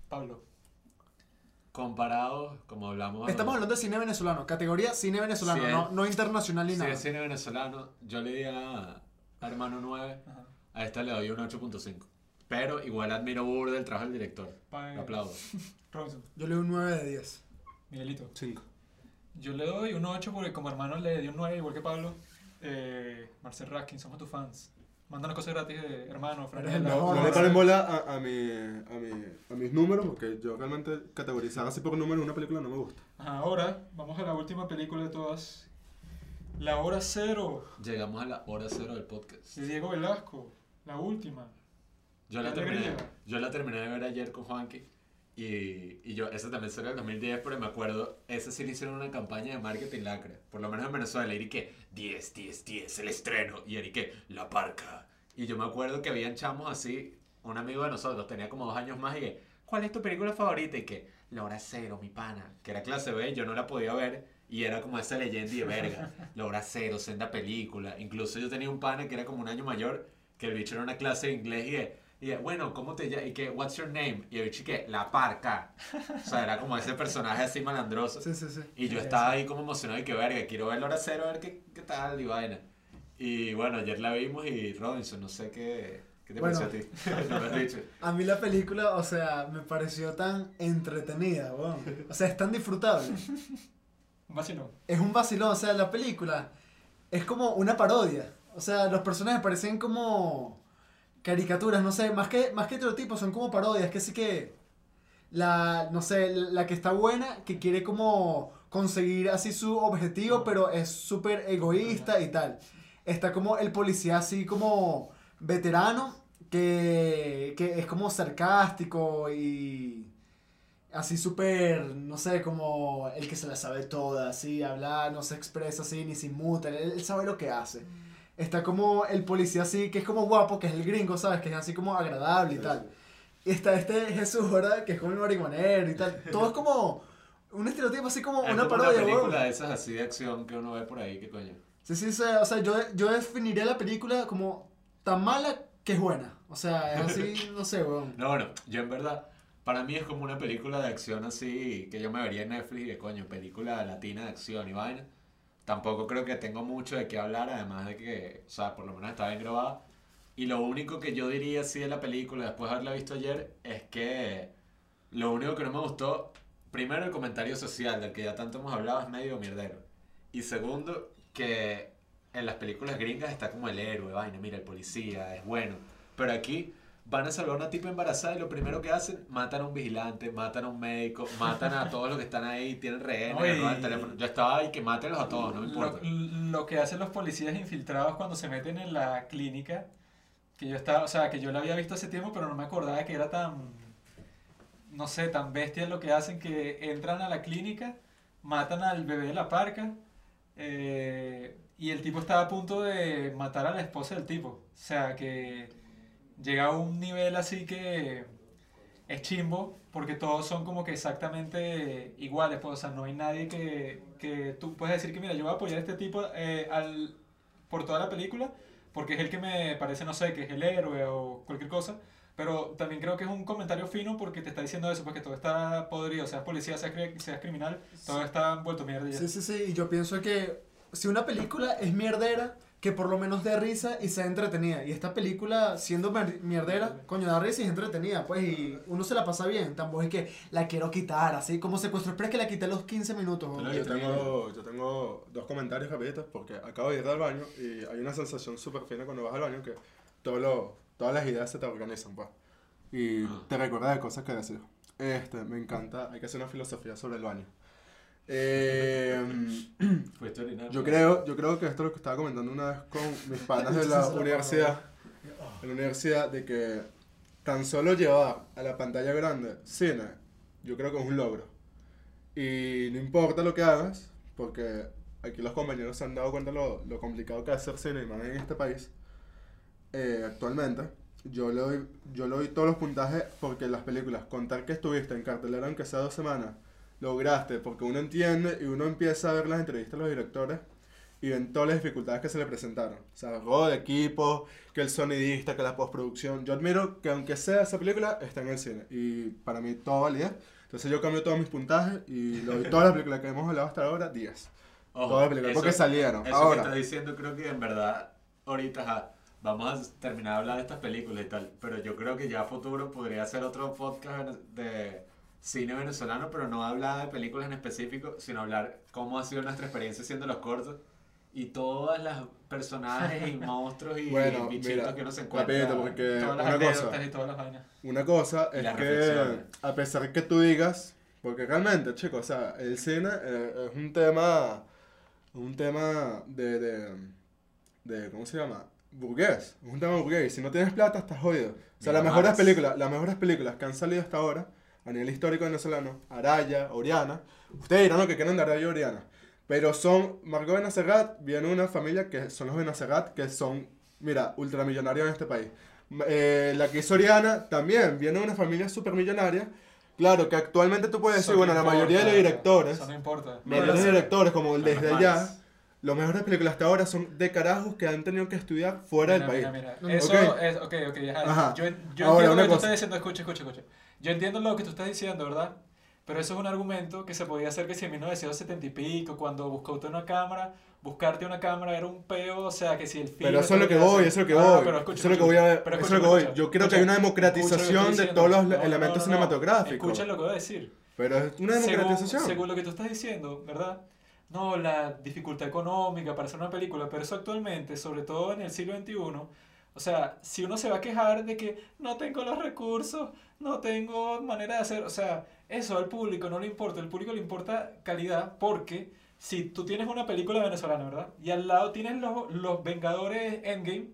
Pablo. Comparados, como hablamos. Estamos hablando de cine venezolano, categoría cine venezolano, Sí, eh. no, no internacional ni Si nada. es cine venezolano, yo le di a a Hermano 9, Ajá. a esta le doy un 8.5. Pero igual admiro burda el trabajo del director. Pa- Lo aplaudo. Robinson. Yo le doy un 9 de 10. Miguelito. Cinco. Yo le doy un 8 porque como hermano le di un 9 igual que Pablo. Eh, Marcel Raskin, somos tus fans. Mándanos cosas gratis de hermano, franela. el No, mejor, no le paren bola a, a, mi, a, mi, a mis números, porque yo realmente categorizar así por números una película no me gusta. Ajá, Ahora vamos a la última película de todas. La Hora Cero Llegamos a la hora cero del podcast. de Diego Velasco. La última. Yo la terminé, yo la terminé de ver ayer con Juanqui. Y, y yo, esa también será del 2010, pero me acuerdo, esa sí le hicieron una campaña de marketing lacra. Por lo menos en Venezuela, y que 10, 10, 10, el estreno. Y era y que la parca. Y yo me acuerdo que habían chamos así, un amigo de nosotros, tenía como dos años más, y que, ¿cuál es tu película favorita? Y que, La Hora Cero, mi pana. Que era clase B, yo no la podía ver. Y era como esa leyenda y de verga. La Hora Cero, senda película. Incluso yo tenía un pana que era como un año mayor, que el bicho era una clase de inglés y de, y de, bueno, ¿cómo te llamas? Y que, what's your name? Y el que, La Parca. O sea, era como ese personaje así malandroso. Sí, sí, sí. Y yo Sí, estaba ahí como emocionado y que verga, quiero ver la hora cero, a ver qué, qué tal y vaina. Y bueno, ayer la vimos y Robinson, no sé qué, qué te Bueno. pareció a ti. no me has dicho. A mí la película, o sea, me pareció tan entretenida, weón. O sea, es tan disfrutable. Un vacilón. Es un vacilón, o sea, la película es como una parodia. O sea, los personajes parecen como caricaturas, no sé, más que, más que estereotipos, son como parodias, que sí que la, no sé, la que está buena, que quiere como conseguir así su objetivo, pero es súper egoísta y tal. Está como el policía así como veterano, que, que es como sarcástico y, así súper, no sé, como el que se la sabe toda, así, habla, no se expresa así, ni se inmuta, él, él sabe lo que hace. Está como el policía así, que es como guapo, que es el gringo, ¿sabes? Que es así como agradable y Sí, tal. Y está este Jesús, ¿verdad? Que es como el marihuanero y tal. Todo es como un estereotipo así como Es una como parodia, una película de esas así de acción que uno ve por ahí, ¿qué coño? Sí, sí, o sea, o sea, yo, yo definiría la película como tan mala que es buena. O sea, es así, no sé, weón. No, bueno, yo en verdad, para mí es como una película de acción así, que yo me vería en Netflix y de coño, película latina de acción y vaina. Tampoco creo que tengo mucho de qué hablar, además de que, o sea, por lo menos está bien grabada. Y lo único que yo diría así de la película, después de haberla visto ayer, es que lo único que no me gustó, primero el comentario social, del que ya tanto hemos hablado, es medio mierdero. Y segundo, que en las películas gringas está como el héroe, vaina, mira, el policía, es bueno. Pero aquí van a salvar a una tipa embarazada y lo primero que hacen, matan a un vigilante, matan a un médico, matan a todos los que están ahí, tienen rehenes, Oye, roban el teléfono. Yo estaba ahí que mátenlos a todos, no me importa. Lo, lo que hacen los policías infiltrados cuando se meten en la clínica, que yo estaba, o sea, que yo la había visto hace tiempo, pero no me acordaba que era tan, no sé, tan bestia lo que hacen que entran a la clínica, matan al bebé de la parca, eh, y el tipo estaba a punto de matar a la esposa del tipo. O sea, que llega a un nivel así que es chimbo, porque todos son como que exactamente iguales, pues, o sea, no hay nadie que, que tú puedes decir que, mira, yo voy a apoyar a este tipo eh, al, por toda la película, porque es el que me parece, no sé, que es el héroe o cualquier cosa, pero también creo que es un comentario fino porque te está diciendo eso, porque todo está podrido, seas policía, seas, seas criminal, todo está vuelto mierda ya. Sí, sí, sí, y yo pienso que si una película es mierdera, que por lo menos dé risa y sea entretenida. Y esta película, siendo mierdera, coño, da risa y es entretenida, pues, y uno se la pasa bien. Tampoco es que la quiero quitar, así como Secuestro Express que la quité a los 15 minutos. Pero. Yo tengo, yo tengo dos comentarios rapiditos porque acabo de ir al baño y hay una sensación súper fina cuando vas al baño que todo lo, todas las ideas se te organizan, pues. Y Ah. te recuerda de cosas que decir. Este, me encanta, hay que hacer una filosofía sobre el baño. Eh, yo creo, yo creo que esto es lo que estaba comentando una vez con mis panas de la universidad, en la universidad, de que tan solo llevar a la pantalla grande cine, yo creo que es un logro. Y no importa lo que hagas, porque aquí los compañeros se han dado cuenta lo, lo complicado que es hacer cine, y más en este país, eh, actualmente. Yo le, doy, yo le doy todos los puntajes porque las películas, contar que estuviste en cartelera aunque sea dos semanas, lograste, porque uno entiende y uno empieza a ver las entrevistas de los directores y ven todas las dificultades que se le presentaron. O sea, robo de equipo, que el sonidista, que la postproducción. Yo admiro que aunque sea esa película, está en el cine. Y para mí todo valía. Entonces yo cambio todos mis puntajes y le doy todas las películas que hemos hablado hasta ahora 10. Ojo, Todas las películas, porque salieron. Eso Ahora. que estás diciendo creo que en verdad ahorita ajá, vamos a terminar de hablar de estas películas y tal, pero yo creo que ya a futuro podría hacer otro podcast de cine venezolano, pero no hablar de películas en específico, sino hablar cómo ha sido nuestra experiencia haciendo los cortos y todas las personajes y monstruos y Bueno, bichitos mira, que uno se encuentra. rapidito, porque Todas las una cosa, y todas las vainas. una cosa Y es que a pesar que tú digas, porque realmente, chicos, o sea, el cine eh, es un tema, un tema de, de, de, ¿cómo se llama? Burgués, es un tema burgués, y si no tienes plata estás jodido. O sea, Mira, las mejores películas, las mejores películas que han salido hasta ahora, a nivel histórico venezolano, Araya, Oriana, ustedes dirán lo que quieren de Araya y Oriana, pero son, Margot Benacerrat viene de una familia que son los Benacerrat, que son, mira, ultramillonarios en este país. Eh, la que hizo Oriana también viene de una familia supermillonaria. Claro, que actualmente tú puedes decir, bueno, la mayoría de los directores, Eso no importa. Bueno, directores, como el desde allá, los mejores películas hasta ahora son de carajos que han tenido que estudiar fuera Mira, del país. mira, No, mira. Eso ok. es, ok, ok, ajá. Ajá. Yo, yo Ahora, entiendo lo que tú estás diciendo, escucha, escucha, escucha. Yo entiendo lo que tú estás diciendo, ¿verdad? Pero eso es un argumento que se podía hacer que si en 1970 y pico, cuando buscó usted una cámara, buscarte una cámara era un peo, o sea, que si el film... Pero eso es lo que voy, eso es lo que voy. Eso es lo que voy a ver. Pero Eso es lo que voy. Yo creo que hay una democratización de todos los elementos cinematográficos. Escucha lo que voy a decir. Pero es una democratización. Según, según lo que tú estás diciendo, ¿verdad? No, la dificultad económica para hacer una película, pero eso actualmente, sobre todo en el siglo XXI, o sea, si uno se va a quejar de que no tengo los recursos, no tengo manera de hacer, o sea, eso al público no le importa, al público le importa calidad porque si tú tienes una película venezolana, ¿verdad? Y al lado tienes los, los Vengadores Endgame,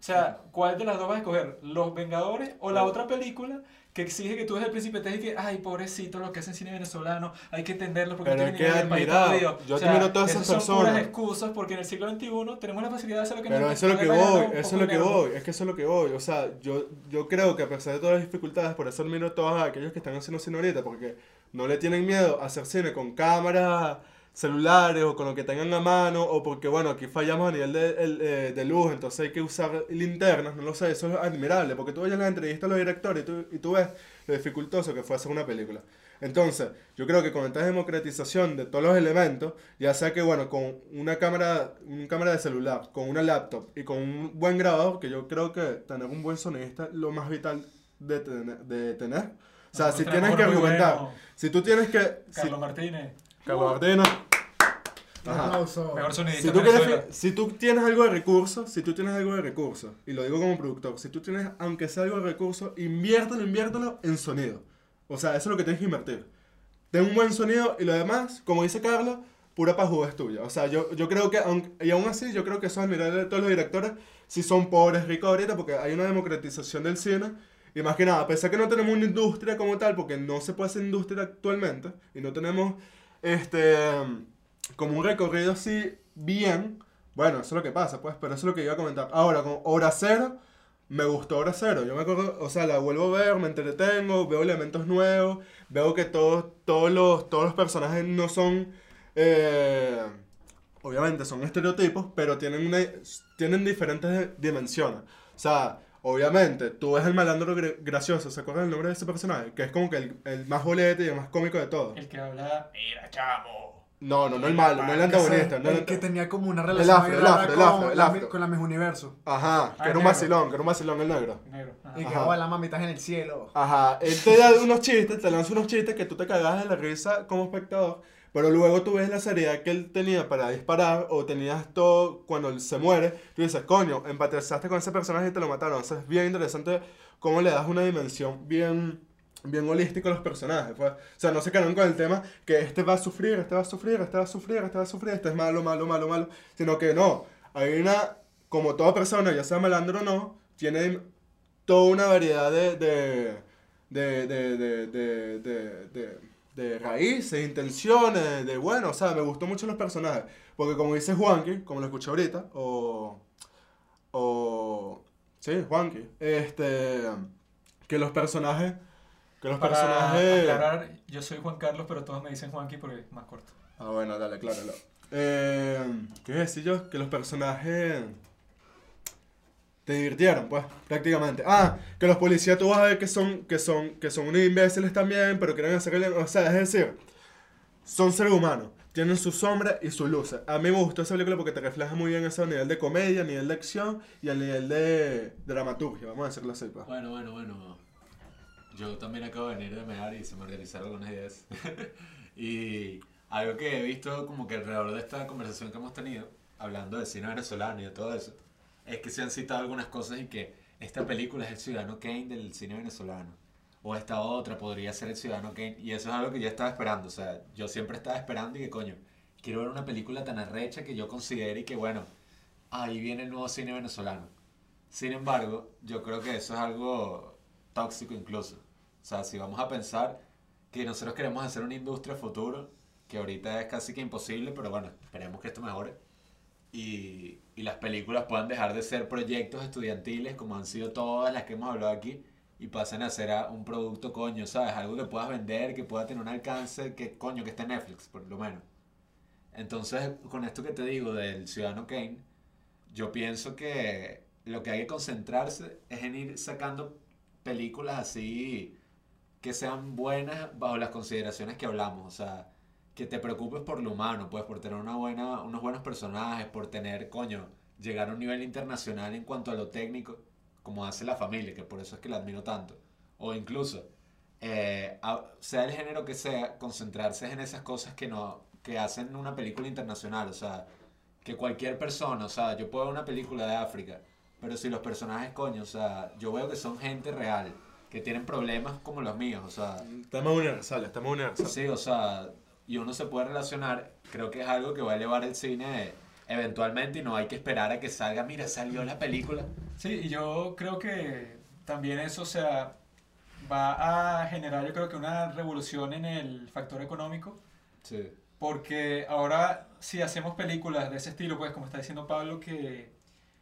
o sea, ¿cuál de las dos vas a escoger? ¿Los Vengadores o la otra película que exige que tú desde el principio te digas que, ay, pobrecito, lo que hacen cine venezolano, hay que entenderlo porque Pero no tienen que admirar. jodido". Yo O sea, admiro a todas esas esas son puras personas. excusas porque en el siglo XXI tenemos la facilidad de hacer lo que Pero nos eso es lo que voy, eso es lo que voy, es que eso es lo que voy. O sea, yo, yo creo que a pesar de todas las dificultades, por eso admiro a todos aquellos que están haciendo cine ahorita, porque no le tienen miedo a hacer cine con cámaras celulares o con lo que tengan a mano, o porque, bueno, aquí fallamos a nivel de, el, eh, de luz, entonces hay que usar linternas, no lo sé, eso es admirable, porque tú ves en las entrevistas a los directores y tú, y tú ves lo dificultoso que fue hacer una película. Entonces, yo creo que con esta democratización de todos los elementos, ya sea que, bueno, con una cámara, una cámara de celular, con una laptop y con un buen grabador, que yo creo que tener un buen sonidista es lo más vital de tener. De tener. O sea, Nosotros si tienes que argumentar, bueno, si tú tienes que... Carlos Martínez. Un Ajá. aplauso. mejor sonidista Si tú, quieres, si tú tienes algo de recursos, si tú tienes algo de recursos, y lo digo como productor, si tú tienes, aunque sea algo de recursos, inviértelo, inviértelo en sonido. O sea, eso es lo que tienes que invertir. Ten un buen sonido y lo demás, como dice Carlos, pura pajuda es tuya. O sea, yo, yo creo que, aunque, y aún así, yo creo que eso es admirable de todos los directores, si son pobres, ricos ahorita, porque hay una democratización del cine. Y más que nada, a pesar que no tenemos una industria como tal, porque no se puede hacer industria actualmente, y no tenemos este como un recorrido así bien, bueno, eso es lo que pasa, pues, pero eso es lo que iba a comentar. Ahora, con Hora Cero, me gustó Hora Cero. Yo me acuerdo, o sea, la vuelvo a ver, me entretengo, veo elementos nuevos, veo que todos, todos, los, todos los personajes no son, eh, obviamente son estereotipos, pero tienen, una, tienen diferentes dimensiones. O sea, obviamente, tú ves el malandro gra- gracioso, ¿se acuerdan el nombre de ese personaje? Que es como que el, el más bolete y el más cómico de todos. El que habla, mira, chamo. No, no, no el malo, no el antagonista. no el el que tenía como una El relación afro, el afro, el con, afro, el la, afro. con la Miss Universo. Ajá, que Ah, era un negro. vacilón, que era un vacilón el negro. Negro. ajá. Y que, oh, la mamita es en el cielo. Ajá, él te da unos chistes, te lanza unos chistes que tú te cagas de la risa como espectador, pero luego tú ves la seriedad que él tenía para disparar o tenías todo cuando él se muere, tú dices, coño, empatizaste con ese personaje y te lo mataron. Entonces es bien interesante cómo le das una dimensión bien, bien holística a los personajes. Pues. O sea, no se quedaron con el tema que este va a sufrir, este va a sufrir, este va a sufrir, este va a sufrir, este es malo, malo, malo, malo, sino que no, hay una, como toda persona, ya sea malandro o no, tiene toda una variedad de, de, de, de, de, raíces, intenciones, de bueno, o sea, me gustó mucho los personajes, porque como dice Juanqui, como lo escuché ahorita, o, o, sí, Juanqui, este, que los personajes, que los Para personajes... aclarar, yo soy Juan Carlos, pero todos me dicen Juanqui porque es más corto. Ah, bueno, dale, acláralo. Eh, ¿Qué decir yo? Que los personajes te divirtieron, pues, prácticamente. Ah, que los policías tú vas a ver que son, que son, que son unos imbéciles también, pero quieren hacer. O sea, es decir, son seres humanos. Tienen su sombra y su luz. A mí me gustó esa película porque te refleja muy bien eso a nivel de comedia, a nivel de acción y a nivel de dramaturgia, vamos a decirlo así, pues. Bueno, bueno, bueno. Yo también acabo de venir de mear y se me organizaron algunas ideas. y algo que he visto como que alrededor de esta conversación que hemos tenido, hablando de cine venezolano y de todo eso, es que se han citado algunas cosas y que esta película es el Ciudadano Kane del cine venezolano. O esta otra podría ser el Ciudadano Kane. Y eso es algo que yo estaba esperando. O sea, yo siempre estaba esperando y que coño, quiero ver una película tan arrecha que yo considere y que bueno, ahí viene el nuevo cine venezolano. Sin embargo, yo creo que eso es algo tóxico incluso. O sea, si vamos a pensar que nosotros queremos hacer una industria futuro, que ahorita es casi que imposible, pero bueno, esperemos que esto mejore. Y, y las películas puedan dejar de ser proyectos estudiantiles como han sido todas las que hemos hablado aquí y pasen a ser un producto coño, ¿sabes? Algo que puedas vender, que pueda tener un alcance, que coño, que esté Netflix, por lo menos. Entonces, con esto que te digo del Ciudadano Kane, yo pienso que lo que hay que concentrarse es en ir sacando películas así que sean buenas bajo las consideraciones que hablamos. O sea, que te preocupes por lo humano, pues, por tener una buena, unos buenos personajes, por tener, coño, llegar a un nivel internacional en cuanto a lo técnico, como hace la familia, que por eso es que la admiro tanto. O incluso, eh, a- sea el género que sea, concentrarse en esas cosas que, no, que hacen una película internacional. O sea, que cualquier persona, o sea, yo puedo ver una película de África, pero si los personajes, coño, o sea, yo veo que son gente real, que tienen problemas como los míos, o sea, Temas universales, temas universales. sí, o sea, y uno se puede relacionar, creo que es algo que va a elevar el cine eventualmente y no hay que esperar a que salga, mira, salió la película. Sí, y yo creo que también eso, o sea, va a generar yo creo que una revolución en el factor económico. Sí. Porque ahora si hacemos películas de ese estilo, pues como está diciendo Pablo, que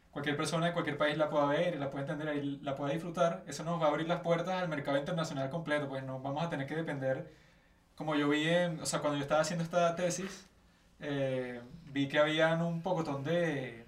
cualquier persona de cualquier país la pueda ver, la pueda entender y la pueda disfrutar, eso nos va a abrir las puertas al mercado internacional completo, pues no vamos a tener que depender, como yo vi, en, o sea, cuando yo estaba haciendo esta tesis, eh, vi que habían un pocotón de,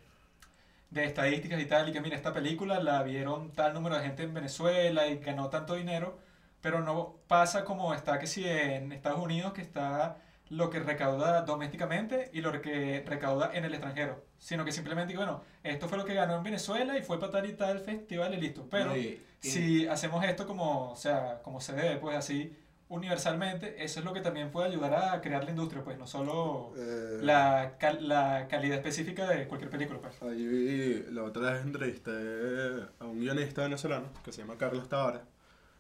de estadísticas y tal, y que mira, esta película la vieron tal número de gente en Venezuela y ganó tanto dinero, pero no pasa como está que si en Estados Unidos, que está lo que recauda domésticamente y lo que recauda en el extranjero, sino que simplemente, bueno, esto fue lo que ganó en Venezuela y fue para tal y tal festival y listo. Pero y- si hacemos esto como, o sea, como se debe, pues así universalmente, eso es lo que también puede ayudar a crear la industria, pues no solo Eh, la, cal- la calidad específica de cualquier película, pues. Ahí vi, la otra vez entrevisté a un guionista venezolano que se llama Carlos Tavares.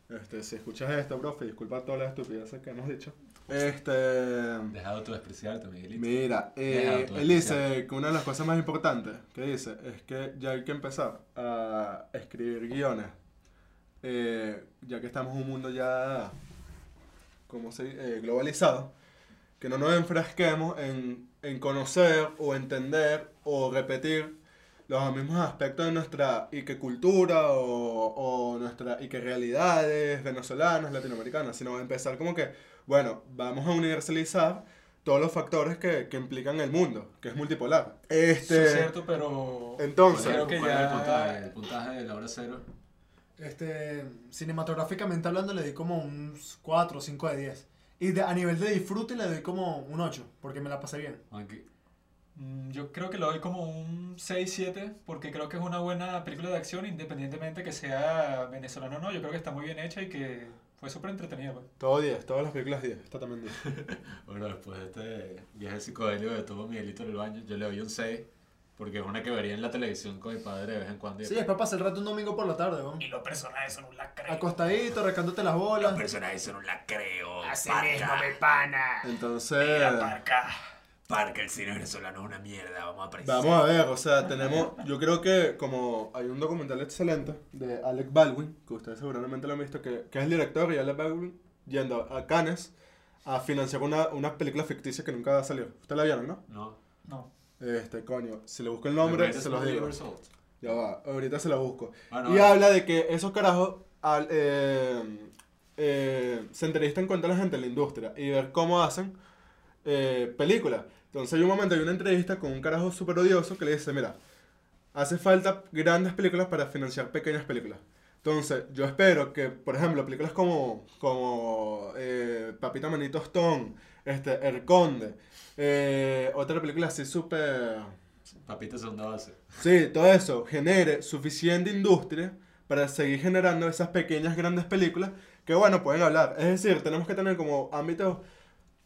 Este, si escuchas esto, profe, disculpa todas las estupideces que hemos dicho. Este, Deja de autodespreciarte, Miguelito. mira, eh, él dice que una de las cosas más importantes que dice es que ya hay que empezar a escribir guiones, eh, ya que estamos en un mundo ya como se, eh, globalizado, que no nos enfrasquemos en, en conocer o entender o repetir los mismos aspectos de nuestra y que cultura o, o nuestra y que realidades venezolanas, latinoamericanas, sino empezar como que, bueno, vamos a universalizar todos los factores que, que implican el mundo, que es multipolar. Eso Este, es cierto, pero entonces, creo que ¿Cuál es el ya- puntaje? El puntaje de la hora cero. Este, cinematográficamente hablando, le doy como un 4 o 5 de 10. Y de- a nivel de disfrute le doy como un 8, porque me la pasé bien. Juanqui. Mm, Yo creo que le doy como un 6-7 porque creo que es una buena película de acción independientemente que sea venezolana o no. Yo creo que está muy bien hecha y que fue súper entretenida. Pues. todo 10, todas las películas 10, esta también 10. Bueno, después de este viaje psicodélico que tuvo Miguelito en el baño, yo le doy un 6. Porque es una que vería en la televisión con mi padre de vez en cuando. y- Sí, es para pasar el rato un domingo por la tarde, ¿no? Y los personajes son un lacreo. Acostadito, recándote las bolas. personajes son un lacreo. Así mismo, mi pana. Entonces, La parca. Parque, el cine venezolano es una mierda, vamos a apreciar. vamos a ver, o sea, tenemos, yo creo que como hay un documental excelente de Alec Baldwin, que ustedes seguramente lo han visto, que, que es el director y Alec Baldwin yendo a Cannes a financiar una, una película ficticia que nunca salió. Ustedes la vieron, ¿no? No. No. Este, coño, si le busco el nombre, se los digo. Ya va, ahorita se la busco. Bueno, Y habla de que esos carajos al- eh, eh, se entrevistan con toda la gente en la industria y ver cómo hacen eh, películas. Entonces hay un momento, hay una entrevista con un carajo súper odioso que le dice, mira, hace falta grandes películas para financiar pequeñas películas. Entonces, yo espero que, por ejemplo, películas como, como Papita Manito Stone, este, El Conde, eh, otra película así súper... Papita segunda base. Sí, todo eso genere suficiente industria para seguir generando esas pequeñas grandes películas que, bueno, pueden hablar. Es decir, tenemos que tener como ámbitos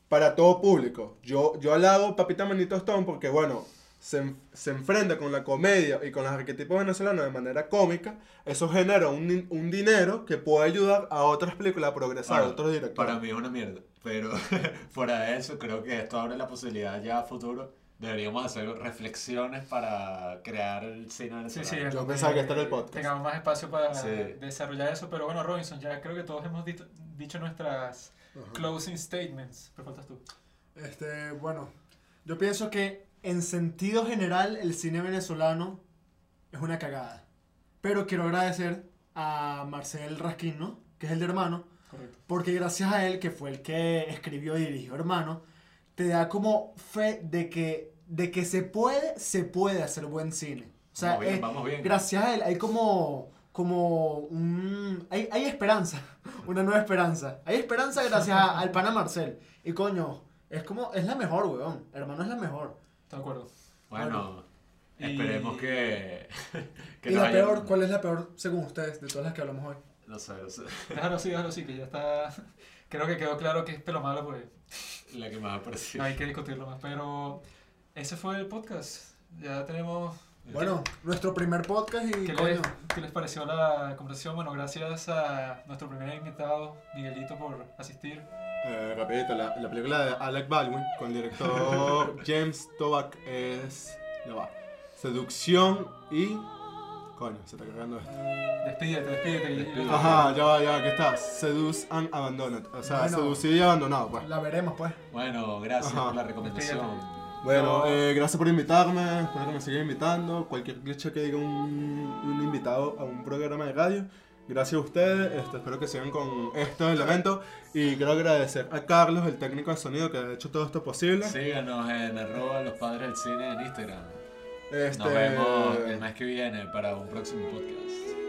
para todo público. Yo, yo alabo Papita Manito Stone porque, bueno, se, se enfrenta con la comedia y con los arquetipos venezolanos de manera cómica. Eso genera un, un dinero que puede ayudar a otras películas a progresar, a Ahora, otros directores. Para mí es una mierda. Pero fuera de eso, creo que esto abre la posibilidad ya a futuro. Deberíamos hacer reflexiones para crear el cine Sí, venezolano. sí, Yo pensaba que este era el que podcast. Tengamos más espacio para Sí. desarrollar eso. Pero bueno, Robinson, ya creo que todos hemos dito- dicho nuestras Ajá. closing statements. Pero faltas tú. Este, bueno, yo pienso que en sentido general el cine venezolano es una cagada. Pero quiero agradecer a Marcel Raskin, ¿no? Que es el de Hermano, Correcto. porque gracias a él, que fue el que escribió y dirigió Hermano, te da como fe de que, de que se puede, se puede hacer buen cine. O sea, vamos bien, eh, vamos bien. gracias a él hay como como un hay, hay esperanza una nueva esperanza hay esperanza gracias a- al pana Marcel y coño es como es la mejor weón hermano es la mejor de acuerdo. Bueno, esperemos que. que y la peor cuál es la peor según ustedes de todas las que hablamos hoy No sé, no sé. Déjalo así, déjalo así, que ya está. Creo que quedó claro que es pelo malo, pues La que más ha parecido. no hay que discutirlo más. Pero ese fue el podcast. Ya tenemos. Bueno nuestro primer podcast y ¿Qué coño les, qué les pareció la conversación? Bueno, gracias a nuestro primer invitado, Miguelito, por asistir. Eh, rapidito, la, la película de Alec Baldwin con el director James Toback es... Ya va. Seducción y Coño, se está cargando esto. Despídete, despídete. Ajá, ya va, ya va, aquí está. Seduce and abandoned. O sea, Bueno. seducido y abandonado, pues. La veremos, pues. Bueno, gracias Ajá. por la recomendación. Bueno, No. eh, gracias por invitarme. Espero que me sigan invitando. Cualquier cliché que diga un, un invitado a un programa de radio. Gracias a ustedes. Este, espero que sigan con estos elementos. Y quiero agradecer a Carlos, el técnico de sonido, que ha hecho todo esto posible. Síganos en arroba los padres del cine en Instagram. Este, Nos vemos el mes que viene para un próximo podcast.